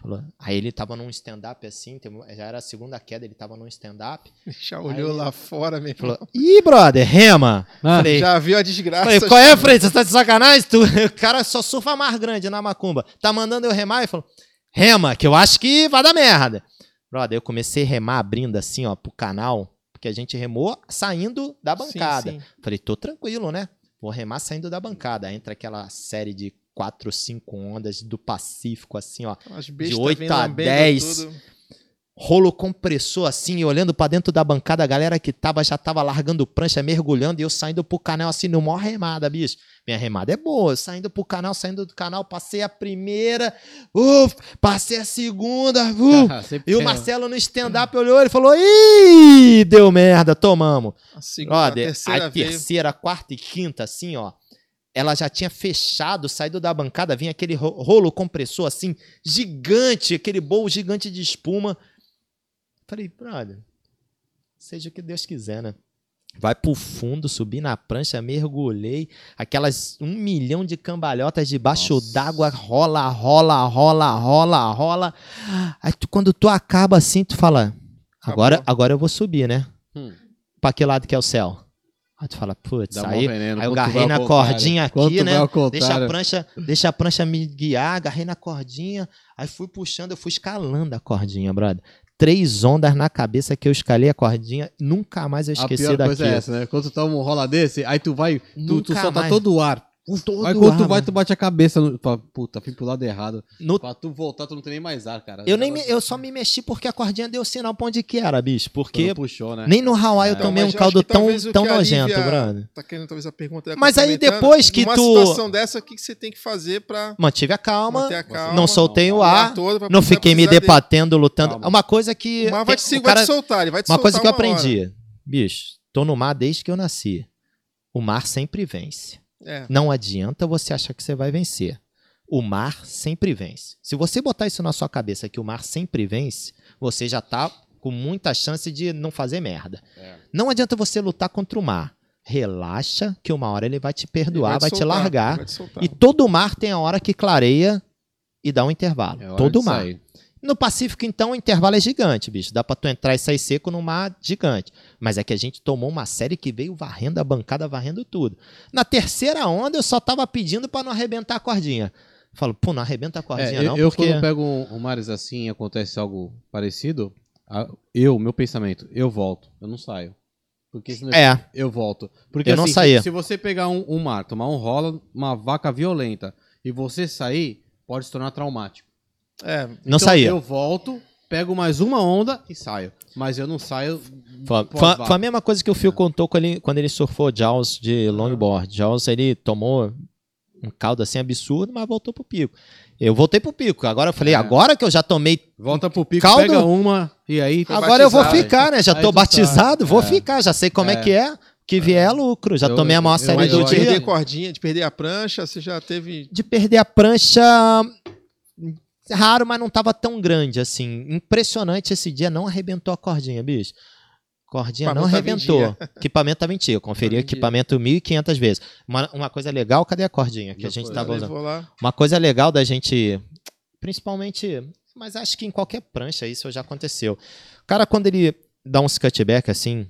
Falou. Aí ele tava num stand-up assim, já era a segunda queda, ele tava num stand-up. Já olhou Aí- lá fora, meu irmão. Falou, ih, brother, rema. Ah, Falei, Já viu a desgraça. falei, qual é, Freitas? Você tá de sacanagem? Tu, o cara só surfa mais grande na macumba. Tá mandando eu remar? Ele falou, rema, que eu acho que vai dar merda. Brother, eu comecei a remar abrindo assim, ó, pro canal, porque a gente remou saindo da Sim, bancada. sim. Falei, tô tranquilo, né? Vou remar saindo da bancada. Entra aquela série de quatro, cinco ondas do Pacífico, assim, ó. Oito vêm a lambendo 10. tudo. Rolo compressor, assim, e olhando pra dentro da bancada, a galera que tava já tava largando prancha, mergulhando, e eu saindo pro canal, assim, no maior remada, bicho. Minha remada é boa, eu saindo pro canal, saindo do canal, passei a primeira, uf, passei a segunda, uf. sempre E o Marcelo no stand-up olhou, ele falou, ih, deu merda, tomamos. A segunda, a Brother, terceira a terceira, quarta e quinta, assim, ó. Ela já tinha fechado, saído da bancada, vinha aquele ro- rolo compressor, assim, gigante, aquele bowl gigante de espuma. Falei, brother, seja o que Deus quiser, né? Vai pro fundo, subi na prancha, mergulhei. Aquelas um milhão de cambalhotas debaixo d'água, rola, rola, rola, rola, rola. Aí tu- quando tu acaba assim, tu fala, agora, agora eu vou subir, né? Hum. Pra que lado que é o céu? Aí tu fala, putz, mó aí, veneno, aí eu agarrei na cordinha aqui, né? Deixa a, prancha, deixa a prancha me guiar, agarrei na cordinha, aí fui puxando, eu fui escalando a cordinha, brother. Três ondas na cabeça que eu escalei a cordinha, nunca mais eu A esqueci pior daquilo. coisa é essa, né? Quando tu toma um rola desse, aí tu vai, tu, tu solta mais. todo o ar. Todo aí quando tu ar, vai, mano. tu bate a cabeça. No, fala, Puta, fui pro lado errado. No- Pra tu voltar, tu não tem nem mais ar, cara. eu, nem me- eu só me mexi porque a cordinha deu sinal pra onde que era, bicho. Porque puxou, né? nem no Hawaii eu Então, tomei mas um eu caldo que tão, talvez o tão que nojento, alivia- brother. Tá querendo talvez a pergunta. Mas aí depois que numa tu- situação dessa, o que, que você tem que fazer pra Mantive a calma, manter a calma? não soltei o o ar, todo, pra não precisar- fiquei me dele? debatendo, lutando. Calma. Uma coisa que. O mar vai tem- te, o vai cara- te soltar, ele vai te Uma soltar coisa que eu uma hora. aprendi. Bicho, tô no mar desde que eu nasci. O mar sempre vence. É. Não adianta você achar que você vai vencer. O mar sempre vence. Se você botar isso na sua cabeça que o mar sempre vence, você já tá com muita chance de não fazer merda. É. Não adianta você lutar contra o mar. Relaxa que uma hora ele vai te Ele perdoar, vai, te soltar, largar. vai te. E todo mar tem a hora que clareia e dá um intervalo. É todo mar. sair. No Pacífico, então, o intervalo é gigante, bicho. Dá pra tu entrar e sair seco num mar gigante. Mas é que a gente tomou uma série que veio varrendo a bancada, varrendo tudo. Na terceira onda, eu só tava pedindo pra não arrebentar a cordinha. Falo, pô, não arrebenta a É, cordinha eu, não, eu porque... quando pego um, um mares assim e acontece algo parecido, eu, meu pensamento, eu volto, eu não saio. Porque senão É, eu volto. Porque Eu não assim, saía. Se você pegar um, um mar, tomar um rola, uma vaca violenta, e você sair, pode se tornar traumático. É, não Então, saía. Eu volto, pego mais uma onda e saio. Mas eu não saio. Foi, foi- foi a mesma coisa que o Phil contou quando ele, quando ele surfou Jaws de longboard. Jaws, ele tomou um caldo assim absurdo, mas voltou pro pico. Eu voltei pro pico. Agora eu falei, É. agora que eu já tomei Volta pro pico, Caldo- pega uma e aí. Agora eu vou batizado. ficar, né? Já tô tu batizado, vou É. ficar, já sei como é, É. que é. Que vier é lucro. Já Eu- tomei a maior eu- série mas do de eu- dia. perder a cordinha, de perder a prancha, você já teve. De perder a prancha. Raro, mas não tava tão grande assim. Impressionante esse dia, não arrebentou a cordinha, bicho. Cordinha não arrebentou. Equipamento dia. Eu conferi dia. equipamento 1.500 vezes. Uma, uma coisa legal, cadê a cordinha que Já a gente foi, tava Já usando? Uma coisa legal da gente, principalmente, mas acho que em qualquer prancha isso já aconteceu. O cara, quando ele dá uns cutback assim,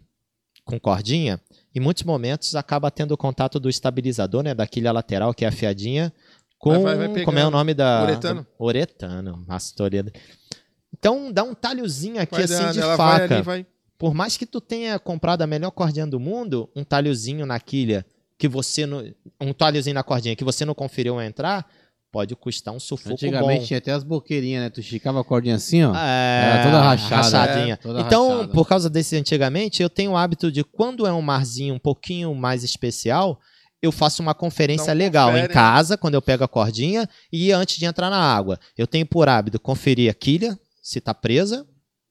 com cordinha, em muitos momentos acaba tendo o contato do estabilizador, né, da quilha lateral, que é afiadinha, com, Vai- vai- vai como é o nome da... Uretano? Uretano, nossa, tô olhando. Então, dá um talhozinho aqui, Vai assim, dando, de ela vai faca. ali, vai. Por mais que tu tenha comprado a melhor cordinha do mundo, um talhozinho na quilha que você não, um talhozinho na cordinha que você não conferiu a entrar, pode custar um sufoco Antigamente bom. tinha até as boqueirinhas, né? Tu esticava a cordinha assim, ó. É, Era toda rachada. rachadinha. É, toda então, rachada. por causa desse antigamente, eu tenho o hábito de quando é um marzinho um pouquinho mais especial, eu faço uma conferência legal confere, em casa, quando eu pego a cordinha e antes de entrar na água. Eu tenho por hábito conferir a quilha, se tá presa.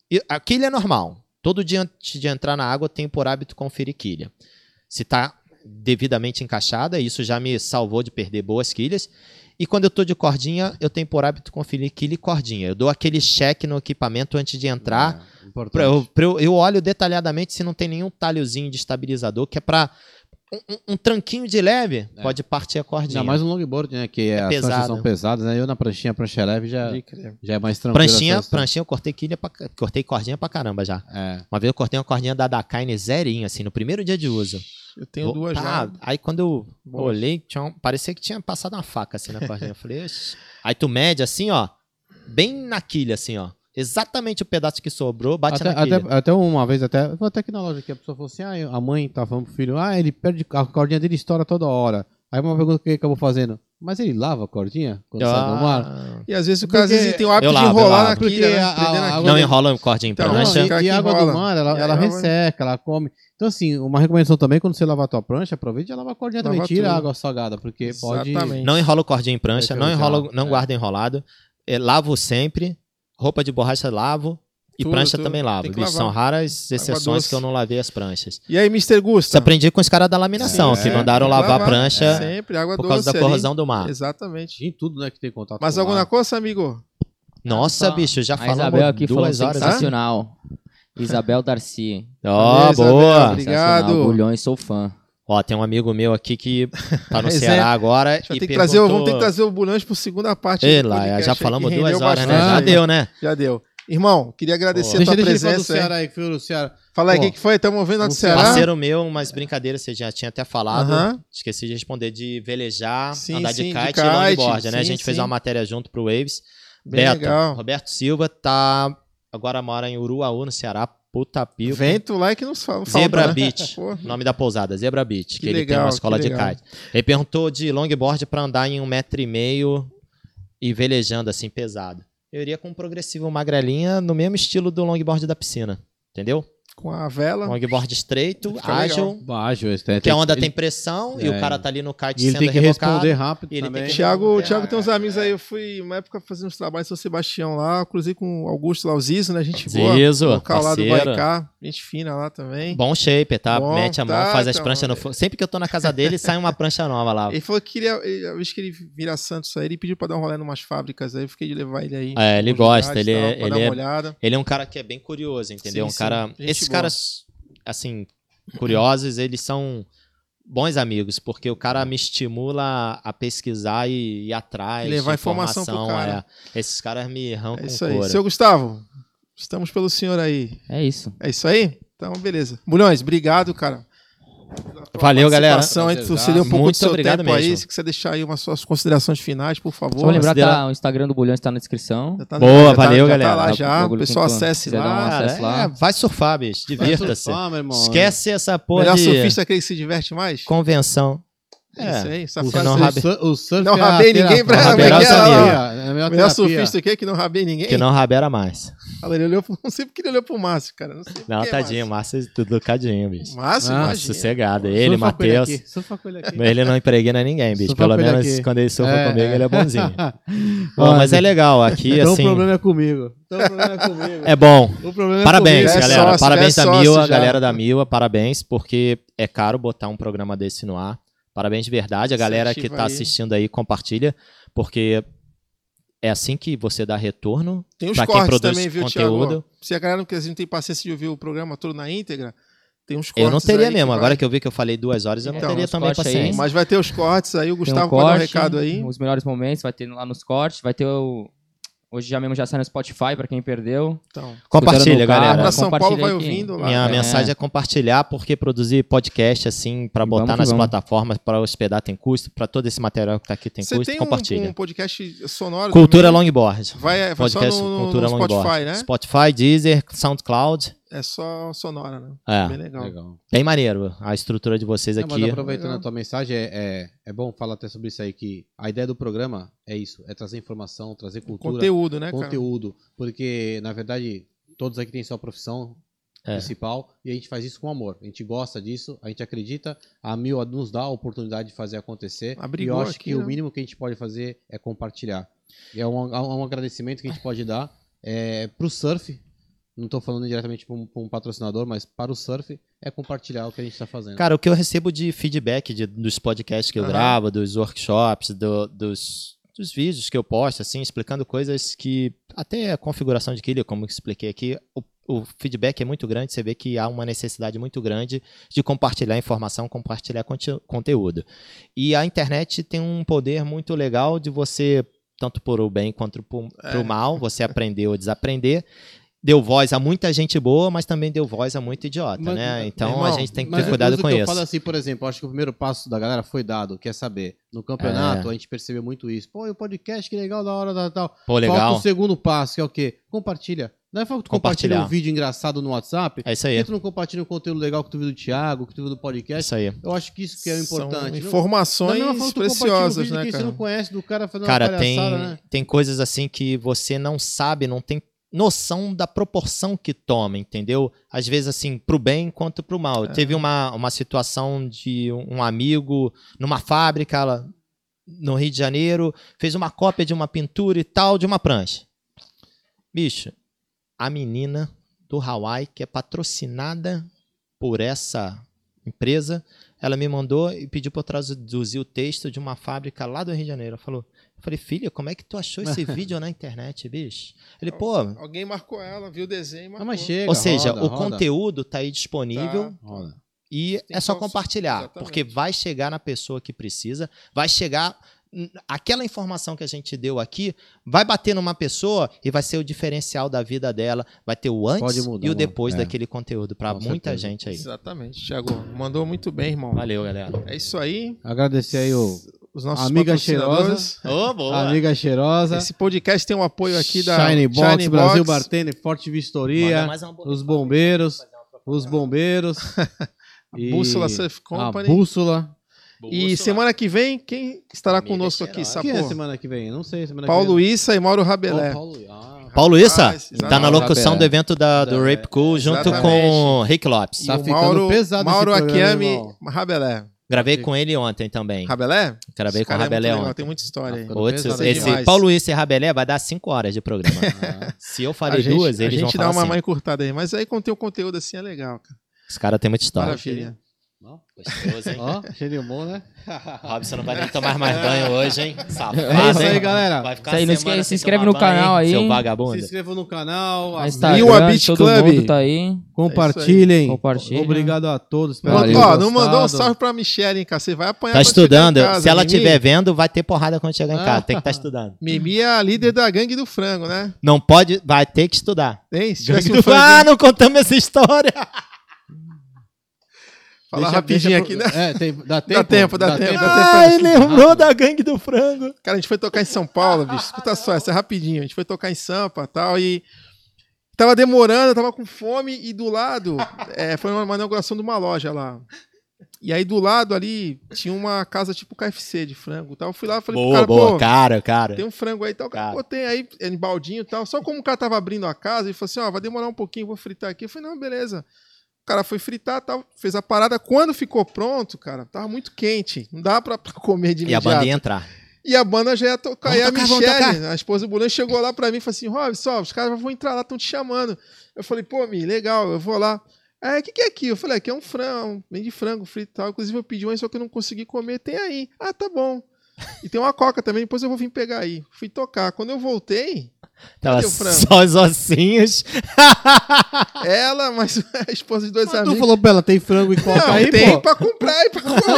E a quilha é normal. Todo dia antes de entrar na água, eu tenho por hábito conferir quilha. se tá devidamente encaixada, isso já me salvou de perder boas quilhas. E quando eu tô de cordinha, eu tenho por hábito conferir quilha e cordinha. Eu dou aquele check no equipamento antes de entrar. É. Pra eu, pra eu, eu olho detalhadamente se não tem nenhum talhozinho de estabilizador, que é pra um, um- tranquinho de leve, É. pode partir a cordinha. Ainda mais um longboard, né? Que É as pesado. pranchas são pesadas, né? Eu na pranchinha, prancha leve já, já é mais tranquilo. pranchinha, pranchinha eu cortei quilha pra, cortei cordinha pra caramba já. É. Uma vez eu cortei uma cordinha da Dakaine zerinho, assim, no primeiro dia de uso. Eu tenho Vou- duas tá, lá. Aí quando eu Boa. olhei, tinha parecia que tinha passado uma faca assim na cordinha. Eu falei, "Oxe." aí tu mede assim, ó, bem na quilha, assim, ó. Exatamente o pedaço que sobrou, bate Até, até, até uma vez, até, foi até aqui na loja que a pessoa falou assim: ah, a mãe tá falando pro filho, ah, ele perde a cordinha dele estoura toda hora. Aí uma pergunta que ele acabou fazendo: mas ele lava a cordinha quando sai do mar? Ah, E às vezes o cara às vezes tem o hábito de lavo, eu enrolar na quilha, Porque né? a- a- quilha. não enrola cordinha em Então, prancha. não, e, e que a água enrola. do mar, ela, ela resseca, ela come. Então, assim, uma recomendação também, quando você lavar a tua prancha, aproveite e lava a cordinha também. Lava Tira tudo. a água salgada, porque pode. Exatamente. Não enrola o cordinha em prancha, Vai não enrola, não é. guarda enrolado. É, lavo sempre. Roupa de borracha lavo. E Tudo, prancha tudo. também lavo. Bicho, lavar. são raras exceções que eu não lavei as pranchas. E aí, Mr. Gusta? Isso aprendi com os caras da laminação, Sim, que é. mandaram que lavar a prancha Sempre, água por causa doce da ali. corrosão do mar. Exatamente. Em tudo, né, que tem contato Mais com o alguma mar. coisa, amigo? Nossa, bicho, já falamos Isabel aqui falou duas horas. sensacional. Isabel Darcy. Ó, Beleza, boa. Obrigado. Bulhões, sou fã. Ó, tem um amigo meu aqui que tá no Mas é, Ceará agora e trazer, vamos ter que trazer o Bulhões por segunda parte. Ei, do lá, podcast já falamos duas horas, né? bastante Já aí. deu, né? Já deu. Irmão, queria agradecer a Deixa, tua deixa ele falar do presença. aí. Ceará aí, que foi o Ceará. Fala aí, o que, que foi? Estamos vendo lá do um Ceará. Parceiro meu, umas brincadeiras você já tinha até falado. Aham. Esqueci de responder de velejar, Sim, andar de sim, de kite, kite, e longboard, né? a sim, gente fez sim. uma matéria junto pro Waves. Bem Beto, legal. Roberto Silva tá agora mora em Uruaú, no Ceará, puta pico. Vento lá é que nos fala. Zebra falta, né? Beach, Pô, nome da pousada, Zebra Beach, que, Que ele tem legal, uma escola de kite. Ele perguntou de longboard pra andar em um metro e meio e velejando assim, pesado. Eu iria com um progressivo magrelinha no mesmo estilo do longboard da piscina, entendeu? Com a vela. Longboard estreito, ágil, Baixo, esse tem- que a onda ele- tem pressão e É. o cara tá ali no kite E ele sendo tem que rebocado. responder rápido e ele tem também. que- Thiago, o É, Thiago tem uns é, amigos aí, eu fui uma época fazendo uns trabalhos em São Sebastião lá, cruzei com o Augusto lá, o Zizo, né? Gente boa. Zizo, local lá do. Baicá, gente fina lá também. Bom shape, tá? Bom, Mete a mão, tá, faz as então, pranchas no é. fogo. Sempre que eu tô na casa dele, sai uma prancha nova lá. Ele falou que queria, ele- a vez que ele vira Santos aí, ele pediu pra dar um rolê em umas fábricas aí, eu fiquei de levar ele aí. É, ele gosta, ele e é- ele dar é- uma olhada. Ele é um cara que é bem curioso, entendeu? Sim, um sim. cara. Esses boa. Caras, assim, curiosos, eles são bons amigos, porque o cara me estimula a pesquisar e ir atrás. Levar de informação pro cara. é. Esses caras me arrancam É isso aí. coura. Seu Gustavo, estamos pelo senhor aí. É isso. É isso aí? Então, beleza. Bulhões, obrigado, cara. Valeu, galera. aí, Prazerzaço. cedeu um pouco Muito do seu obrigado tempo aí. mesmo. Se quiser deixar aí umas suas considerações finais, por favor. Só vou lembrar que considera- tá, o Instagram do Bulhões tá na descrição. Tá Boa, já tá- valeu, já galera. Tá lá Tá, já. o pessoal acesse lá. Acesse lá. é, vai surfar, bicho. Divirta-se. Surfar, meu irmão. Esquece essa porra Melhor de surfista é aquele que se diverte mais? convenção. É isso aí. Essa O, frase não o, rabe- o surf Não é rabei ninguém pra- Rabeira É é a melhor surfista aqui que não rabei ninguém. Que não rabera mais. Fala, ele olhou pro... Não sei porque ele olhou pro Márcio, cara. Não sei Não, que, tadinho, Márcio é tudo educadinho, bicho. Márcio, Ah, imagina. Sossegado. Ele, Matheus. ele não impregna ninguém, bicho. Pelo menos aqui. quando ele surfa É, comigo, é. ele é bonzinho. Bom, mas é legal. Aqui, Então assim. o problema é comigo. Então o problema é comigo. É bom. O é Parabéns, É galera. parabéns é da Mila, galera da Mila. Parabéns, porque é caro botar um programa desse no ar. Parabéns de verdade. A galera que tá aí. assistindo aí, compartilha, porque é assim que você dá retorno Tem os pra quem cortes produz também, viu, conteúdo. Thiago? Se a galera não, quer- não tem paciência de ouvir o programa todo na íntegra, tem uns cortes Eu não teria mesmo. vai- Agora que eu vi que eu falei duas horas, eu não Então, teria também cortes aí. paciência. Mas vai ter os cortes aí, o Tem um Gustavo pode dar um corte, recado aí. Os melhores momentos, vai ter lá nos cortes, vai ter o. Hoje já mesmo já sai no Spotify pra quem perdeu. Então, Compartilha, carro, galera. pra São Paulo vai aqui. ouvindo lá. Minha É. mensagem é compartilhar, porque produzir podcast assim, pra Vamos botar nas vamos. plataformas, pra hospedar tem custo, pra todo esse material que tá aqui tem Você custo, tem um, compartilha. um podcast sonoro Cultura também? Longboard. Vai, vai só Podcast no, no- Cultura no Spotify, Longboard. né? Spotify, Deezer, SoundCloud. É só sonora, né? É, Bem legal. Legal. bem maneiro a estrutura de vocês Não, mas aqui. aproveitando Legal. a tua mensagem, é, é, é bom falar até sobre isso aí, que a ideia do programa é isso, é trazer informação, trazer cultura, Conteúdo, né, cara? conteúdo, porque, na verdade, todos aqui têm sua profissão É. principal e a gente faz isso com amor. A gente gosta disso, a gente acredita, a Mil nos dá a oportunidade de fazer acontecer Abrigou e eu acho aqui, que né? o mínimo que a gente pode fazer é compartilhar. E é um, é um agradecimento que a gente pode dar é, pro surf, não tô falando diretamente para um, pra um patrocinador, mas para o surf, é compartilhar o que a gente tá fazendo. Cara, o que eu recebo de feedback de- dos podcasts que eu Aham. gravo, dos workshops, do- dos, dos vídeos que eu posto, assim, explicando coisas que. Até a configuração de quilha, como eu expliquei aqui, o, o feedback é muito grande, você vê que há uma necessidade muito grande de compartilhar informação, compartilhar conte- conteúdo. E a internet tem um poder muito legal de você, tanto por o bem quanto por, É. pro mal, você aprender ou desaprender. Deu voz a muita gente boa, mas também deu voz a muito idiota, Mas, né? Então irmão, a gente tem que Mas ter cuidado mas o com que isso. Eu falo assim, por exemplo, acho que o primeiro passo da galera foi dado, quer saber. No campeonato, É. a gente percebeu muito isso. Pô, e o podcast, que legal, da hora, tal, tal. Pô, Falta legal. o segundo passo, que é o quê? Compartilha. Não é falta tu compartilhar um vídeo engraçado no WhatsApp. É isso aí. que tu não compartilha um conteúdo legal que tu viu do Thiago, que tu viu do É podcast? isso aí. Eu acho que isso que é o importante. São Não- informações da compartilha um preciosas, vídeo né, que cara? você não conhece do cara fazendo Cara, uma tem, palhaçada, né? tem coisas assim que você não sabe, não tem noção da proporção que toma, entendeu? Às vezes, assim, pro bem quanto pro mal. É. Teve uma, uma situação de um amigo numa fábrica lá no Rio de Janeiro, fez uma cópia de uma pintura e tal, de uma prancha. Bicho, a menina do Hawaii, que é patrocinada por essa empresa, ela me mandou e pediu para eu traduzir o texto de uma fábrica lá do Rio de Janeiro. Ela falou, eu falei, filha, como é que tu achou esse vídeo na internet, bicho? Ele, pô, Alguém marcou ela, viu o desenho e Ah, marcou. mas chega, ou seja, roda, o roda. conteúdo tá aí disponível Tá. Roda. e Tem é só compartilhar, exatamente. porque vai chegar na pessoa que precisa, vai chegar aquela informação que a gente deu aqui, vai bater numa pessoa e vai ser o diferencial da vida dela, vai ter o antes mudar, e o mano. depois É. daquele conteúdo para muita certeza. gente aí. Exatamente, Thiago. Mandou muito bem, irmão. Valeu, galera. É isso aí. Agradecer aí o Os nossos Amiga patrocinadores. Ô, boa. Amiga Cheirosa, Esse podcast tem o apoio aqui da Shiny Box, Shiny Brasil Box. Bartender, Forte Vistoria, um os bombeiros, os bombeiros, e Bússola Surf a Company. Bússola. E Bússola. semana que vem, quem estará Amiga conosco aqui, cheirosa. Sapô? Quem é semana que vem? Não sei, semana Paulo que vem. Issa e Mauro Oh, Rabelé. Paulo, ah, Paulo Issa Rapaz, tá na locução do evento da, do Rape Cool junto exatamente. com Rick Lopes. Tá ficando Mauro, pesado esse Mauro Akiami. Rabelé. Gravei com ele ontem também. Rabelé? Gravei com o é Rabelé legal, ontem. Tem muita história aí. ficando Outro- pesado esse demais. Paulo Issa e Rabelé vai dar 5 horas de programa. Ah, Se eu A falei duas, a eles vão gente dá falar uma assim. mais encurtada aí. Mas aí quando tem um conteúdo assim é legal, cara. Esse cara tem muita história. Maravilha. Gostoso, hein? ó, cheirinho bom, né? Robson não vai nem tomar mais banho hoje, hein? Safado, É isso aí, hein? galera. Vai ficar Isso aí, não esquece, se inscreve no canal banho, aí, Seu hein? Se vagabundo. inscrevam no canal, a- Instagram, E Beach todo Club. mundo tá aí. compartilhem. Compartilha. Obrigado a todos. Valeu. ó, não mandou um salve pra Michelle, hein, cara? Você vai apanhar Tá estudando. casa, Se ela estiver vendo, vai ter porrada quando chegar em casa. Tem que estar estudando. Mimi é a líder da gangue do frango, né? Não pode, vai ter que estudar. Hein? Se tivesse um ah, não contamos essa história. Fala Deixa- rapidinho deixa aqui, pro- né? É, tem, dá tempo? tempo, dá tempo, dá tempo. Ai, lembrou da gangue do frango. Cara, a gente foi tocar em São Paulo, bicho. Escuta só, essa é rapidinho. A gente foi tocar em Sampa e tal, e tava demorando, tava com fome, e do lado, é, foi uma, uma inauguração de uma loja lá. E aí do lado ali tinha uma casa tipo KFC de frango e tal. Eu fui lá e falei pro Boa, cara, boa, pô, cara, cara. tem um frango aí e tal. Cara. Pô, tem aí em baldinho e tal. Só como o cara tava abrindo a casa, ele falou assim: ó, vai demorar um pouquinho, vou fritar aqui. Eu falei, não, beleza. O cara foi fritar tal, fez a parada. Quando ficou pronto, cara, tava muito quente. Não dá pra pra comer de E a imediato. banda ia entrar. E a banda já ia tocar. Vamos e a tocar, Michelle, a esposa do Bulan, chegou lá pra mim e falou assim: Robson, os caras vão entrar lá, estão te chamando. Eu falei, pô, Mi, legal, eu vou lá. É, o que, que é aqui? Eu falei, aqui é um frango, vem de frango frito e tal. Inclusive, eu pedi um, só que eu não consegui comer. Tem aí. Ah, tá bom. E tem uma coca também, depois eu vou vir pegar aí. Fui tocar. Quando eu voltei, Tava só os ossinhos. ela, mas a esposa de dois Mas tu amigos. falou pra ela, tem frango e coca Não, aí, tem pô? pra comprar e pra comer.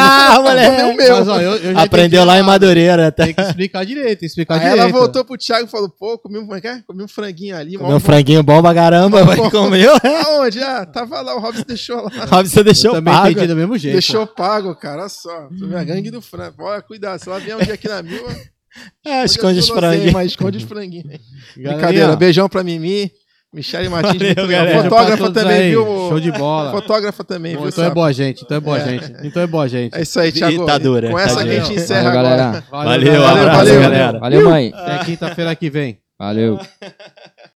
Ah, moleque. o meu. Mas, ó, eu, eu Aprendeu lá em. Madureira. Tá? Tem que explicar direito, tem que explicar Aí direito. ela voltou pro Thiago e falou: pô, comi um, como é que é? comi um franguinho ali. Comeu um franguinho bom pra caramba. Vai comer. Aonde? Ah, tava lá, o Robson deixou lá. Robson Eu deixou também pago. entendi do mesmo jeito. Deixou pago, cara, olha só. Minha gangue do frango. Olha, cuidado, vier um dia aqui na mil, É, esconde os franguinhos. Mas esconde os franguinhos. Brincadeira, beijão pra Mimi. Michele Martins, Valeu, muito galera. Fotógrafa também, aí, viu? Show de bola. Fotógrafa também, Bom, viu? então é Sapo? boa gente, então é boa É. gente. Então é boa gente. É isso aí, Thiago. tá dura, Com tá essa dura. que a gente encerra Valeu, agora. galera. Valeu, galera. abraço, valeu. galera. Valeu, mãe. Até quinta-feira que vem. Valeu.